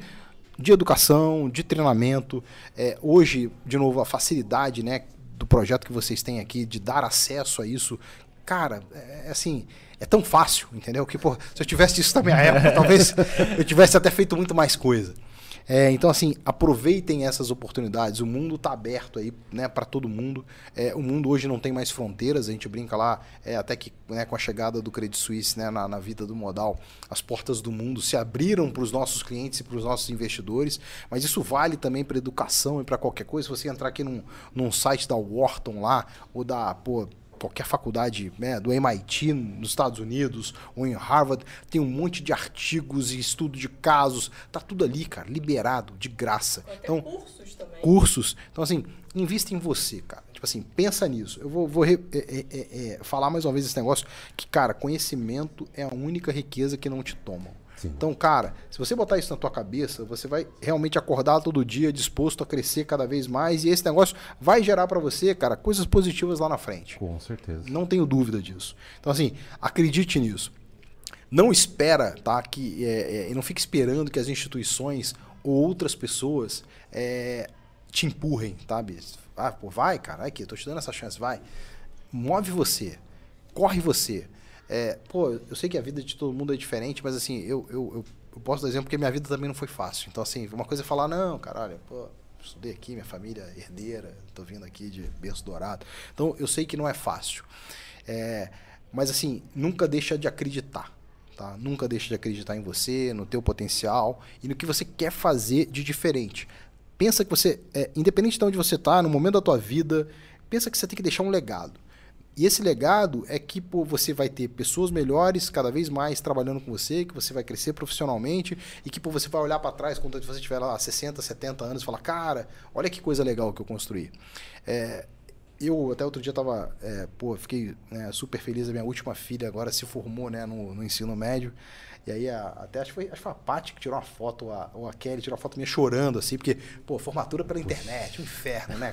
de educação, de treinamento. É, hoje, de novo, a facilidade né, do projeto que vocês têm aqui de dar acesso a isso, cara, é assim, é tão fácil, entendeu? Que, pô, se eu tivesse isso na minha época, talvez eu tivesse até feito muito mais coisa. É, então, assim, aproveitem essas oportunidades. O mundo está aberto aí, né, para todo mundo. É, o mundo hoje não tem mais fronteiras. A gente brinca lá, é, até que né, com a chegada do Credit Suisse né, na, na vida do modal, as portas do mundo se abriram para os nossos clientes e para os nossos investidores. Mas isso vale também para educação e para qualquer coisa. Se você entrar aqui num, num site da Wharton lá, ou da, pô, qualquer faculdade né, do MIT nos Estados Unidos ou em Harvard, tem um monte de artigos e estudo de casos, tá tudo ali, cara, liberado, de graça. Então, cursos também. Cursos. Então, assim, invista em você, cara. Tipo assim, pensa nisso. Eu vou, vou re, é, é, é, falar mais uma vez esse negócio que, cara, conhecimento é a única riqueza que não te tomam. Sim. Então, cara, se você botar isso na tua cabeça, você vai realmente acordar todo dia disposto a crescer cada vez mais e esse negócio vai gerar para você, cara, coisas positivas lá na frente. Com certeza. Não tenho dúvida disso. Então, assim, acredite nisso. Não espera, tá? Que é, é, não fique esperando que as instituições ou outras pessoas é, te empurrem, sabe? Ah, pô, vai, cara, aqui, eu tô te dando essa chance, vai. Move você, corre você. É, pô, eu sei que a vida de todo mundo é diferente, mas assim, eu, eu, eu, eu posso dar exemplo porque minha vida também não foi fácil. Então, assim, uma coisa é falar, não, cara, olha, pô, estudei aqui, minha família é herdeira, tô vindo aqui de berço dourado. Então, eu sei que não é fácil. É, mas, assim, nunca deixa de acreditar. Tá? Nunca deixa de acreditar em você, no teu potencial e no que você quer fazer de diferente. Pensa que você, é, independente de onde você está, no momento da tua vida, pensa que você tem que deixar um legado. E esse legado é que pô, você vai ter pessoas melhores cada vez mais trabalhando com você, que você vai crescer profissionalmente e que pô, você vai olhar para trás quando você tiver lá 60, 70 anos e falar, cara, olha que coisa legal que eu construí. É, eu até outro dia tava, é, pô, fiquei né, super feliz, a minha última filha agora se formou né, no, no ensino médio. E aí, a, até acho que, foi, acho que foi a Paty que tirou uma foto, a, ou a Kelly tirou uma foto minha chorando, assim, porque, pô, formatura pela internet, um inferno, né?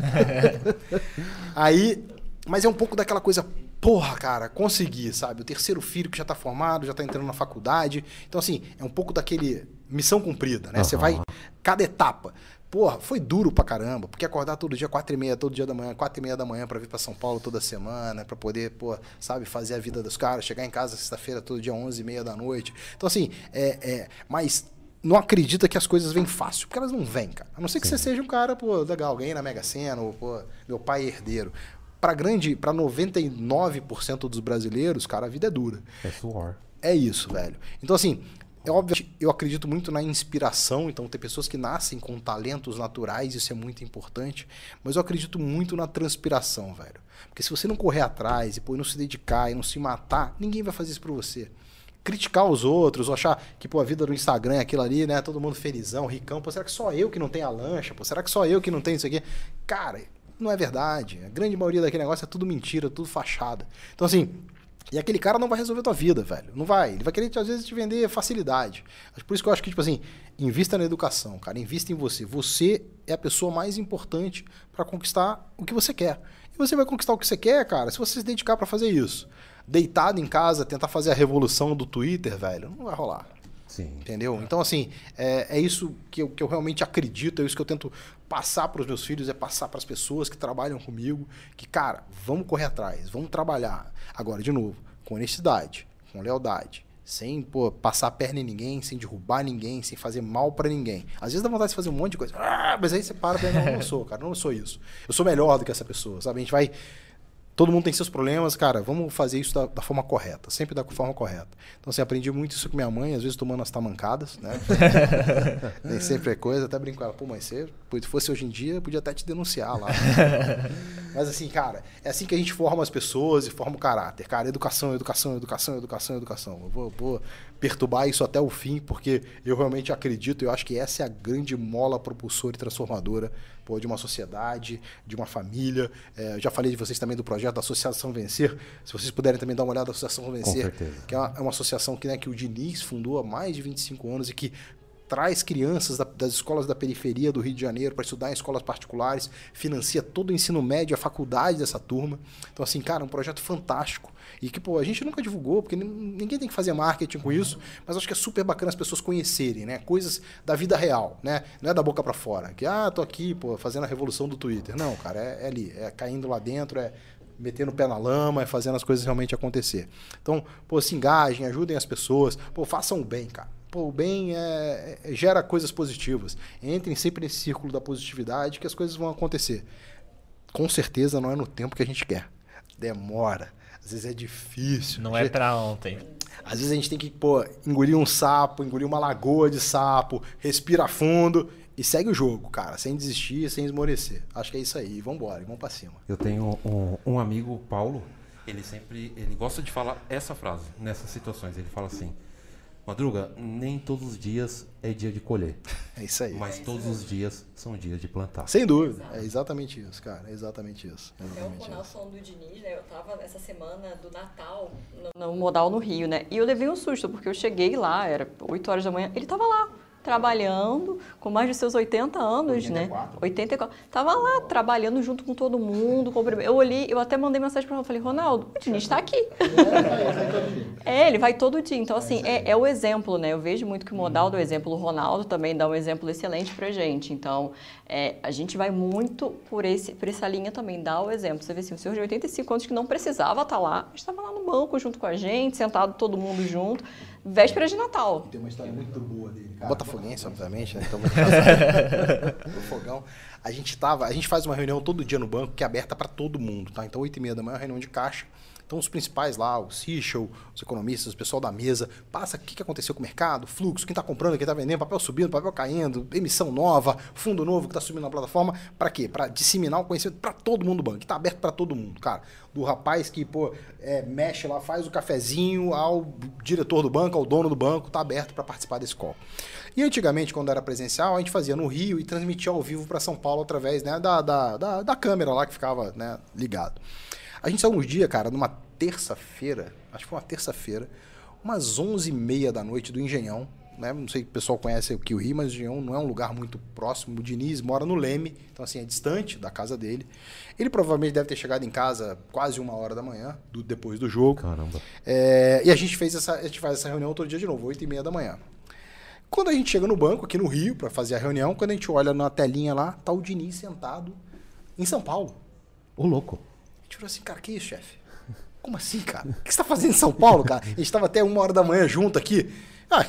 aí mas é um pouco daquela coisa, porra, cara, consegui, sabe? O terceiro filho que já tá formado, já tá entrando na faculdade. Então, assim, é um pouco daquele missão cumprida, né? Uhum. Você vai, cada etapa. Porra, foi duro pra caramba, porque acordar todo dia, quatro e meia, todo dia da manhã, quatro e meia da manhã para vir para São Paulo toda semana, para poder, pô, sabe, fazer a vida dos caras, chegar em casa sexta-feira todo dia, onze e meia da noite. Então, assim, é, é, mas não acredita que as coisas vêm fácil, porque elas não vêm, cara. A não ser que Sim. você seja um cara, pô, legal, ganhei na Mega Sena, ou, pô, meu pai é herdeiro para grande, para 99% dos brasileiros, cara, a vida é dura. É suor. É isso, velho. Então assim, é óbvio, eu acredito muito na inspiração, então tem pessoas que nascem com talentos naturais, isso é muito importante, mas eu acredito muito na transpiração, velho. Porque se você não correr atrás e pô, não se dedicar e não se matar, ninguém vai fazer isso por você criticar os outros, ou achar que pô, a vida do Instagram é aquilo ali, né? Todo mundo felizão, ricão. Pô, será que só eu que não tenho a lancha? Pô, será que só eu que não tenho isso aqui? Cara, não é verdade. A grande maioria daquele negócio é tudo mentira, tudo fachada. Então, assim, e aquele cara não vai resolver tua vida, velho. Não vai. Ele vai querer, às vezes, te vender facilidade. Por isso que eu acho que, tipo assim, invista na educação, cara. Invista em você. Você é a pessoa mais importante para conquistar o que você quer. E você vai conquistar o que você quer, cara, se você se dedicar para fazer isso. Deitado em casa, tentar fazer a revolução do Twitter, velho, não vai rolar. Sim. Entendeu? Então, assim, é, é isso que eu, que eu realmente acredito, é isso que eu tento passar para os meus filhos, é passar para as pessoas que trabalham comigo, que, cara, vamos correr atrás, vamos trabalhar. Agora, de novo, com honestidade, com lealdade, sem pô, passar a perna em ninguém, sem derrubar ninguém, sem fazer mal para ninguém. Às vezes dá vontade de fazer um monte de coisa, ah, mas aí você para, não, eu não sou, cara, não sou isso. Eu sou melhor do que essa pessoa, sabe? A gente vai Todo mundo tem seus problemas, cara, vamos fazer isso da, da, forma correta, sempre da forma correta. Então, assim, aprendi muito isso com minha mãe, às vezes tomando as tamancadas, né? Nem sempre é coisa, até brinco com ela, pô, mas se fosse hoje em dia, podia até te denunciar lá. mas, assim, cara, é assim que a gente forma as pessoas e forma o caráter, cara. Educação, educação, educação, educação, educação. Eu vou, vou perturbar isso até o fim, porque eu realmente acredito, eu acho que essa é a grande mola propulsora e transformadora pô, de uma sociedade, de uma família. É, já falei de vocês também do projeto da Associação Vencer. Se vocês puderem também dar uma olhada na Associação Vencer, que é uma, é uma, associação que, né, que o Diniz fundou há mais de 25 anos e que traz crianças da, das escolas da periferia do Rio de Janeiro para estudar em escolas particulares, financia todo o ensino médio, a faculdade dessa turma. Então, assim, cara, é um projeto fantástico. E que, pô, a gente nunca divulgou, porque ninguém tem que fazer marketing com isso, mas acho que é super bacana as pessoas conhecerem, né? Coisas da vida real, né? Não é da boca para fora. Que, ah, tô aqui, pô, fazendo a revolução do Twitter. Não, cara, é, é ali, é caindo lá dentro, é metendo o pé na lama e fazendo as coisas realmente acontecer. Então, pô, se engajem, ajudem as pessoas, pô, façam o bem, cara. Pô, o bem é, é, gera coisas positivas. Entrem sempre nesse círculo da positividade que as coisas vão acontecer. Com certeza não é no tempo que a gente quer. Demora. Às vezes é difícil. Não é pra ontem. Às vezes a gente tem que, pô, engolir um sapo, engolir uma lagoa de sapo, respira fundo e segue o jogo, cara, sem desistir, sem esmorecer. Acho que é isso aí. Vambora, vamos pra cima. Eu tenho um, um amigo, Paulo, ele sempre ele gosta de falar essa frase nessas situações. Ele fala assim: Madruga, nem todos os dias é dia de colher, É isso aí. mas todos os dias são dias de plantar. Sem dúvida. É exatamente isso, cara. É exatamente isso. É É o exatamente Ronaldo isso. falando do Diniz, né? Eu tava nessa semana do Natal no, no Modal no Rio, né? E eu levei um susto, porque eu cheguei lá, era 8 horas da manhã, ele tava lá, trabalhando, com mais de seus 80 anos, né? 84. Tava lá, trabalhando junto com todo mundo. com- Eu olhei, eu até mandei mensagem pra ele, falei, Ronaldo, o Diniz tá aqui. É, ele vai todo dia. Então, assim, é, é o exemplo, né? Eu vejo muito que o modal do exemplo, o Ronaldo também dá um exemplo excelente pra gente. Então, é, a gente vai muito por, esse, por essa linha também, dá o exemplo. Você vê assim, um senhor de 85 anos que não precisava estar lá, estava lá no banco junto com a gente, sentado todo mundo junto, véspera de Natal. Tem uma história muito boa dele, cara. Botafoguense, obviamente, né? Então, no fogão. A gente tava, a gente faz uma reunião todo dia no banco que é aberta para todo mundo, tá? Então, 8 e meia da manhã, é uma reunião de caixa. Então, os principais lá, o Sichel, os economistas, o pessoal da mesa, passa o que, aconteceu com o mercado, fluxo, quem está comprando, quem está vendendo, papel subindo, papel caindo, emissão nova, fundo novo que está subindo na plataforma. Para quê? Para disseminar o conhecimento para todo mundo do banco, está aberto para todo mundo, cara. Do rapaz que, pô, é, mexe lá, faz o cafezinho, ao diretor do banco, ao dono do banco, está aberto para participar desse call. E antigamente, quando era presencial, a gente fazia no Rio e transmitia ao vivo para São Paulo através né, da, da, da, da câmera lá que ficava né, ligado. A gente saiu um dia, cara, numa terça-feira, acho que foi uma terça-feira, umas 11h30 da noite do Engenhão, né? Não sei se o pessoal conhece aqui o Rio, mas o Engenhão não é um lugar muito próximo. O Diniz mora no Leme, então assim, é distante da casa dele. Ele provavelmente deve ter chegado em casa quase uma hora da manhã, do- depois do jogo. Caramba. É, e a gente fez essa, a gente faz essa reunião todo dia de novo, 8 e meia da manhã. Quando a gente chega no banco, aqui no Rio, para fazer a reunião, quando a gente olha na telinha lá, tá o Diniz sentado em São Paulo. Ô, louco. A gente falou assim, cara, que isso, chefe? Como assim, cara? O que você tá fazendo em São Paulo, cara? A gente tava até uma hora da manhã junto aqui. Ah,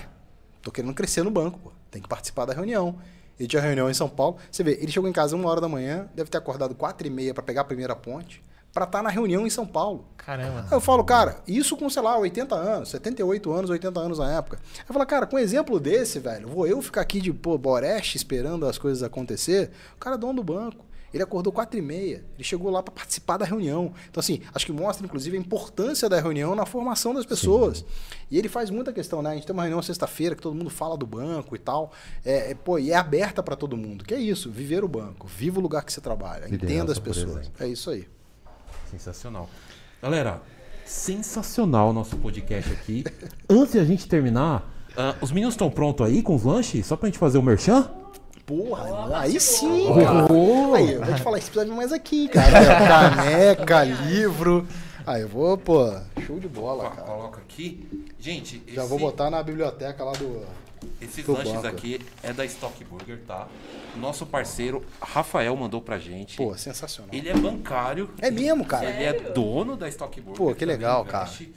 tô querendo crescer no banco, pô. Tem que participar da reunião. Ele tinha reunião em São Paulo. Você vê, ele chegou em casa uma hora da manhã, deve ter acordado quatro e meia para pegar a primeira ponte, para estar na reunião em São Paulo. Caramba. Aí eu falo, cara, isso com, sei lá, 80 anos, 78 anos, 80 anos na época. Eu falo, cara, com um exemplo desse, velho, vou eu ficar aqui de, pô, boreste esperando as coisas acontecer? O cara é dono do banco. Ele acordou 4 e meia. Ele chegou lá para participar da reunião. Então, assim, acho que mostra, inclusive, a importância da reunião na formação das pessoas. E ele faz muita questão, né? A gente tem uma reunião sexta-feira que todo mundo fala do banco e tal. É, é, pô, e é aberta para todo mundo. Que é isso, viver o banco. Viva o lugar que você trabalha. Liderança Entenda as pessoas. É isso aí. Sensacional. Galera, sensacional o nosso podcast aqui. Antes de a gente terminar, ah, os meninos estão prontos aí com os lanches? Só pra gente fazer o merchan? Porra, aí sim, Oh. cara. Aí, eu vou te falar, isso precisa vir mais aqui, cara. Caneca, livro. Aí eu vou, pô, show de bola, Ó, cara. Coloca aqui. Gente, Já esse- vou botar na biblioteca lá do. esses do lanches banco. aqui é da Stock Burger, tá? Nosso parceiro Rafael mandou pra gente. Pô, sensacional. Ele é bancário. É mesmo, cara? Ele é dono da Stock Burger. Pô, que legal, investe.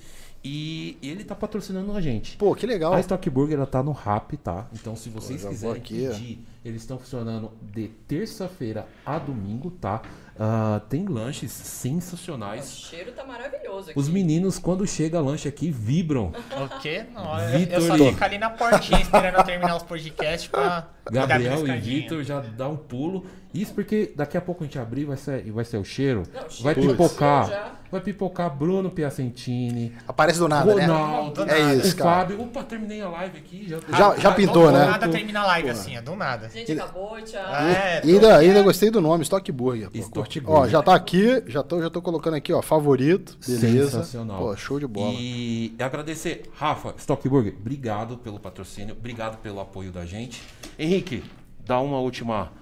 E ele tá patrocinando a gente. Pô, que legal. A Stock Burger ela tá no Rap, tá? Então se vocês quiserem aqui, ó. pedir, eles estão funcionando de terça-feira a domingo, tá? Ah, tem lanches O sensacionais. cheiro tá maravilhoso aqui. Os meninos, quando chega lanche aqui, vibram. O quê? Não, eu, eu Vitor só fico ali na portinha esperando terminar os podcasts pra. Gabriel e. Vitor já dá um pulo. Isso porque daqui a pouco a gente abrir vai ser, vai ser o cheiro. Não, cheiro vai pipocar. Vai pipocar Bruno Piacentini. Aparece do nada, né? Ronaldo. É isso, o cara. Fábio. Opa, terminei a live aqui. Já, Já- já pintou, Do né? nada termina a live assim, ó, do nada. Gente, acabou, tchau. É, ainda, ainda gostei do nome, Stock Burger. Stock. Burger. Ó, já tá aqui, já tô, já tô colocando aqui, ó, favorito. Beleza. Sensacional. Pô, show de bola. E agradecer, Rafa, Stockburger, obrigado pelo patrocínio, obrigado pelo apoio da gente. Henrique, dá uma última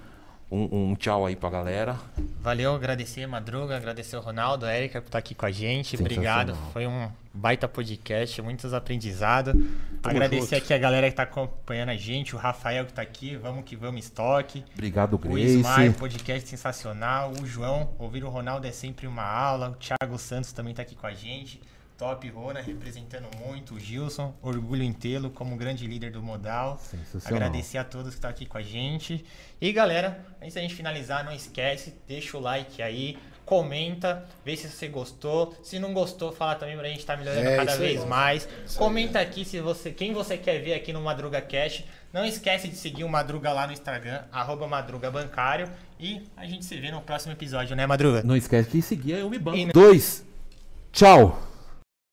um, um tchau aí pra galera. Valeu, agradecer Madruga, agradecer o Ronaldo, a Erika por estar aqui com a gente. Obrigado. Foi um baita podcast, muitos aprendizados. agradecer junto. aqui a galera que está acompanhando a gente, o Rafael que está aqui, vamos que vamos, estoque. Obrigado, O Grace. Ismael, podcast sensacional. O João, ouvir o Ronaldo é sempre uma aula. O Thiago Santos também está aqui com a gente. Top Rona, representando muito. O Gilson, orgulho em tê-lo como grande líder do modal. Agradecer a todos que estão aqui com a gente. E galera, antes da gente finalizar, não esquece, deixa o like aí, comenta, vê se você gostou. Se não gostou, fala também pra gente estar melhorando É, cada isso vez mais. Comenta aqui se você, quem você quer ver aqui no Madruga Cash. Não esquece de seguir o Madruga lá no Instagram, arroba Madruga Bancário. E a gente se vê no próximo episódio, né, Madruga? Não esquece de seguir, eu me banco. E- Dois. Tchau.